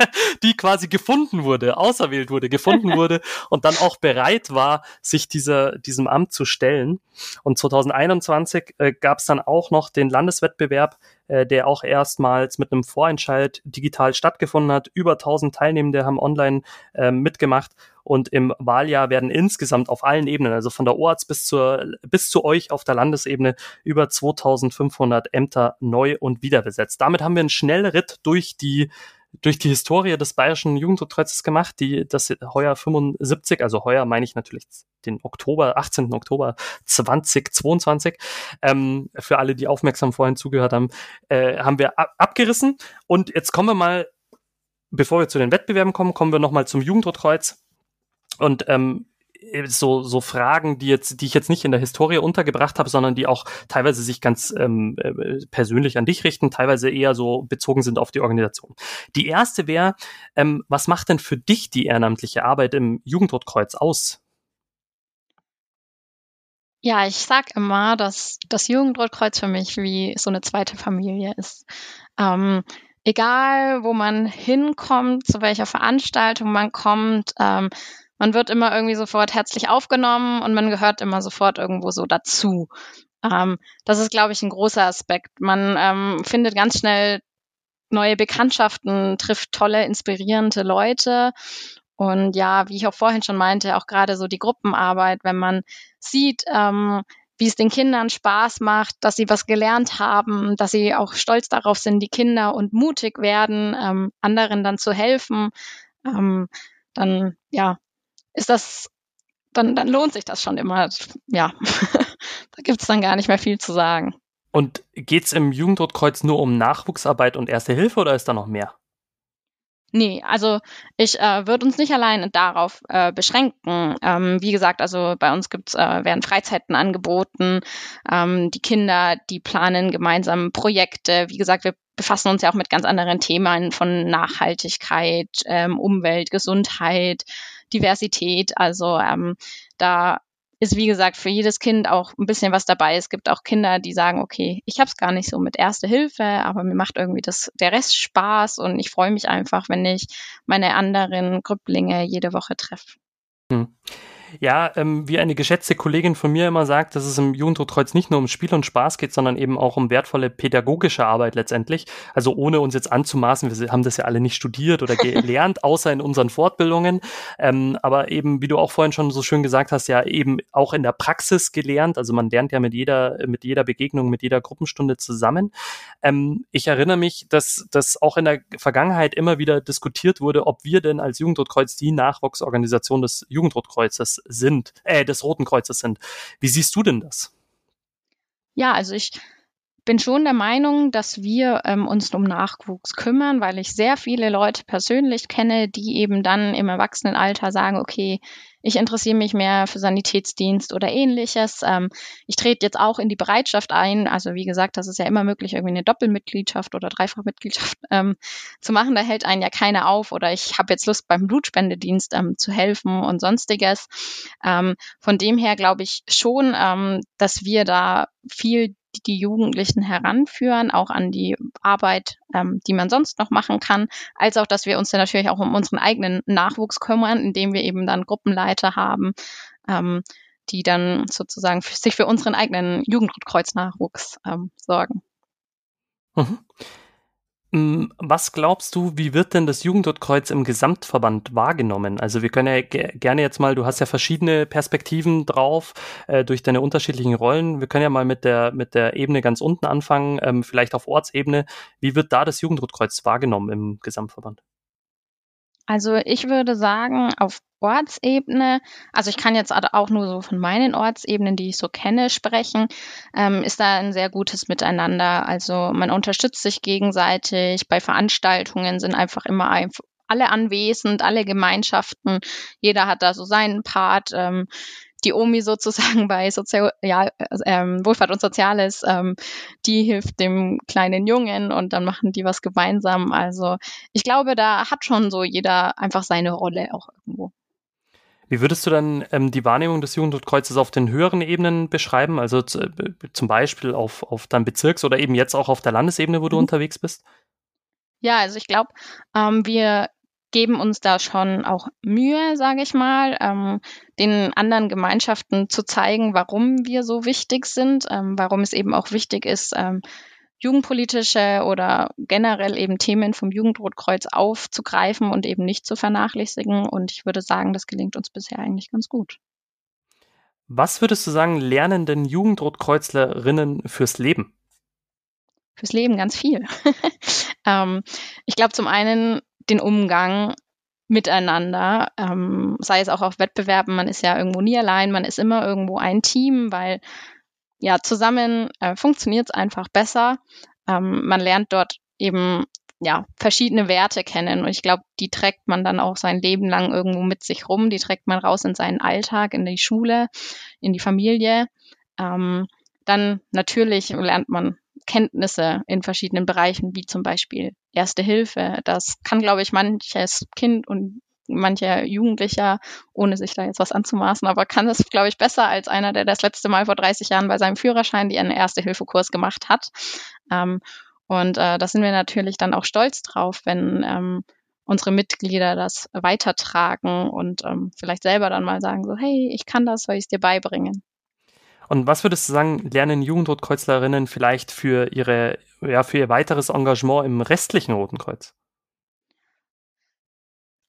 B: <laughs> die quasi gefunden wurde, auserwählt wurde, gefunden wurde <laughs> und dann auch bereit war, sich dieser, diesem Amt zu stellen. Und 2021 äh, gab es dann auch noch den Landeswettbewerb, äh, der auch erstmals mit einem Vorentscheid digital stattgefunden hat. Über 1000 Teilnehmende haben online äh, mitgemacht und im Wahljahr werden insgesamt auf allen Ebenen, also von der OARZ bis zur, bis zu euch auf der Landesebene, über 2500 Ämter neu und wiederbesetzt. Damit haben wir einen Schnellritt durch die durch die Historie des Bayerischen Jugendkreuzes gemacht, die das heuer 75, also heuer meine ich natürlich den Oktober, 18. Oktober 2022, ähm, für alle, die aufmerksam vorhin zugehört haben, äh, haben wir ab abgerissen. Und jetzt kommen wir mal, bevor wir zu den Wettbewerben kommen, kommen wir nochmal zum Jugendrotkreuz. Und ähm, so, so Fragen, die jetzt, die ich jetzt nicht in der Historie untergebracht habe, sondern die auch teilweise sich ganz ähm, äh, persönlich an dich richten, teilweise eher so bezogen sind auf die Organisation. Die erste wäre, ähm, was macht denn für dich die ehrenamtliche Arbeit im Jugendrotkreuz aus?
C: Ja, ich sag immer, dass das Jugendrotkreuz für mich wie so eine zweite Familie ist. Ähm, egal, wo man hinkommt, zu welcher Veranstaltung man kommt, ähm, man wird immer irgendwie sofort herzlich aufgenommen und man gehört immer sofort irgendwo so dazu. Ähm, das ist, glaube ich, ein großer Aspekt. Man ähm, findet ganz schnell neue Bekanntschaften, trifft tolle, inspirierende Leute. Und ja, wie ich auch vorhin schon meinte, auch gerade so die Gruppenarbeit, wenn man sieht, ähm, wie es den Kindern Spaß macht, dass sie was gelernt haben, dass sie auch stolz darauf sind, die Kinder und mutig werden, ähm, anderen dann zu helfen, ähm, dann ja, ist das, dann, dann lohnt sich das schon immer. Ja, <laughs> da gibt es dann gar nicht mehr viel zu sagen.
B: Und geht es im Jugendrotkreuz nur um Nachwuchsarbeit und Erste Hilfe oder ist da noch mehr?
C: Nee, also ich äh, würde uns nicht allein darauf äh, beschränken. Ähm, wie gesagt, also bei uns gibt's, äh, werden Freizeiten angeboten. Ähm, die Kinder, die planen gemeinsam Projekte. Wie gesagt, wir befassen uns ja auch mit ganz anderen Themen von Nachhaltigkeit, ähm, Umwelt, Gesundheit, Diversität. Also ähm, da ist, wie gesagt, für jedes Kind auch ein bisschen was dabei. Es gibt auch Kinder, die sagen, okay, ich habe es gar nicht so mit Erste Hilfe, aber mir macht irgendwie das, der Rest Spaß und ich freue mich einfach, wenn ich meine anderen Grüpplinge jede Woche treffe. Hm.
B: Ja, ähm, wie eine geschätzte Kollegin von mir immer sagt, dass es im Jugendrotkreuz nicht nur um Spiel und Spaß geht, sondern eben auch um wertvolle pädagogische Arbeit letztendlich. Also ohne uns jetzt anzumaßen, wir haben das ja alle nicht studiert oder <laughs> gelernt, außer in unseren Fortbildungen. Ähm, aber eben, wie du auch vorhin schon so schön gesagt hast, ja eben auch in der Praxis gelernt. Also man lernt ja mit jeder, mit jeder Begegnung, mit jeder Gruppenstunde zusammen. Ähm, ich erinnere mich, dass das auch in der Vergangenheit immer wieder diskutiert wurde, ob wir denn als Jugendrotkreuz die Nachwuchsorganisation des Jugendrotkreuzes sind, äh, des Roten Kreuzes sind. Wie siehst du denn das?
C: Ja, also ich bin schon der Meinung, dass wir ähm, uns um Nachwuchs kümmern, weil ich sehr viele Leute persönlich kenne, die eben dann im Erwachsenenalter sagen, okay, ich interessiere mich mehr für Sanitätsdienst oder ähnliches. Ähm, ich trete jetzt auch in die Bereitschaft ein. Also wie gesagt, das ist ja immer möglich, irgendwie eine Doppelmitgliedschaft oder Dreifachmitgliedschaft <laughs> ähm, zu machen. Da hält einen ja keiner auf oder ich habe jetzt Lust beim Blutspendedienst ähm, zu helfen und sonstiges. Ähm, von dem her glaube ich schon, ähm, dass wir da viel die Jugendlichen heranführen, auch an die Arbeit, ähm, die man sonst noch machen kann, als auch, dass wir uns dann natürlich auch um unseren eigenen Nachwuchs kümmern, indem wir eben dann Gruppenleiter haben, ähm, die dann sozusagen sich für unseren eigenen Jugendkreuznachwuchs ähm, sorgen.
B: Mhm. Hm, was glaubst du, wie wird denn das Jugendrotkreuz im Gesamtverband wahrgenommen? Also wir können ja gerne jetzt mal, du hast ja verschiedene Perspektiven drauf äh, durch deine unterschiedlichen Rollen. Wir können ja mal mit der mit der Ebene ganz unten anfangen, ähm, vielleicht auf Ortsebene. Wie wird da das Jugendrotkreuz wahrgenommen im Gesamtverband?
C: Also ich würde sagen, auf Ortsebene, also ich kann jetzt auch nur so von meinen Ortsebenen, die ich so kenne, sprechen, ähm, ist da ein sehr gutes Miteinander. Also man unterstützt sich gegenseitig. Bei Veranstaltungen sind einfach immer alle anwesend, alle Gemeinschaften. Jeder hat da so seinen Part. Ähm, die Omi sozusagen <laughs> bei Sozial ja, ähm, Wohlfahrt und Soziales, ähm, die hilft dem kleinen Jungen und dann machen die was gemeinsam. Also ich glaube, da hat schon so jeder einfach seine Rolle auch irgendwo.
B: Wie würdest du dann ähm, die Wahrnehmung des Jugendrotkreuzes auf den höheren Ebenen beschreiben? Also zum Beispiel auf, auf deinem Bezirks- oder eben jetzt auch auf der Landesebene, wo du mhm. unterwegs bist?
C: Ja, also ich glaube, ähm, wir geben uns da schon auch Mühe, sage ich mal, ähm, den anderen Gemeinschaften zu zeigen, warum wir so wichtig sind, ähm, warum es eben auch wichtig ist, ähm, jugendpolitische oder generell eben Themen vom Jugendrotkreuz aufzugreifen und eben nicht zu vernachlässigen. Und ich würde sagen, das gelingt uns bisher eigentlich ganz gut.
B: Was würdest du sagen, lernen denn Jugendrotkreuzlerinnen fürs Leben?
C: Fürs Leben ganz viel. <laughs> ähm, ich glaube zum einen den Umgang miteinander, ähm, sei es auch auf Wettbewerben, man ist ja irgendwo nie allein, man ist immer irgendwo ein Team, weil ja zusammen äh, funktioniert es einfach besser. Ähm, man lernt dort eben ja verschiedene Werte kennen und ich glaube, die trägt man dann auch sein Leben lang irgendwo mit sich rum, die trägt man raus in seinen Alltag, in die Schule, in die Familie. Ähm, dann natürlich lernt man Kenntnisse in verschiedenen Bereichen, wie zum Beispiel Erste Hilfe. Das kann, glaube ich, manches Kind und mancher Jugendlicher, ohne sich da jetzt was anzumaßen, aber kann es, glaube ich, besser als einer, der das letzte Mal vor 30 Jahren bei seinem Führerschein die einen Erste-Hilfe-Kurs gemacht hat. Ähm, und äh, da sind wir natürlich dann auch stolz drauf, wenn ähm, unsere Mitglieder das weitertragen und ähm, vielleicht selber dann mal sagen, so, hey, ich kann das, soll ich es dir beibringen?
B: Und was würdest du sagen, lernen Jugendrotkreuzlerinnen vielleicht für ihre, ja, für ihr weiteres Engagement im restlichen Roten Kreuz?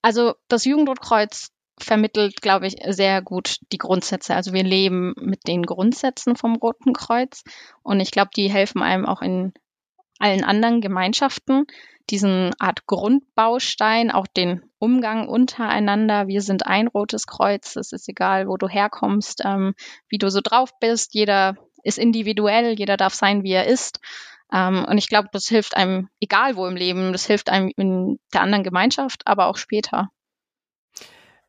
C: Also das Jugendrotkreuz vermittelt, glaube ich, sehr gut die Grundsätze. Also wir leben mit den Grundsätzen vom Roten Kreuz und ich glaube, die helfen einem auch in allen anderen Gemeinschaften diesen Art Grundbaustein, auch den Umgang untereinander. Wir sind ein rotes Kreuz. Es ist egal, wo du herkommst, ähm, wie du so drauf bist. Jeder ist individuell, jeder darf sein, wie er ist. Ähm, und ich glaube, das hilft einem, egal wo im Leben, das hilft einem in der anderen Gemeinschaft, aber auch später.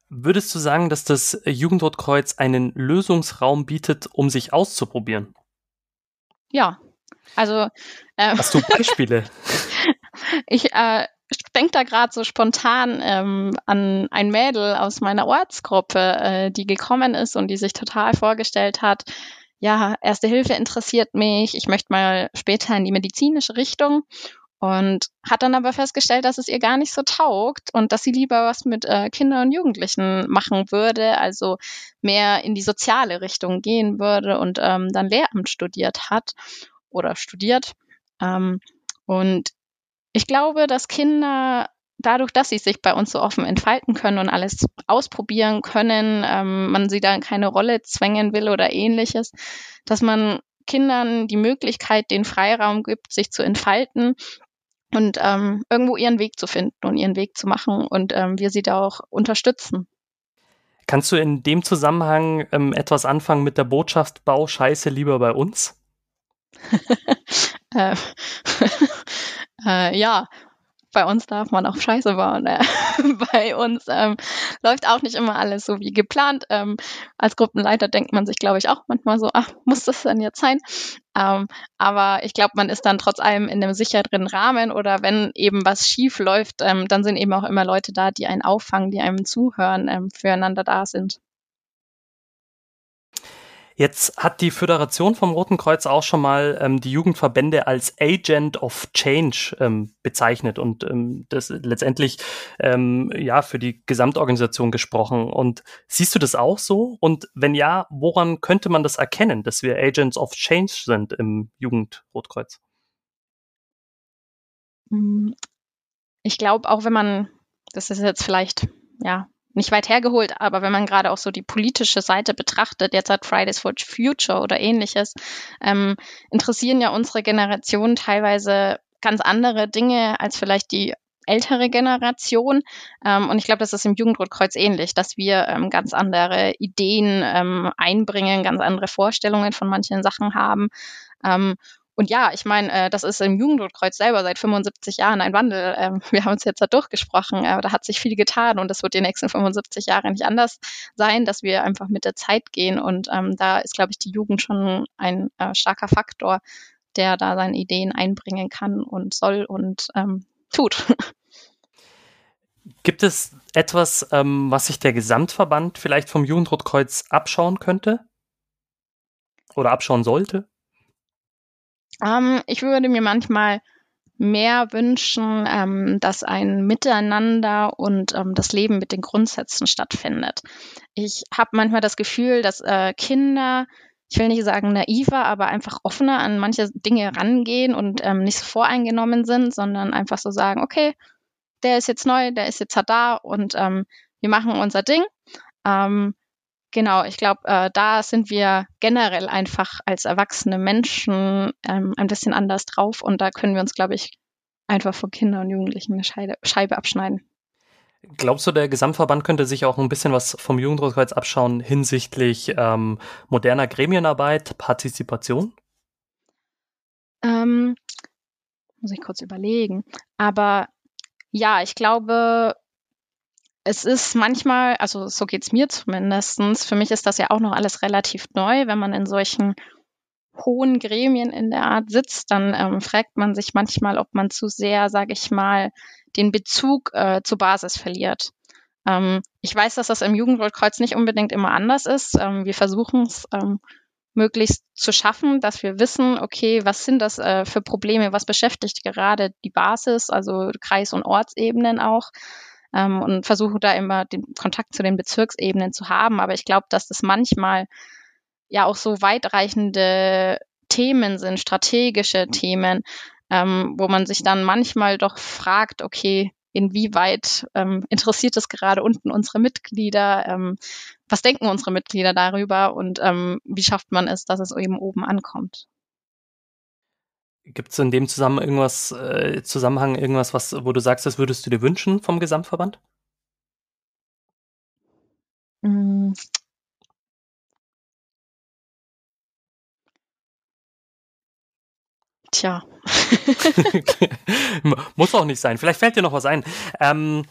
B: Würdest du sagen, dass das Jugendrotkreuz einen Lösungsraum bietet, um sich auszuprobieren?
C: Ja, also.
B: Äh, Hast du Beispiele? <laughs>
C: ich äh, denke da gerade so spontan ähm, an ein Mädel aus meiner Ortsgruppe, äh, die gekommen ist und die sich total vorgestellt hat, ja, Erste Hilfe interessiert mich, ich möchte mal später in die medizinische Richtung und hat dann aber festgestellt, dass es ihr gar nicht so taugt und dass sie lieber was mit äh, Kindern und Jugendlichen machen würde, also mehr in die soziale Richtung gehen würde und ähm, dann Lehramt studiert hat oder studiert. Ähm, und ich glaube, dass Kinder dadurch, dass sie sich bei uns so offen entfalten können und alles ausprobieren können, ähm, man sie da in keine Rolle zwängen will oder ähnliches, dass man Kindern die Möglichkeit, den Freiraum gibt, sich zu entfalten und ähm, irgendwo ihren Weg zu finden und ihren Weg zu machen und ähm, wir sie da auch unterstützen.
B: Kannst du in dem Zusammenhang ähm, etwas anfangen mit der Botschaft Bau Scheiße lieber bei uns? <laughs>
C: äh, <laughs> äh, ja, bei uns darf man auch Scheiße bauen. Äh. <laughs> bei uns ähm, läuft auch nicht immer alles so wie geplant. Ähm, als Gruppenleiter denkt man sich, glaube ich, auch manchmal so, ach, muss das denn jetzt sein? Ähm, aber ich glaube, man ist dann trotz allem in einem sicheren Rahmen oder wenn eben was schief läuft, ähm, dann sind eben auch immer Leute da, die einen auffangen, die einem zuhören, ähm, füreinander da sind.
B: Jetzt hat die Föderation vom Roten Kreuz auch schon mal ähm, die Jugendverbände als Agent of Change ähm, bezeichnet und ähm, das letztendlich ähm, ja für die Gesamtorganisation gesprochen. Und siehst du das auch so? Und wenn ja, woran könnte man das erkennen, dass wir Agents of Change sind im Jugendrotkreuz?
C: Hm, ich glaube, auch wenn man, das ist jetzt vielleicht ja nicht weit hergeholt, aber wenn man gerade auch so die politische Seite betrachtet, jetzt hat Fridays for Future oder ähnliches, ähm, interessieren ja unsere Generation teilweise ganz andere Dinge als vielleicht die ältere Generation. Ähm, und ich glaube, das ist im Jugendrotkreuz ähnlich, dass wir ähm, ganz andere Ideen ähm, einbringen, ganz andere Vorstellungen von manchen Sachen haben. Und ja, ich meine, äh, das ist im Jugendrotkreuz selber seit 75 Jahren ein Wandel. Ähm, <laughs> wir haben uns jetzt da durchgesprochen, aber da hat sich viel getan und es wird die nächsten 75 Jahre nicht anders sein, dass wir einfach mit der Zeit gehen. Und ähm, da ist, glaube ich, die Jugend schon ein äh, starker Faktor, der da seine Ideen einbringen kann und soll und ähm, tut. <laughs>
B: Gibt es etwas, ähm, was sich der Gesamtverband vielleicht vom Jugendrotkreuz abschauen könnte? Oder abschauen sollte?
C: Ähm, ich würde mir manchmal mehr wünschen, ähm, dass ein Miteinander und ähm, das Leben mit den Grundsätzen stattfindet. Ich habe manchmal das Gefühl, dass äh, Kinder, ich will nicht sagen naiver, aber einfach offener an manche Dinge rangehen und ähm, nicht so voreingenommen sind, sondern einfach so sagen, okay, der ist jetzt neu, der ist jetzt da und ähm, wir machen unser Ding. Ähm, Genau, ich glaube, äh, da sind wir generell einfach als erwachsene Menschen ähm, ein bisschen anders drauf und da können wir uns, glaube ich, einfach von Kindern und Jugendlichen eine Scheibe, Scheibe abschneiden.
B: Glaubst du, der Gesamtverband könnte sich auch ein bisschen was vom Jugendrotkreuz abschauen hinsichtlich ähm, moderner Gremienarbeit, Partizipation?
C: Ähm, muss ich kurz überlegen. Aber ja, ich glaube, es ist manchmal, also so geht's mir zumindestens. Für mich ist das ja auch noch alles relativ neu. Wenn man in solchen hohen Gremien in der Art sitzt, dann ähm, fragt man sich manchmal, ob man zu sehr, sage ich mal, den Bezug äh, zur Basis verliert. Ähm, ich weiß, dass das im Jugendrotkreuz nicht unbedingt immer anders ist. Ähm, wir versuchen es ähm, möglichst zu schaffen, dass wir wissen, okay, was sind das äh, für Probleme, was beschäftigt gerade die Basis, also Kreis- und Ortsebenen auch ähm, und versuche da immer den Kontakt zu den Bezirksebenen zu haben. Aber ich glaube, dass das manchmal ja auch so weitreichende Themen sind, strategische Themen, ähm, wo man sich dann manchmal doch fragt, okay, inwieweit ähm, interessiert es gerade unten unsere Mitglieder? Ähm, was denken unsere Mitglieder darüber und ähm, wie schafft man es, dass es eben oben ankommt?
B: Gibt es in dem Zusammenhang irgendwas, äh, Zusammenhang irgendwas, was, wo du sagst, das würdest du dir wünschen vom Gesamtverband?
C: Mm. Tja. <laughs> <laughs>
B: Muss auch nicht sein. Vielleicht fällt dir noch was ein. Ähm,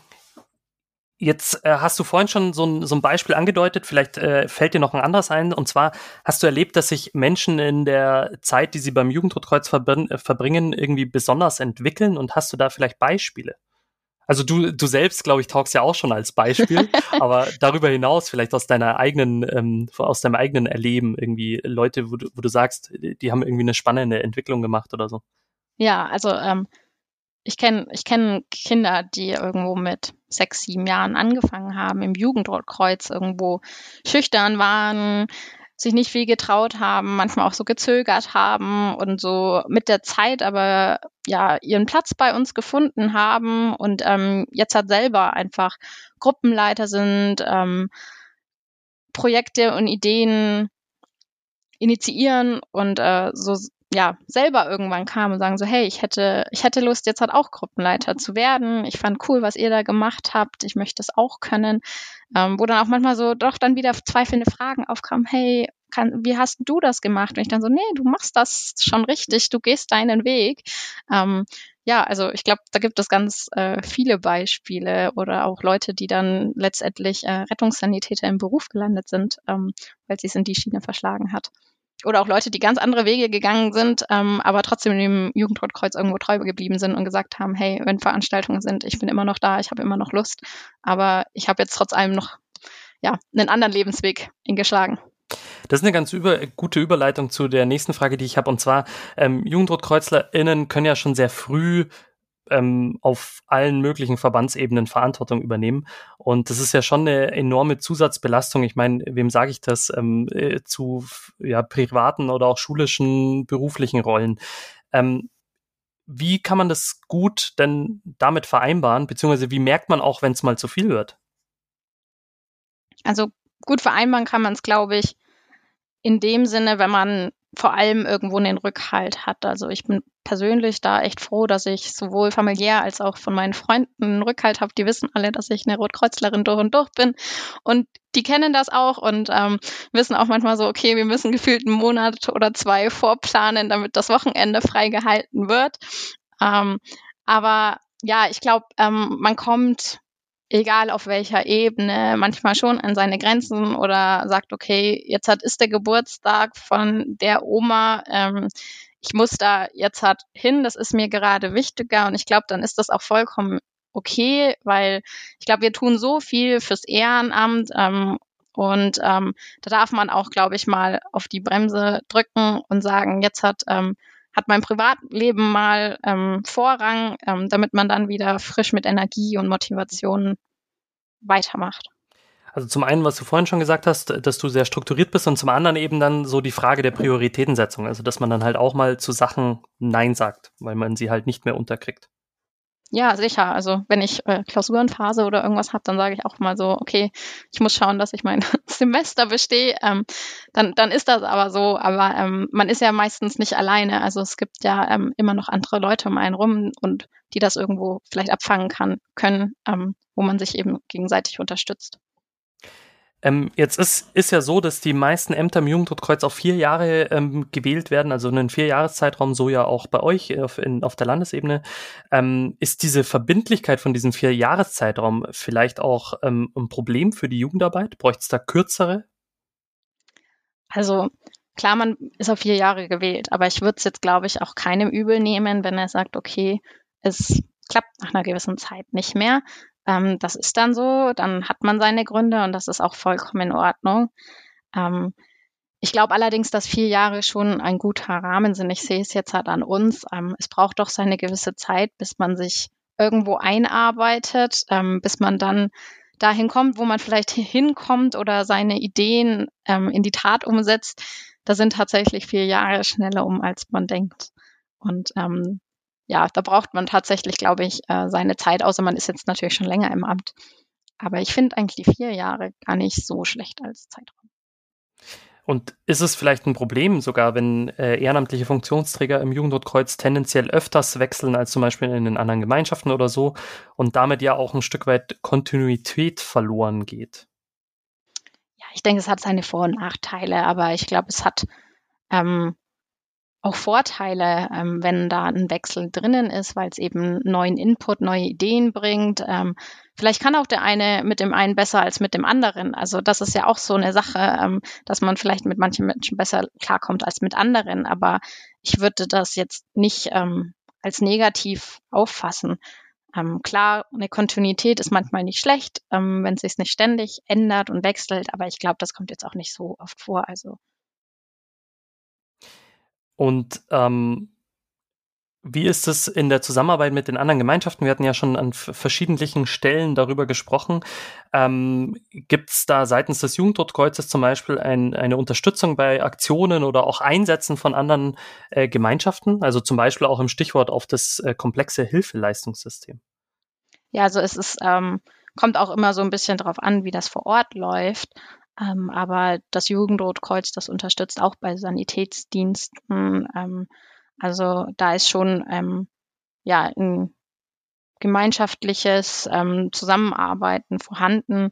B: Jetzt äh, hast du vorhin schon so ein, so ein Beispiel angedeutet, vielleicht äh, fällt dir noch ein anderes ein. Und zwar hast du erlebt, dass sich Menschen in der Zeit, die sie beim Jugendrotkreuz verbr verbringen, irgendwie besonders entwickeln. Und hast du da vielleicht Beispiele? Also du, du selbst, glaube ich, taugst ja auch schon als Beispiel, <laughs> aber darüber hinaus vielleicht aus deiner eigenen, ähm, aus deinem eigenen Erleben irgendwie Leute, wo du, wo du sagst, die haben irgendwie eine spannende Entwicklung gemacht oder so.
C: Ja, also ähm, ich kenne ich kenn Kinder, die irgendwo mit sechs, sieben Jahren angefangen haben, im Jugendrotkreuz irgendwo schüchtern waren, sich nicht viel getraut haben, manchmal auch so gezögert haben und so mit der Zeit aber ja ihren Platz bei uns gefunden haben und ähm, jetzt hat selber einfach Gruppenleiter sind, ähm, Projekte und Ideen initiieren und äh, so ja, selber irgendwann kamen und sagen so, hey, ich hätte, ich hätte Lust, jetzt halt auch Gruppenleiter zu werden. Ich fand cool, was ihr da gemacht habt. Ich möchte es auch können. Ähm, wo dann auch manchmal so doch dann wieder zweifelnde Fragen aufkamen. Hey, kann, wie hast du das gemacht? Und ich dann so, nee, du machst das schon richtig. Du gehst deinen Weg. Ähm, ja, also ich glaube, da gibt es ganz äh, viele Beispiele oder auch Leute, die dann letztendlich äh, Rettungssanitäter im Beruf gelandet sind, ähm, weil sie es in die Schiene verschlagen hat oder auch Leute, die ganz andere Wege gegangen sind, ähm, aber trotzdem dem Jugendrotkreuz irgendwo treu geblieben sind und gesagt haben, hey, wenn Veranstaltungen sind, ich bin immer noch da, ich habe immer noch Lust, aber ich habe jetzt trotz allem noch ja, einen anderen Lebensweg eingeschlagen.
B: Das ist eine ganz über, gute Überleitung zu der nächsten Frage, die ich habe. Und zwar, ähm, JugendrotkreuzlerInnen können ja schon sehr früh ähm, auf allen möglichen Verbandsebenen Verantwortung übernehmen. Und das ist ja schon eine enorme Zusatzbelastung. Ich meine, wem sage ich das? Ähm, äh, zu ja, privaten oder auch schulischen, beruflichen Rollen. Ähm, wie kann man das gut denn damit vereinbaren? Beziehungsweise wie merkt man auch, wenn es mal zu viel wird?
C: Also gut vereinbaren kann man es, glaube ich, in dem Sinne, wenn man vor allem irgendwo einen Rückhalt hat. Also ich bin persönlich da echt froh, dass ich sowohl familiär als auch von meinen Freunden einen Rückhalt habe. Die wissen alle, dass ich eine Rotkreuzlerin durch und durch bin. Und die kennen das auch und ähm, wissen auch manchmal so, okay, wir müssen gefühlt einen Monat oder zwei vorplanen, damit das Wochenende freigehalten wird. Ähm, aber ja, ich glaube, ähm, man kommt egal auf welcher Ebene, manchmal schon an seine Grenzen oder sagt, okay, jetzt hat ist der Geburtstag von der Oma, ähm, ich muss da jetzt halt hin, das ist mir gerade wichtiger und ich glaube, dann ist das auch vollkommen okay, weil ich glaube, wir tun so viel fürs Ehrenamt ähm, und ähm, da darf man auch, glaube ich, mal auf die Bremse drücken und sagen, jetzt hat ähm, hat mein Privatleben mal ähm, Vorrang, ähm, damit man dann wieder frisch mit Energie und Motivation weitermacht.
B: Also zum einen, was du vorhin schon gesagt hast, dass du sehr strukturiert bist und zum anderen eben dann so die Frage der Prioritätensetzung, also dass man dann halt auch mal zu Sachen Nein sagt, weil man sie halt nicht mehr unterkriegt.
C: Ja, sicher. Also wenn ich äh, Klausurenphase oder irgendwas habe, dann sage ich auch mal so, okay, ich muss schauen, dass ich mein <laughs> Semester bestehe. Ähm, dann, dann ist das aber so. Aber ähm, man ist ja meistens nicht alleine. Also es gibt ja ähm, immer noch andere Leute um einen rum und die das irgendwo vielleicht abfangen kann, können, ähm, wo man sich eben gegenseitig unterstützt.
B: Ähm, jetzt ist, ist ja so, dass die meisten Ämter im Jugendrotkreuz auf vier Jahre ähm, gewählt werden, also einen Vierjahreszeitraum, so ja auch bei euch auf, in, auf der Landesebene. Ähm, ist diese Verbindlichkeit von diesem Vierjahreszeitraum vielleicht auch ähm, ein Problem für die Jugendarbeit? Bräuchte es da kürzere?
C: Also klar, man ist auf vier Jahre gewählt, aber ich würde es jetzt, glaube ich, auch keinem übel nehmen, wenn er sagt, okay, es klappt nach einer gewissen Zeit nicht mehr. Ähm, das ist dann so, dann hat man seine Gründe und das ist auch vollkommen in Ordnung. Ähm, ich glaube allerdings, dass vier Jahre schon ein guter Rahmen sind. Ich sehe es jetzt halt an uns. Ähm, es braucht doch seine gewisse Zeit, bis man sich irgendwo einarbeitet, ähm, bis man dann dahin kommt, wo man vielleicht hinkommt oder seine Ideen ähm, in die Tat umsetzt. Da sind tatsächlich vier Jahre schneller um, als man denkt. Und ähm, ja, da braucht man tatsächlich, glaube ich, äh, seine Zeit, außer man ist jetzt natürlich schon länger im Amt. Aber ich finde eigentlich die vier Jahre gar nicht so schlecht als Zeitraum.
B: Und ist es vielleicht ein Problem sogar, wenn äh, ehrenamtliche Funktionsträger im Jugendrotkreuz tendenziell öfters wechseln als zum Beispiel in den anderen Gemeinschaften oder so und damit ja auch ein Stück weit Kontinuität verloren geht?
C: Ja, ich denke, es hat seine Vor- und Nachteile, aber ich glaube, es hat ähm, auch Vorteile, ähm, wenn da ein Wechsel drinnen ist, weil es eben neuen Input, neue Ideen bringt. Ähm, vielleicht kann auch der eine mit dem einen besser als mit dem anderen. Also das ist ja auch so eine Sache, ähm, dass man vielleicht mit manchen Menschen besser klarkommt als mit anderen. Aber ich würde das jetzt nicht ähm, als negativ auffassen. Ähm, klar, eine Kontinuität ist manchmal nicht schlecht, ähm, wenn es sich nicht ständig ändert und wechselt, aber ich glaube, das kommt jetzt auch nicht so oft vor. Also
B: und ähm, wie ist es in der Zusammenarbeit mit den anderen Gemeinschaften? Wir hatten ja schon an verschiedenen Stellen darüber gesprochen. Ähm, Gibt es da seitens des Jugendrotkreuzes zum Beispiel ein, eine Unterstützung bei Aktionen oder auch Einsätzen von anderen äh, Gemeinschaften? Also zum Beispiel auch im Stichwort auf das äh, komplexe Hilfeleistungssystem.
C: Ja, also es ist, ähm, kommt auch immer so ein bisschen darauf an, wie das vor Ort läuft. Ähm, aber das Jugendrotkreuz, das unterstützt auch bei Sanitätsdiensten. Ähm, also da ist schon ähm, ja ein gemeinschaftliches ähm, Zusammenarbeiten vorhanden.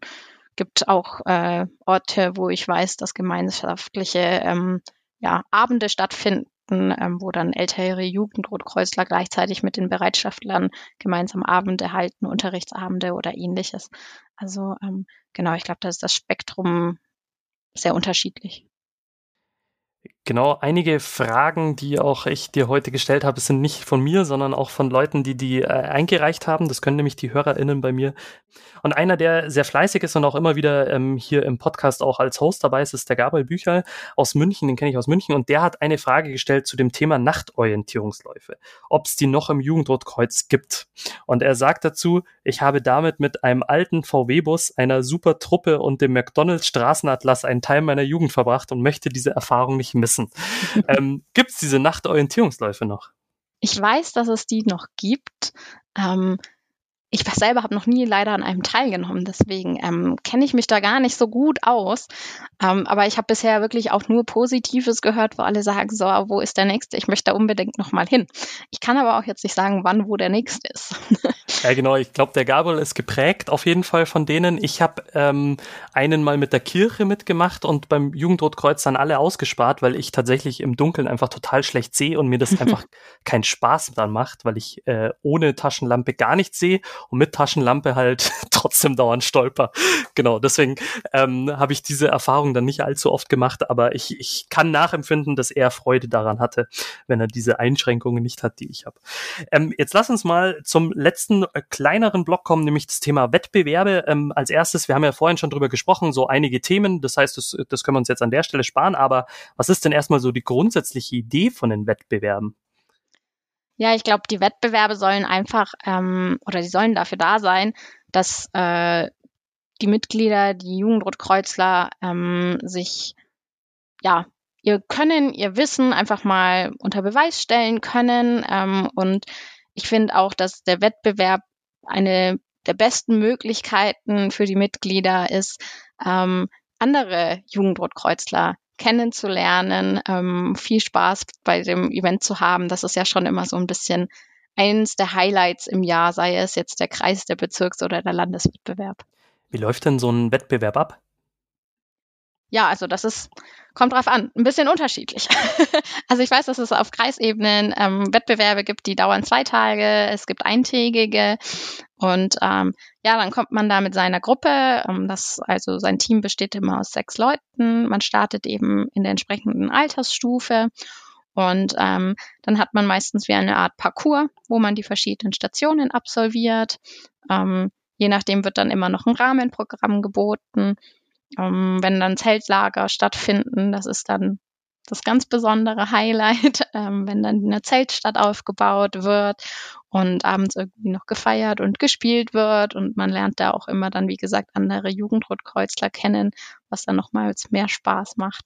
C: Gibt auch äh, Orte, wo ich weiß, dass gemeinschaftliche ähm, ja, Abende stattfinden, ähm, wo dann ältere Jugendrotkreuzler gleichzeitig mit den Bereitschaftlern gemeinsam Abende halten, Unterrichtsabende oder ähnliches. Also ähm, genau, ich glaube, da ist das Spektrum sehr unterschiedlich.
B: Genau, einige Fragen, die auch ich dir heute gestellt habe, sind nicht von mir, sondern auch von Leuten, die die äh, eingereicht haben. Das können nämlich die HörerInnen bei mir. Und einer, der sehr fleißig ist und auch immer wieder ähm, hier im Podcast auch als Host dabei ist, ist der Gabriel Bücher aus München. Den kenne ich aus München. Und der hat eine Frage gestellt zu dem Thema Nachtorientierungsläufe. Ob es die noch im Jugendrotkreuz gibt. Und er sagt dazu, ich habe damit mit einem alten VW-Bus, einer super Truppe und dem McDonalds Straßenatlas einen Teil meiner Jugend verbracht und möchte diese Erfahrung nicht missen wissen. ähm, gibt es diese Nachtorientierungsläufe noch?
C: Ich weiß, dass es die noch gibt. Ähm, ich selber habe noch nie leider an einem teilgenommen, deswegen ähm, kenne ich mich da gar nicht so gut aus. Ähm, aber ich habe bisher wirklich auch nur Positives gehört, wo alle sagen, so, wo ist der nächste? Ich möchte da unbedingt nochmal hin. Ich kann aber auch jetzt nicht sagen, wann wo der nächste ist. <laughs>
B: ja, genau. Ich glaube, der Gabriel ist geprägt auf jeden Fall von denen. Ich habe ähm, einen mal mit der Kirche mitgemacht und beim Jugendrotkreuz dann alle ausgespart, weil ich tatsächlich im Dunkeln einfach total schlecht sehe und mir das <laughs> einfach keinen Spaß dann macht, weil ich äh, ohne Taschenlampe gar nichts sehe und mit Taschenlampe halt <laughs> trotzdem dauernd stolper. Genau, deswegen ähm, habe ich diese Erfahrung dann nicht allzu oft gemacht, aber ich, ich kann nachempfinden, dass er Freude daran hatte, wenn er diese Einschränkungen nicht hat, die ich habe. Ähm, jetzt lass uns mal zum letzten äh, kleineren Block kommen, nämlich das Thema Wettbewerbe. Ähm, als erstes, wir haben ja vorhin schon drüber gesprochen, so einige Themen, das heißt, das, das können wir uns jetzt an der Stelle sparen, aber was ist denn erstmal so die grundsätzliche Idee von den Wettbewerben?
C: Ja, ich glaube, die Wettbewerbe sollen einfach ähm, oder die sollen dafür da sein, dass äh, die Mitglieder, die Jugendrotkreuzler ähm, sich ja ihr Können, ihr Wissen einfach mal unter Beweis stellen können. Ähm, und ich finde auch, dass der Wettbewerb eine der besten Möglichkeiten für die Mitglieder ist, ähm, andere Jugendrotkreuzler kennenzulernen, ähm, viel Spaß bei dem Event zu haben. Das ist ja schon immer so ein bisschen eins der Highlights im Jahr, sei es jetzt der Kreis, der Bezirks- oder der Landeswettbewerb.
B: Wie läuft denn so ein Wettbewerb ab?
C: Ja, also das ist, kommt drauf an, ein bisschen unterschiedlich. <laughs> also ich weiß, dass es auf Kreisebenen ähm, Wettbewerbe gibt, die dauern zwei Tage, es gibt eintägige. Und ähm, ja, dann kommt man da mit seiner Gruppe, ähm, das, also sein Team besteht immer aus sechs Leuten, man startet eben in der entsprechenden Altersstufe. Und ähm, dann hat man meistens wie eine Art Parcours, wo man die verschiedenen Stationen absolviert. Ähm, je nachdem wird dann immer noch ein Rahmenprogramm geboten ähm, wenn dann Zeltlager stattfinden, das ist dann das ganz besondere Highlight, <laughs> ähm, wenn dann eine Zeltstadt aufgebaut wird und abends irgendwie noch gefeiert und gespielt wird und man lernt da auch immer dann, wie gesagt, andere Jugendrotkreuzler kennen, was dann nochmals mehr Spaß macht.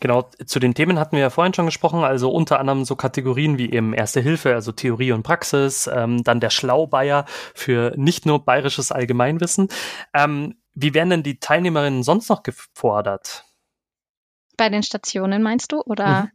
B: Genau, zu den Themen hatten wir ja vorhin schon gesprochen, also unter anderem so Kategorien wie eben Erste Hilfe, also Theorie und Praxis, ähm, dann der Schlaubeier für nicht nur bayerisches Allgemeinwissen. Ähm, wie werden denn die Teilnehmerinnen sonst noch gefordert?
C: Bei den Stationen meinst du? Oder? Mhm.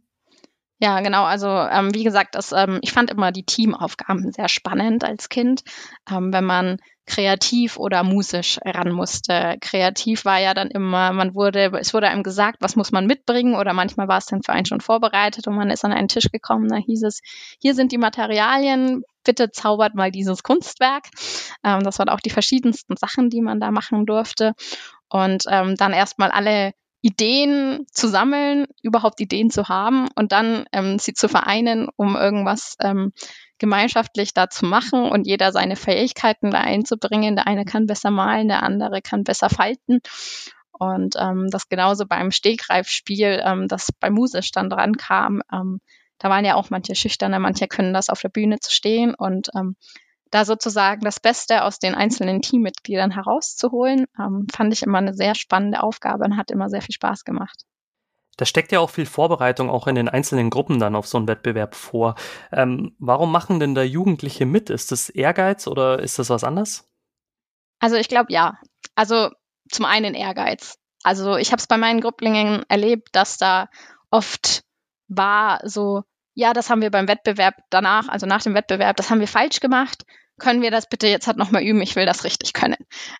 C: Ja, genau. Also ähm, wie gesagt, das, ähm, ich fand immer die Teamaufgaben sehr spannend als Kind, ähm, wenn man kreativ oder musisch ran musste. Kreativ war ja dann immer, man wurde, es wurde einem gesagt, was muss man mitbringen oder manchmal war es dann für einen schon vorbereitet und man ist an einen Tisch gekommen, da hieß es, hier sind die Materialien, bitte zaubert mal dieses Kunstwerk. Ähm, das waren auch die verschiedensten Sachen, die man da machen durfte. Und ähm, dann erstmal alle Ideen zu sammeln, überhaupt Ideen zu haben und dann ähm, sie zu vereinen, um irgendwas ähm, gemeinschaftlich da zu machen und jeder seine Fähigkeiten da einzubringen. Der eine kann besser malen, der andere kann besser falten. Und ähm, das genauso beim Stegreifspiel, ähm, das bei Musisch dann dran kam. Ähm, da waren ja auch manche schüchterne, manche können das auf der Bühne zu stehen und ähm, da sozusagen das Beste aus den einzelnen Teammitgliedern herauszuholen, ähm, fand ich immer eine sehr spannende Aufgabe und hat immer sehr viel Spaß gemacht.
B: Da steckt ja auch viel Vorbereitung auch in den einzelnen Gruppen dann auf so einen Wettbewerb vor. Ähm, warum machen denn da Jugendliche mit? Ist das Ehrgeiz oder ist das was anderes?
C: Also ich glaube ja. Also zum einen Ehrgeiz. Also ich habe es bei meinen Grupplingen erlebt, dass da oft war so, ja, das haben wir beim Wettbewerb danach, also nach dem Wettbewerb, das haben wir falsch gemacht. Können wir das bitte jetzt halt nochmal üben? Ich will das richtig können.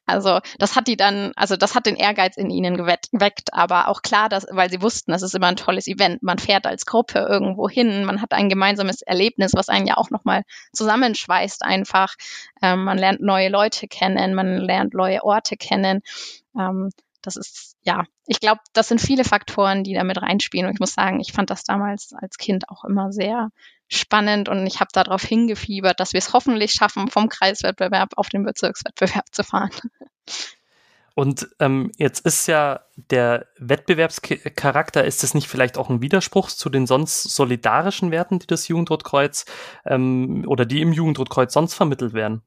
C: Also das hat die dann, also das hat den Ehrgeiz in ihnen geweckt, aber auch klar, dass, weil sie wussten, das ist immer ein tolles Event. Man fährt als Gruppe irgendwo hin, man hat ein gemeinsames Erlebnis, was einen ja auch nochmal zusammenschweißt einfach. Ähm, man lernt neue Leute kennen, man lernt neue Orte kennen. Ähm, das ist, ja, ich glaube, das sind viele Faktoren, die da mit reinspielen. Und ich muss sagen, ich fand das damals als Kind auch immer sehr spannend und ich habe darauf hingefiebert, dass wir es hoffentlich schaffen, vom Kreiswettbewerb auf den Bezirkswettbewerb zu fahren.
B: Und ähm, jetzt ist ja der Wettbewerbscharakter, ist es nicht vielleicht auch ein Widerspruch zu den sonst solidarischen Werten, die das Jugendrotkreuz ähm, oder die im Jugendrotkreuz sonst vermittelt werden?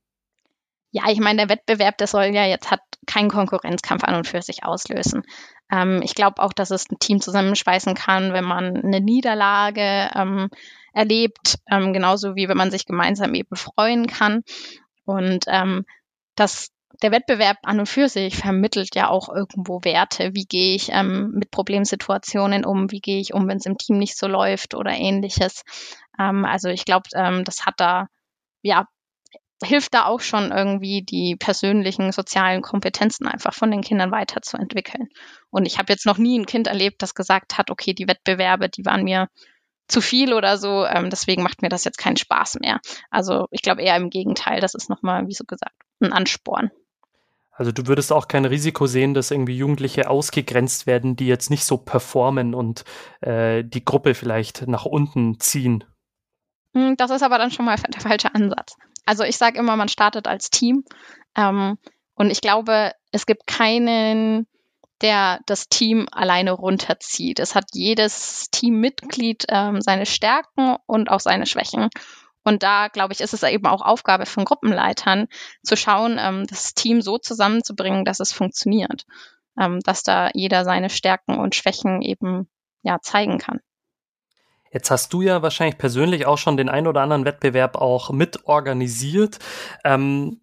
C: Ja, ich meine, der Wettbewerb, der soll ja jetzt hat keinen Konkurrenzkampf an und für sich auslösen. Ähm, ich glaube auch, dass es ein Team zusammenschweißen kann, wenn man eine Niederlage ähm, erlebt, ähm, genauso wie wenn man sich gemeinsam eben freuen kann. Und ähm, das der Wettbewerb an und für sich vermittelt ja auch irgendwo Werte. Wie gehe ich ähm, mit Problemsituationen um? Wie gehe ich um, wenn es im Team nicht so läuft oder ähnliches? Ähm, also ich glaube, ähm, das hat da ja hilft da auch schon irgendwie die persönlichen sozialen Kompetenzen einfach von den Kindern weiterzuentwickeln. Und ich habe jetzt noch nie ein Kind erlebt, das gesagt hat, okay, die Wettbewerbe, die waren mir zu viel oder so, ähm, deswegen macht mir das jetzt keinen Spaß mehr. Also ich glaube eher im Gegenteil, das ist nochmal, wie so gesagt, ein Ansporn.
B: Also du würdest auch kein Risiko sehen, dass irgendwie Jugendliche ausgegrenzt werden, die jetzt nicht so performen und äh, die Gruppe vielleicht nach unten ziehen.
C: Hm, das ist aber dann schon mal der falsche Ansatz. Also ich sage immer, man startet als Team. Ähm, und ich glaube, es gibt keinen, der das Team alleine runterzieht. Es hat jedes Teammitglied ähm, seine Stärken und auch seine Schwächen. Und da, glaube ich, ist es eben auch Aufgabe von Gruppenleitern, zu schauen, ähm, das Team so zusammenzubringen, dass es funktioniert. Ähm, dass da jeder seine Stärken und Schwächen eben ja zeigen kann.
B: Jetzt hast du ja wahrscheinlich persönlich auch schon den ein oder anderen Wettbewerb auch mit organisiert. Ähm,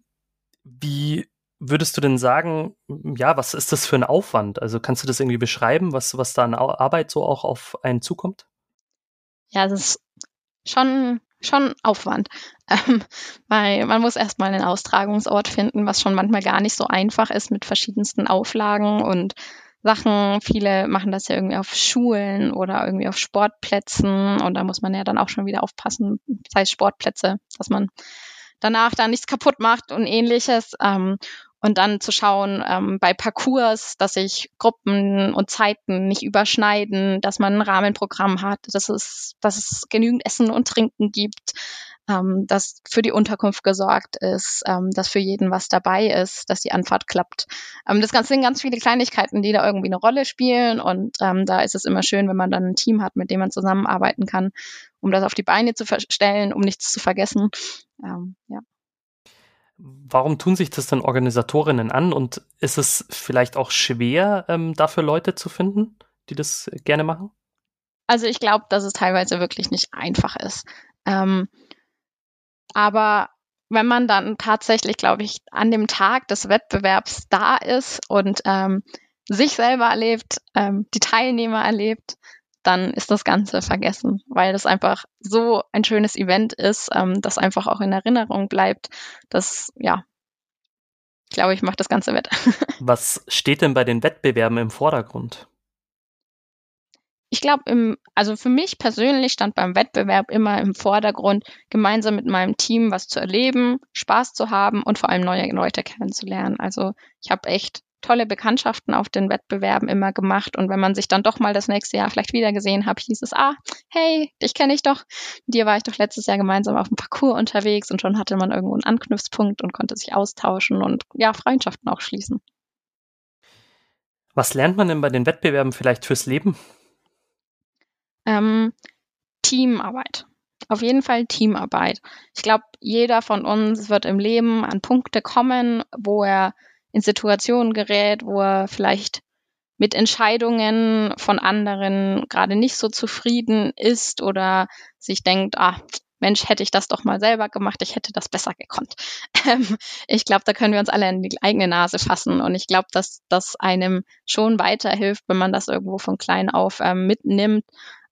B: wie würdest du denn sagen, ja, was ist das für ein Aufwand? Also kannst du das irgendwie beschreiben, was, was da an Arbeit so auch auf einen zukommt?
C: Ja, das ist schon, schon Aufwand. <laughs> Ähm, weil man muss erstmal einen Austragungsort finden, was schon manchmal gar nicht so einfach ist mit verschiedensten Auflagen und Sachen. Viele machen das ja irgendwie auf Schulen oder irgendwie auf Sportplätzen und da muss man ja dann auch schon wieder aufpassen, das heißt Sportplätze, dass man danach da nichts kaputt macht und ähnliches. Ähm, und dann zu schauen ähm, bei Parcours, dass sich Gruppen und Zeiten nicht überschneiden, dass man ein Rahmenprogramm hat, dass es, dass es genügend Essen und Trinken gibt, ähm, dass für die Unterkunft gesorgt ist, ähm, dass für jeden was dabei ist, dass die Anfahrt klappt. Ähm, das Ganze sind ganz viele Kleinigkeiten, die da irgendwie eine Rolle spielen und ähm, da ist es immer schön, wenn man dann ein Team hat, mit dem man zusammenarbeiten kann, um das auf die Beine zu stellen, um nichts zu vergessen. Ähm, ja.
B: Warum tun sich das denn Organisatorinnen an und ist es vielleicht auch schwer, ähm, dafür Leute zu finden, die das gerne machen?
C: Also ich glaube, dass es teilweise wirklich nicht einfach ist. Ähm, aber wenn man dann tatsächlich, glaube ich, an dem Tag des Wettbewerbs da ist und ähm, sich selber erlebt, ähm, die Teilnehmer erlebt, dann ist das Ganze vergessen, weil das einfach so ein schönes Event ist, ähm, das einfach auch in Erinnerung bleibt. Das, ja, ich glaube, ich mache das Ganze wett. <laughs>
B: Was steht denn bei den Wettbewerben im Vordergrund?
C: Ich glaube, also für mich persönlich stand beim Wettbewerb immer im Vordergrund, gemeinsam mit meinem Team was zu erleben, Spaß zu haben und vor allem neue Leute kennenzulernen. Also ich habe echt tolle Bekanntschaften auf den Wettbewerben immer gemacht. Und wenn man sich dann doch mal das nächste Jahr vielleicht wieder gesehen hat, hieß es, ah, hey, dich kenne ich doch. Mit dir war ich doch letztes Jahr gemeinsam auf dem Parcours unterwegs und schon hatte man irgendwo einen Anknüpfpunkt und konnte sich austauschen und ja, Freundschaften auch schließen.
B: Was lernt man denn bei den Wettbewerben vielleicht fürs Leben?
C: Ähm, Teamarbeit. Auf jeden Fall Teamarbeit. Ich glaube, jeder von uns wird im Leben an Punkte kommen, wo er in Situationen gerät, wo er vielleicht mit Entscheidungen von anderen gerade nicht so zufrieden ist oder sich denkt, ah, Mensch, hätte ich das doch mal selber gemacht, ich hätte das besser gekonnt. <laughs> Ähm, ich glaube, da können wir uns alle in die eigene Nase fassen und ich glaube, dass das einem schon weiterhilft, wenn man das irgendwo von klein auf ähm, mitnimmt,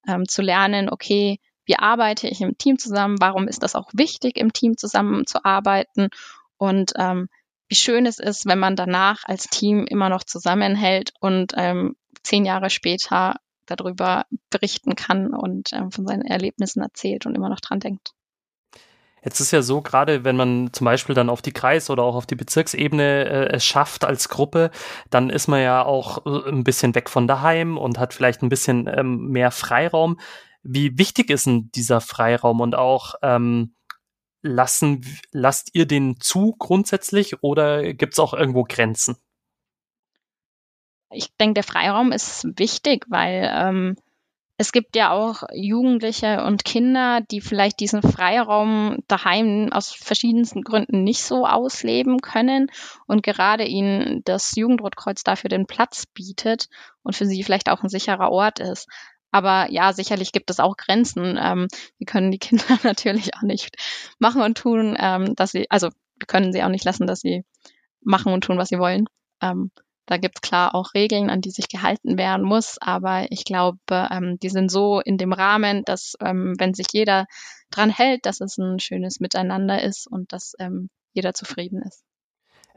C: ähm, zu lernen, okay, wie arbeite ich im Team zusammen, warum ist das auch wichtig, im Team zusammenzuarbeiten und ähm, wie schön es ist, wenn man danach als Team immer noch zusammenhält und ähm, zehn Jahre später darüber berichten kann und ähm, von seinen Erlebnissen erzählt und immer noch dran denkt.
B: Jetzt ist ja so, gerade wenn man zum Beispiel dann auf die Kreis- oder auch auf die Bezirksebene äh, es schafft als Gruppe, dann ist man ja auch äh, ein bisschen weg von daheim und hat vielleicht ein bisschen ähm, mehr Freiraum. Wie wichtig ist denn dieser Freiraum und auch ähm, lassen, lasst ihr den zu grundsätzlich oder gibt es auch irgendwo Grenzen?
C: Ich denke, der Freiraum ist wichtig, weil ähm, es gibt ja auch Jugendliche und Kinder, die vielleicht diesen Freiraum daheim aus verschiedensten Gründen nicht so ausleben können und gerade ihnen das Jugendrotkreuz dafür den Platz bietet und für sie vielleicht auch ein sicherer Ort ist. Aber ja, sicherlich gibt es auch Grenzen. Ähm, wir können die <laughs> Kinder natürlich auch nicht machen und tun, ähm, dass sie, also wir können sie auch nicht lassen, dass sie machen und tun, was sie wollen. Ähm, da gibt es klar auch Regeln, an die sich gehalten werden muss, aber ich glaube, ähm, die sind so in dem Rahmen, dass ähm, wenn sich jeder dran hält, dass es ein schönes Miteinander ist und dass ähm, jeder zufrieden ist.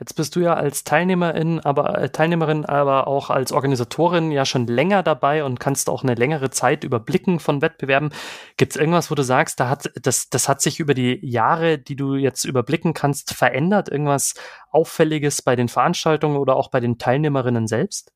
B: Jetzt bist du ja als Teilnehmerin, aber äh, Teilnehmerin, aber auch als Organisatorin ja schon länger dabei und kannst auch eine längere Zeit überblicken von Wettbewerben. Gibt es irgendwas, wo du sagst, da hat, das, das hat sich über die Jahre, die du jetzt überblicken kannst, verändert? Irgendwas Auffälliges bei den Veranstaltungen oder auch bei den Teilnehmerinnen selbst?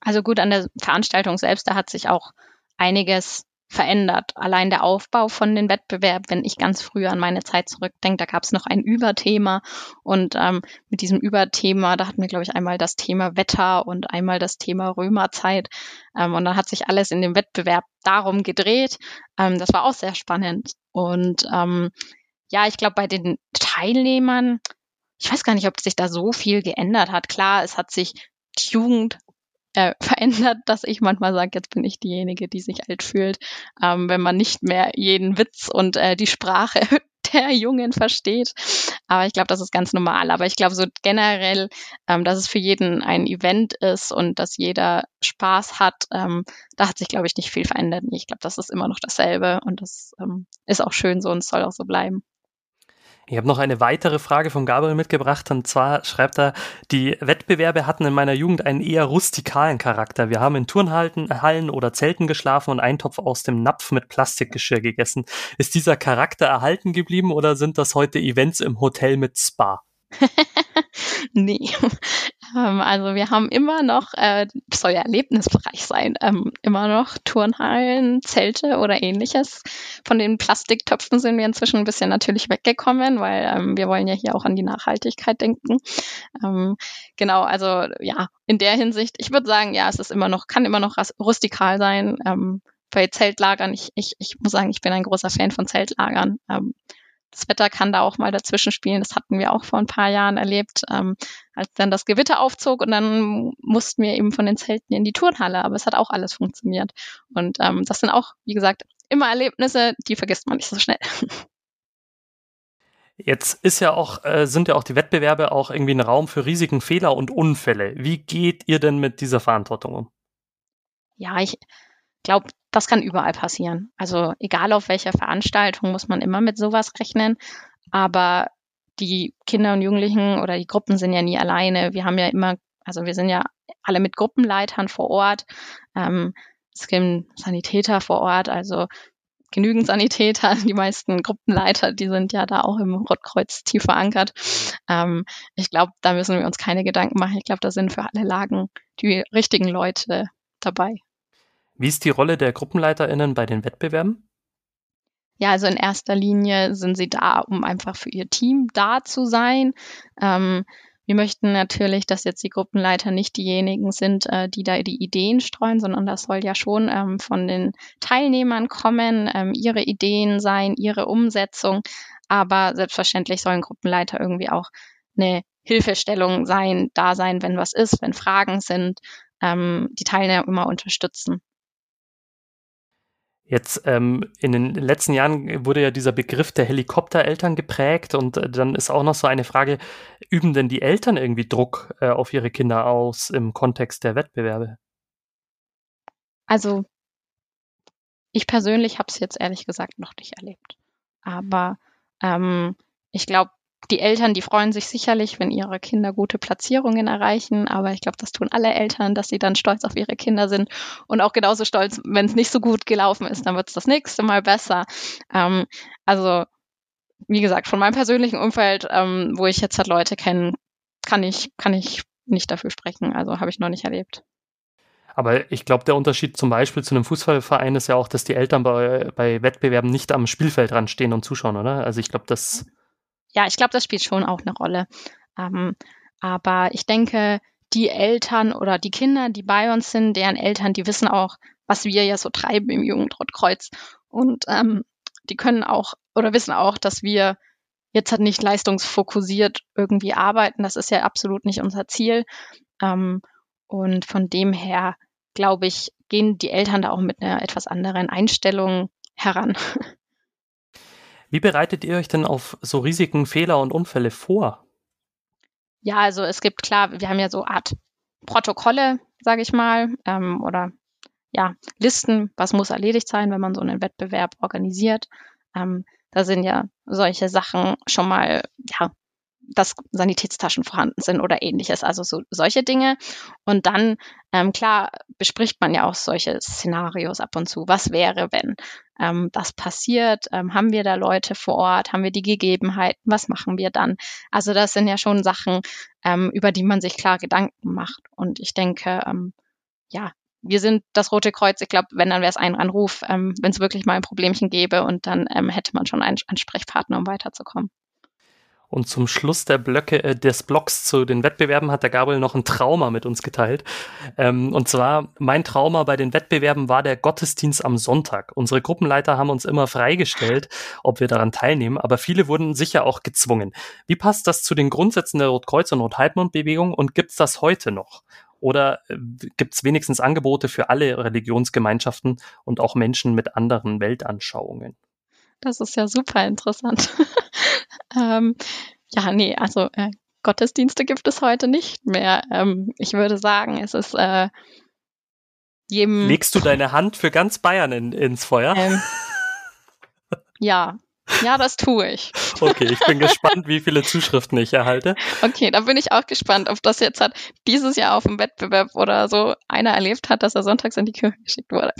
C: Also gut, an der Veranstaltung selbst, da hat sich auch einiges verändert. Allein der Aufbau von den Wettbewerben, wenn ich ganz früh an meine Zeit zurückdenke, da gab es noch ein Überthema und ähm, mit diesem Überthema, da hatten wir, glaube ich, einmal das Thema Wetter und einmal das Thema Römerzeit ähm, und dann hat sich alles in dem Wettbewerb darum gedreht. Ähm, das war auch sehr spannend und ähm, ja, ich glaube, bei den Teilnehmern, ich weiß gar nicht, ob sich da so viel geändert hat. Klar, es hat sich die Jugend äh, <laughs> verändert, dass ich manchmal sage, jetzt bin ich diejenige, die sich alt fühlt, ähm, wenn man nicht mehr jeden Witz und äh, die Sprache <laughs> der Jungen versteht. Aber ich glaube, das ist ganz normal. Aber ich glaube so generell, ähm, dass es für jeden ein Event ist und dass jeder Spaß hat, ähm, da hat sich, glaube ich, nicht viel verändert. Ich glaube, das ist immer noch dasselbe und das ähm, ist auch schön so und soll auch so bleiben.
B: Ich habe noch eine weitere Frage von Gabriel mitgebracht und zwar schreibt er, die Wettbewerbe hatten in meiner Jugend einen eher rustikalen Charakter. Wir haben in Turnhallen oder Zelten geschlafen und Eintopf aus dem Napf mit Plastikgeschirr gegessen. Ist dieser Charakter erhalten geblieben oder sind das heute Events im Hotel mit Spa? <laughs>
C: nee. Ähm, also wir haben immer noch, äh, soll ja Erlebnisbereich sein, ähm, immer noch Turnhallen, Zelte oder ähnliches. Von den Plastiktöpfen sind wir inzwischen ein bisschen natürlich weggekommen, weil ähm, wir wollen ja hier auch an die Nachhaltigkeit denken. Ähm, genau, also ja, in der Hinsicht, ich würde sagen, ja, es ist immer noch, kann immer noch rustikal sein. Ähm, bei Zeltlagern, ich, ich, ich muss sagen, ich bin ein großer Fan von Zeltlagern. Das Wetter kann da auch mal dazwischen spielen. Das hatten wir auch vor ein paar Jahren erlebt, ähm, als dann das Gewitter aufzog und dann mussten wir eben von den Zelten in die Turnhalle. Aber es hat auch alles funktioniert. Und ähm, das sind auch, wie gesagt, immer Erlebnisse, die vergisst man nicht so schnell. <laughs>
B: Jetzt ist ja auch, äh, sind ja auch die Wettbewerbe auch irgendwie ein Raum für Risiken, Fehler und Unfälle. Wie geht ihr denn mit dieser Verantwortung um?
C: Ja, ich, glaube, das kann überall passieren. Also egal auf welcher Veranstaltung muss man immer mit sowas rechnen. Aber die Kinder und Jugendlichen oder die Gruppen sind ja nie alleine. Wir haben ja immer, also wir sind ja alle mit Gruppenleitern vor Ort. Ähm, es gibt Sanitäter vor Ort, also genügend Sanitäter. Die meisten Gruppenleiter, die sind ja da auch im Rotkreuz tief verankert. Ähm, ich glaube, da müssen wir uns keine Gedanken machen. Ich glaube, da sind für alle Lagen die richtigen Leute dabei.
B: Wie ist die Rolle der GruppenleiterInnen bei den Wettbewerben?
C: Ja, also in erster Linie sind sie da, um einfach für ihr Team da zu sein. Ähm, wir möchten natürlich, dass jetzt die Gruppenleiter nicht diejenigen sind, äh, die da die Ideen streuen, sondern das soll ja schon ähm, von den Teilnehmern kommen, ähm, ihre Ideen sein, ihre Umsetzung. Aber selbstverständlich sollen Gruppenleiter irgendwie auch eine Hilfestellung sein, da sein, wenn was ist, wenn Fragen sind, ähm, die Teilnehmer immer unterstützen.
B: Jetzt ähm, in den letzten Jahren wurde ja dieser Begriff der Helikoptereltern geprägt und äh, dann ist auch noch so eine Frage, üben denn die Eltern irgendwie Druck äh, auf ihre Kinder aus im Kontext der Wettbewerbe?
C: Also ich persönlich habe es jetzt ehrlich gesagt noch nicht erlebt. Aber ähm, ich glaube, die Eltern, die freuen sich sicherlich, wenn ihre Kinder gute Platzierungen erreichen, aber ich glaube, das tun alle Eltern, dass sie dann stolz auf ihre Kinder sind und auch genauso stolz, wenn es nicht so gut gelaufen ist, dann wird es das nächste Mal besser. Ähm, also wie gesagt, von meinem persönlichen Umfeld, ähm, wo ich jetzt halt Leute kenne, kann ich kann ich nicht dafür sprechen. Also habe ich noch nicht erlebt.
B: Aber ich glaube, der Unterschied zum Beispiel zu einem Fußballverein ist ja auch, dass die Eltern bei, bei Wettbewerben nicht am Spielfeld dran stehen und zuschauen, oder? Also ich glaube, das
C: ja, ich glaube, das spielt schon auch eine Rolle. Ähm, aber ich denke, die Eltern oder die Kinder, die bei uns sind, deren Eltern, die wissen auch, was wir ja so treiben im Jugendrotkreuz. Und ähm, die können auch oder wissen auch, dass wir jetzt halt nicht leistungsfokussiert irgendwie arbeiten. Das ist ja absolut nicht unser Ziel. Ähm, und von dem her, glaube ich, gehen die Eltern da auch mit einer etwas anderen Einstellung heran. <laughs>
B: Wie bereitet ihr euch denn auf so Risiken, Fehler und Unfälle vor?
C: Ja, also es gibt klar, wir haben ja so Art Protokolle, sage ich mal, ähm, oder ja, Listen, was muss erledigt sein, wenn man so einen Wettbewerb organisiert. Ähm, da sind ja solche Sachen schon mal ja dass Sanitätstaschen vorhanden sind oder ähnliches, also so solche Dinge. Und dann, ähm, klar, bespricht man ja auch solche Szenarios ab und zu. Was wäre, wenn ähm, das passiert? Ähm, haben wir da Leute vor Ort? Haben wir die Gegebenheiten? Was machen wir dann? Also das sind ja schon Sachen, ähm, über die man sich klar Gedanken macht. Und ich denke, ähm, ja, wir sind das Rote Kreuz. Ich glaube, wenn, dann wäre es ein Anruf, ähm, wenn es wirklich mal ein Problemchen gäbe und dann ähm, hätte man schon einen Ansprechpartner, um weiterzukommen.
B: Und zum Schluss der Blöcke, äh, des Blocks zu den Wettbewerben hat der Gabriel noch ein Trauma mit uns geteilt. Ähm, und zwar, mein Trauma bei den Wettbewerben war der Gottesdienst am Sonntag. Unsere Gruppenleiter haben uns immer freigestellt, ob wir daran teilnehmen, aber viele wurden sicher auch gezwungen. Wie passt das zu den Grundsätzen der Rotkreuz- und Rothalbmond-Bewegung und gibt's das heute noch? Oder äh, gibt's wenigstens Angebote für alle Religionsgemeinschaften und auch Menschen mit anderen Weltanschauungen?
C: Das ist ja super interessant. <laughs> ähm, ja, nee, also äh, Gottesdienste gibt es heute nicht mehr. Ähm, ich würde sagen, es ist äh, jedem.
B: Legst du deine Hand für ganz Bayern in, ins Feuer? Ähm,
C: ja, ja, das tue ich.
B: Okay, ich bin gespannt, wie viele Zuschriften ich erhalte.
C: Okay, da bin ich auch gespannt, ob das jetzt hat dieses Jahr auf dem Wettbewerb oder so einer erlebt hat, dass er sonntags in die Kirche geschickt wurde.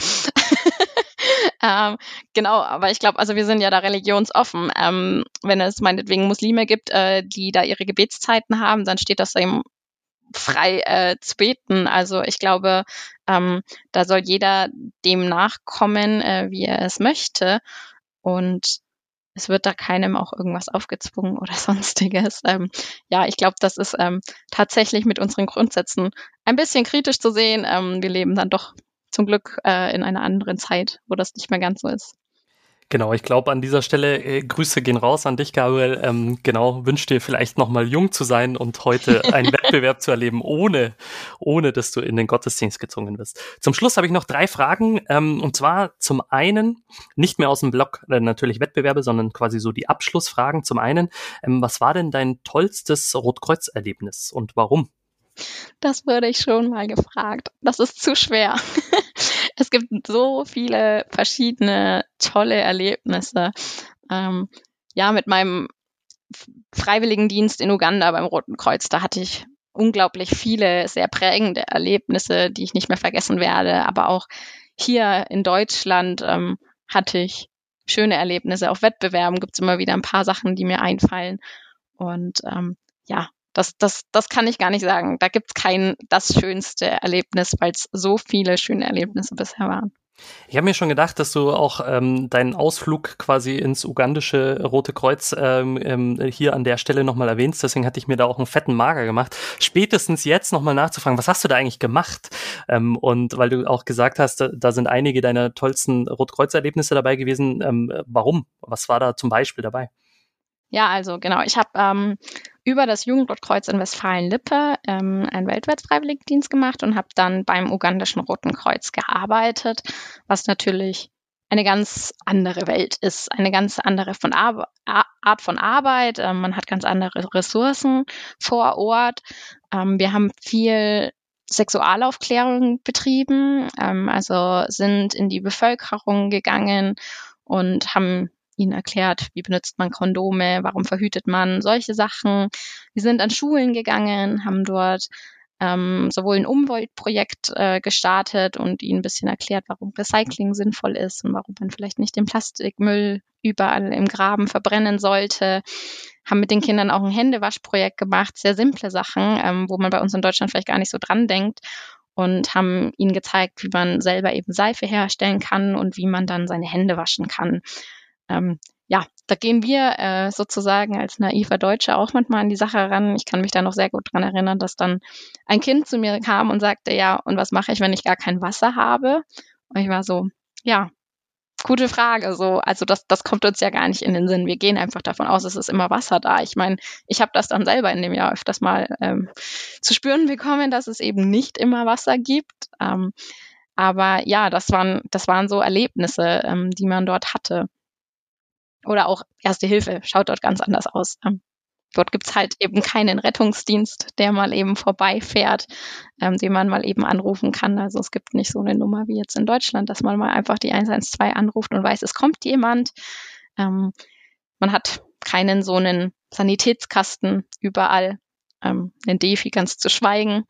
C: <laughs> ähm, genau, aber ich glaube, also wir sind ja da religionsoffen. Ähm, wenn es meinetwegen Muslime gibt, äh, die da ihre Gebetszeiten haben, dann steht das eben frei äh, zu beten. Also ich glaube, ähm, da soll jeder dem nachkommen, äh, wie er es möchte. Und es wird da keinem auch irgendwas aufgezwungen oder <laughs> sonstiges. Ähm, ja, ich glaube, das ist ähm, tatsächlich mit unseren Grundsätzen ein bisschen kritisch zu sehen. Ähm, wir leben dann doch zum Glück äh, in einer anderen Zeit, wo das nicht mehr ganz so ist.
B: Genau, ich glaube an dieser Stelle äh, Grüße gehen raus an dich, Gabriel. Ähm, genau, wünsch dir vielleicht nochmal jung zu sein und heute einen <laughs> Wettbewerb zu erleben, ohne, ohne dass du in den Gottesdienst gezwungen wirst. Zum Schluss habe ich noch drei Fragen. Ähm, und zwar zum einen, nicht mehr aus dem Blog äh, natürlich Wettbewerbe, sondern quasi so die Abschlussfragen. Zum einen, ähm, was war denn dein tollstes Rotkreuz-Erlebnis und warum?
C: Das wurde ich schon mal gefragt. Das ist zu schwer. <laughs> Es gibt so viele verschiedene tolle Erlebnisse. Ähm, ja, mit meinem Freiwilligendienst in Uganda beim Roten Kreuz, da hatte ich unglaublich viele sehr prägende Erlebnisse, die ich nicht mehr vergessen werde. Aber auch hier in Deutschland ähm, hatte ich schöne Erlebnisse. Auf Wettbewerben gibt es immer wieder ein paar Sachen, die mir einfallen. Und ähm, ja, das, das, das kann ich gar nicht sagen. Da gibt es kein das schönste Erlebnis, weil es so viele schöne Erlebnisse bisher waren.
B: Ich habe mir schon gedacht, dass du auch ähm, deinen Ausflug quasi ins ugandische Rote Kreuz ähm, ähm, hier an der Stelle nochmal erwähnst. Deswegen hatte ich mir da auch einen fetten Mager gemacht. Spätestens jetzt nochmal nachzufragen, was hast du da eigentlich gemacht? Ähm, und weil du auch gesagt hast, da, da sind einige deiner tollsten Rotkreuz-Erlebnisse dabei gewesen. Ähm, warum? Was war da zum Beispiel dabei?
C: Ja, also genau. Ich habe ähm, über das Jugendrotkreuz in Westfalen-Lippe ähm, einen Weltwärtsfreiwilligendienst gemacht und habe dann beim ugandischen Roten Kreuz gearbeitet, was natürlich eine ganz andere Welt ist, eine ganz andere von Ar Art von Arbeit. Ähm, man hat ganz andere Ressourcen vor Ort. Ähm, wir haben viel Sexualaufklärung betrieben, ähm, also sind in die Bevölkerung gegangen und haben ihnen erklärt, wie benutzt man Kondome, warum verhütet man, solche Sachen. Wir sind an Schulen gegangen, haben dort ähm, sowohl ein Umweltprojekt äh, gestartet und ihnen ein bisschen erklärt, warum Recycling sinnvoll ist und warum man vielleicht nicht den Plastikmüll überall im Graben verbrennen sollte. Haben mit den Kindern auch ein Händewaschprojekt gemacht, sehr simple Sachen, ähm, wo man bei uns in Deutschland vielleicht gar nicht so dran denkt und haben ihnen gezeigt, wie man selber eben Seife herstellen kann und wie man dann seine Hände waschen kann ähm, ja, da gehen wir äh, sozusagen als naiver Deutsche auch manchmal an die Sache ran. Ich kann mich da noch sehr gut dran erinnern, dass dann ein Kind zu mir kam und sagte, ja, und was mache ich, wenn ich gar kein Wasser habe? Und ich war so, ja, gute Frage. So, also das, das kommt uns ja gar nicht in den Sinn. Wir gehen einfach davon aus, es ist immer Wasser da. Ich meine, ich habe das dann selber in dem Jahr öfters mal ähm, zu spüren bekommen, dass es eben nicht immer Wasser gibt. Ähm, aber ja, das waren, das waren so Erlebnisse, ähm, die man dort hatte. Oder auch Erste Hilfe schaut dort ganz anders aus. Ähm, dort gibt's halt eben keinen Rettungsdienst, der mal eben vorbeifährt, ähm, den man mal eben anrufen kann. Also es gibt nicht so eine Nummer wie jetzt in Deutschland, dass man mal einfach die 112 anruft und weiß, es kommt jemand. Ähm, man hat keinen so einen Sanitätskasten überall, ähm, den Defi ganz zu schweigen.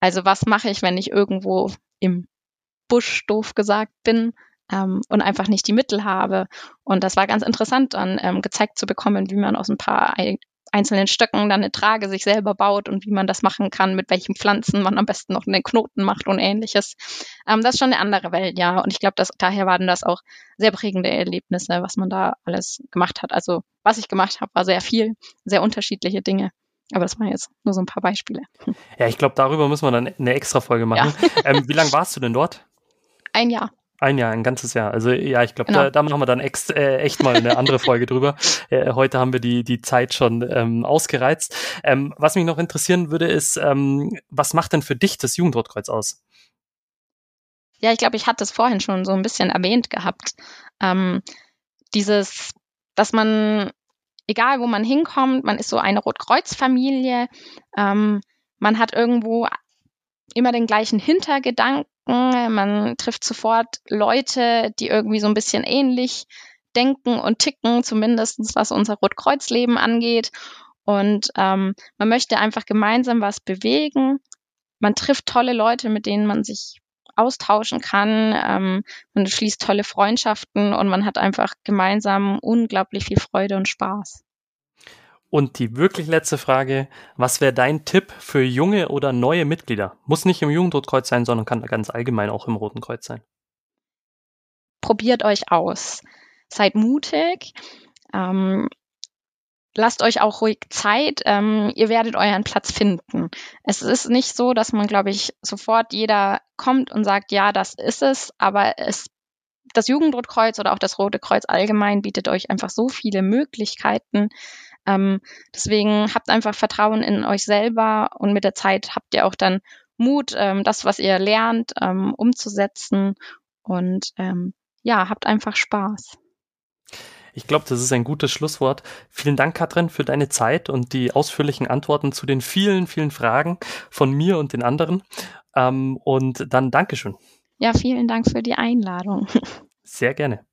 C: Also was mache ich, wenn ich irgendwo im Busch doof gesagt bin? Ähm, und einfach nicht die Mittel habe. Und das war ganz interessant, dann ähm, gezeigt zu bekommen, wie man aus ein paar einzelnen Stöcken dann eine Trage sich selber baut und wie man das machen kann, mit welchen Pflanzen man am besten noch einen Knoten macht und ähnliches. Ähm, das ist schon eine andere Welt, ja. Und ich glaube, dass daher waren das auch sehr prägende Erlebnisse, was man da alles gemacht hat. Also was ich gemacht habe, war sehr viel, sehr unterschiedliche Dinge. Aber das waren jetzt nur so ein paar Beispiele.
B: Ja, ich glaube, darüber müssen wir dann eine extra Folge machen. Ja. Ähm, wie lange <laughs> warst du denn dort?
C: Ein Jahr.
B: Ein Jahr, ein ganzes Jahr. Also ja, ich glaube, genau. da, da machen wir dann ex, äh, echt mal eine andere Folge drüber. <laughs> Äh, heute haben wir die, die Zeit schon ähm, ausgereizt. Ähm, was mich noch interessieren würde, ist, ähm, was macht denn für dich das Jugendrotkreuz aus?
C: Ja, ich glaube, ich hatte es vorhin schon so ein bisschen erwähnt gehabt. Ähm, dieses, dass man, egal wo man hinkommt, man ist so eine Rotkreuz-Familie, ähm, man hat irgendwo immer den gleichen Hintergedanken man trifft sofort Leute, die irgendwie so ein bisschen ähnlich denken und ticken, zumindest was unser Rotkreuzleben angeht. Und ähm, man möchte einfach gemeinsam was bewegen. Man trifft tolle Leute, mit denen man sich austauschen kann. Ähm, man schließt tolle Freundschaften und man hat einfach gemeinsam unglaublich viel Freude und Spaß.
B: Und die wirklich letzte Frage, was wäre dein Tipp für junge oder neue Mitglieder? Muss nicht im Jugendrotkreuz sein, sondern kann ganz allgemein auch im Roten Kreuz sein.
C: Probiert euch aus. Seid mutig. Ähm, lasst euch auch ruhig Zeit. Ähm, ihr werdet euren Platz finden. Es ist nicht so, dass man, glaube ich, sofort jeder kommt und sagt, ja, das ist es, aber es das Jugendrotkreuz oder auch das Rote Kreuz allgemein bietet euch einfach so viele Möglichkeiten, ähm, deswegen habt einfach Vertrauen in euch selber und mit der Zeit habt ihr auch dann Mut, ähm, das, was ihr lernt, ähm, umzusetzen und ähm, ja, habt einfach Spaß.
B: Ich glaube, das ist ein gutes Schlusswort. Vielen Dank, Katrin, für deine Zeit und die ausführlichen Antworten zu den vielen, vielen Fragen von mir und den anderen. Ähm, und dann Dankeschön.
C: Ja, vielen Dank für die Einladung. <laughs>
B: Sehr gerne.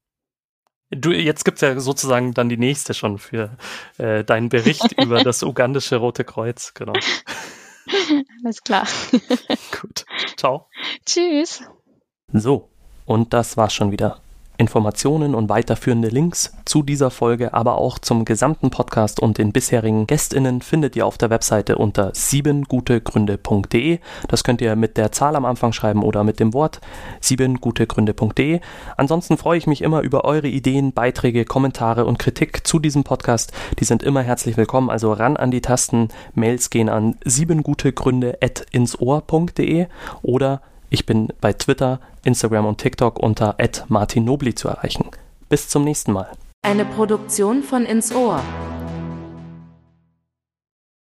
B: Du, jetzt gibt's ja sozusagen dann die nächste schon für äh, deinen Bericht <laughs> über das ugandische Rote Kreuz, genau. <laughs>
C: Alles klar.
B: Gut. Ciao.
C: Tschüss.
B: So, und das war's schon wieder. Informationen und weiterführende Links zu dieser Folge, aber auch zum gesamten Podcast und den bisherigen GästInnen findet ihr auf der Webseite unter siebengutegründe.de. Das könnt ihr mit der Zahl am Anfang schreiben oder mit dem Wort siebengutegründe.de. Ansonsten freue ich mich immer über eure Ideen, Beiträge, Kommentare und Kritik zu diesem Podcast. Die sind immer herzlich willkommen, also ran an die Tasten. Mails gehen an siebengutegründe.insohr.de oder ich bin bei Twitter, Instagram und TikTok unter @martinnobli zu erreichen. Bis zum nächsten Mal.
D: Eine Produktion von Ins Ohr.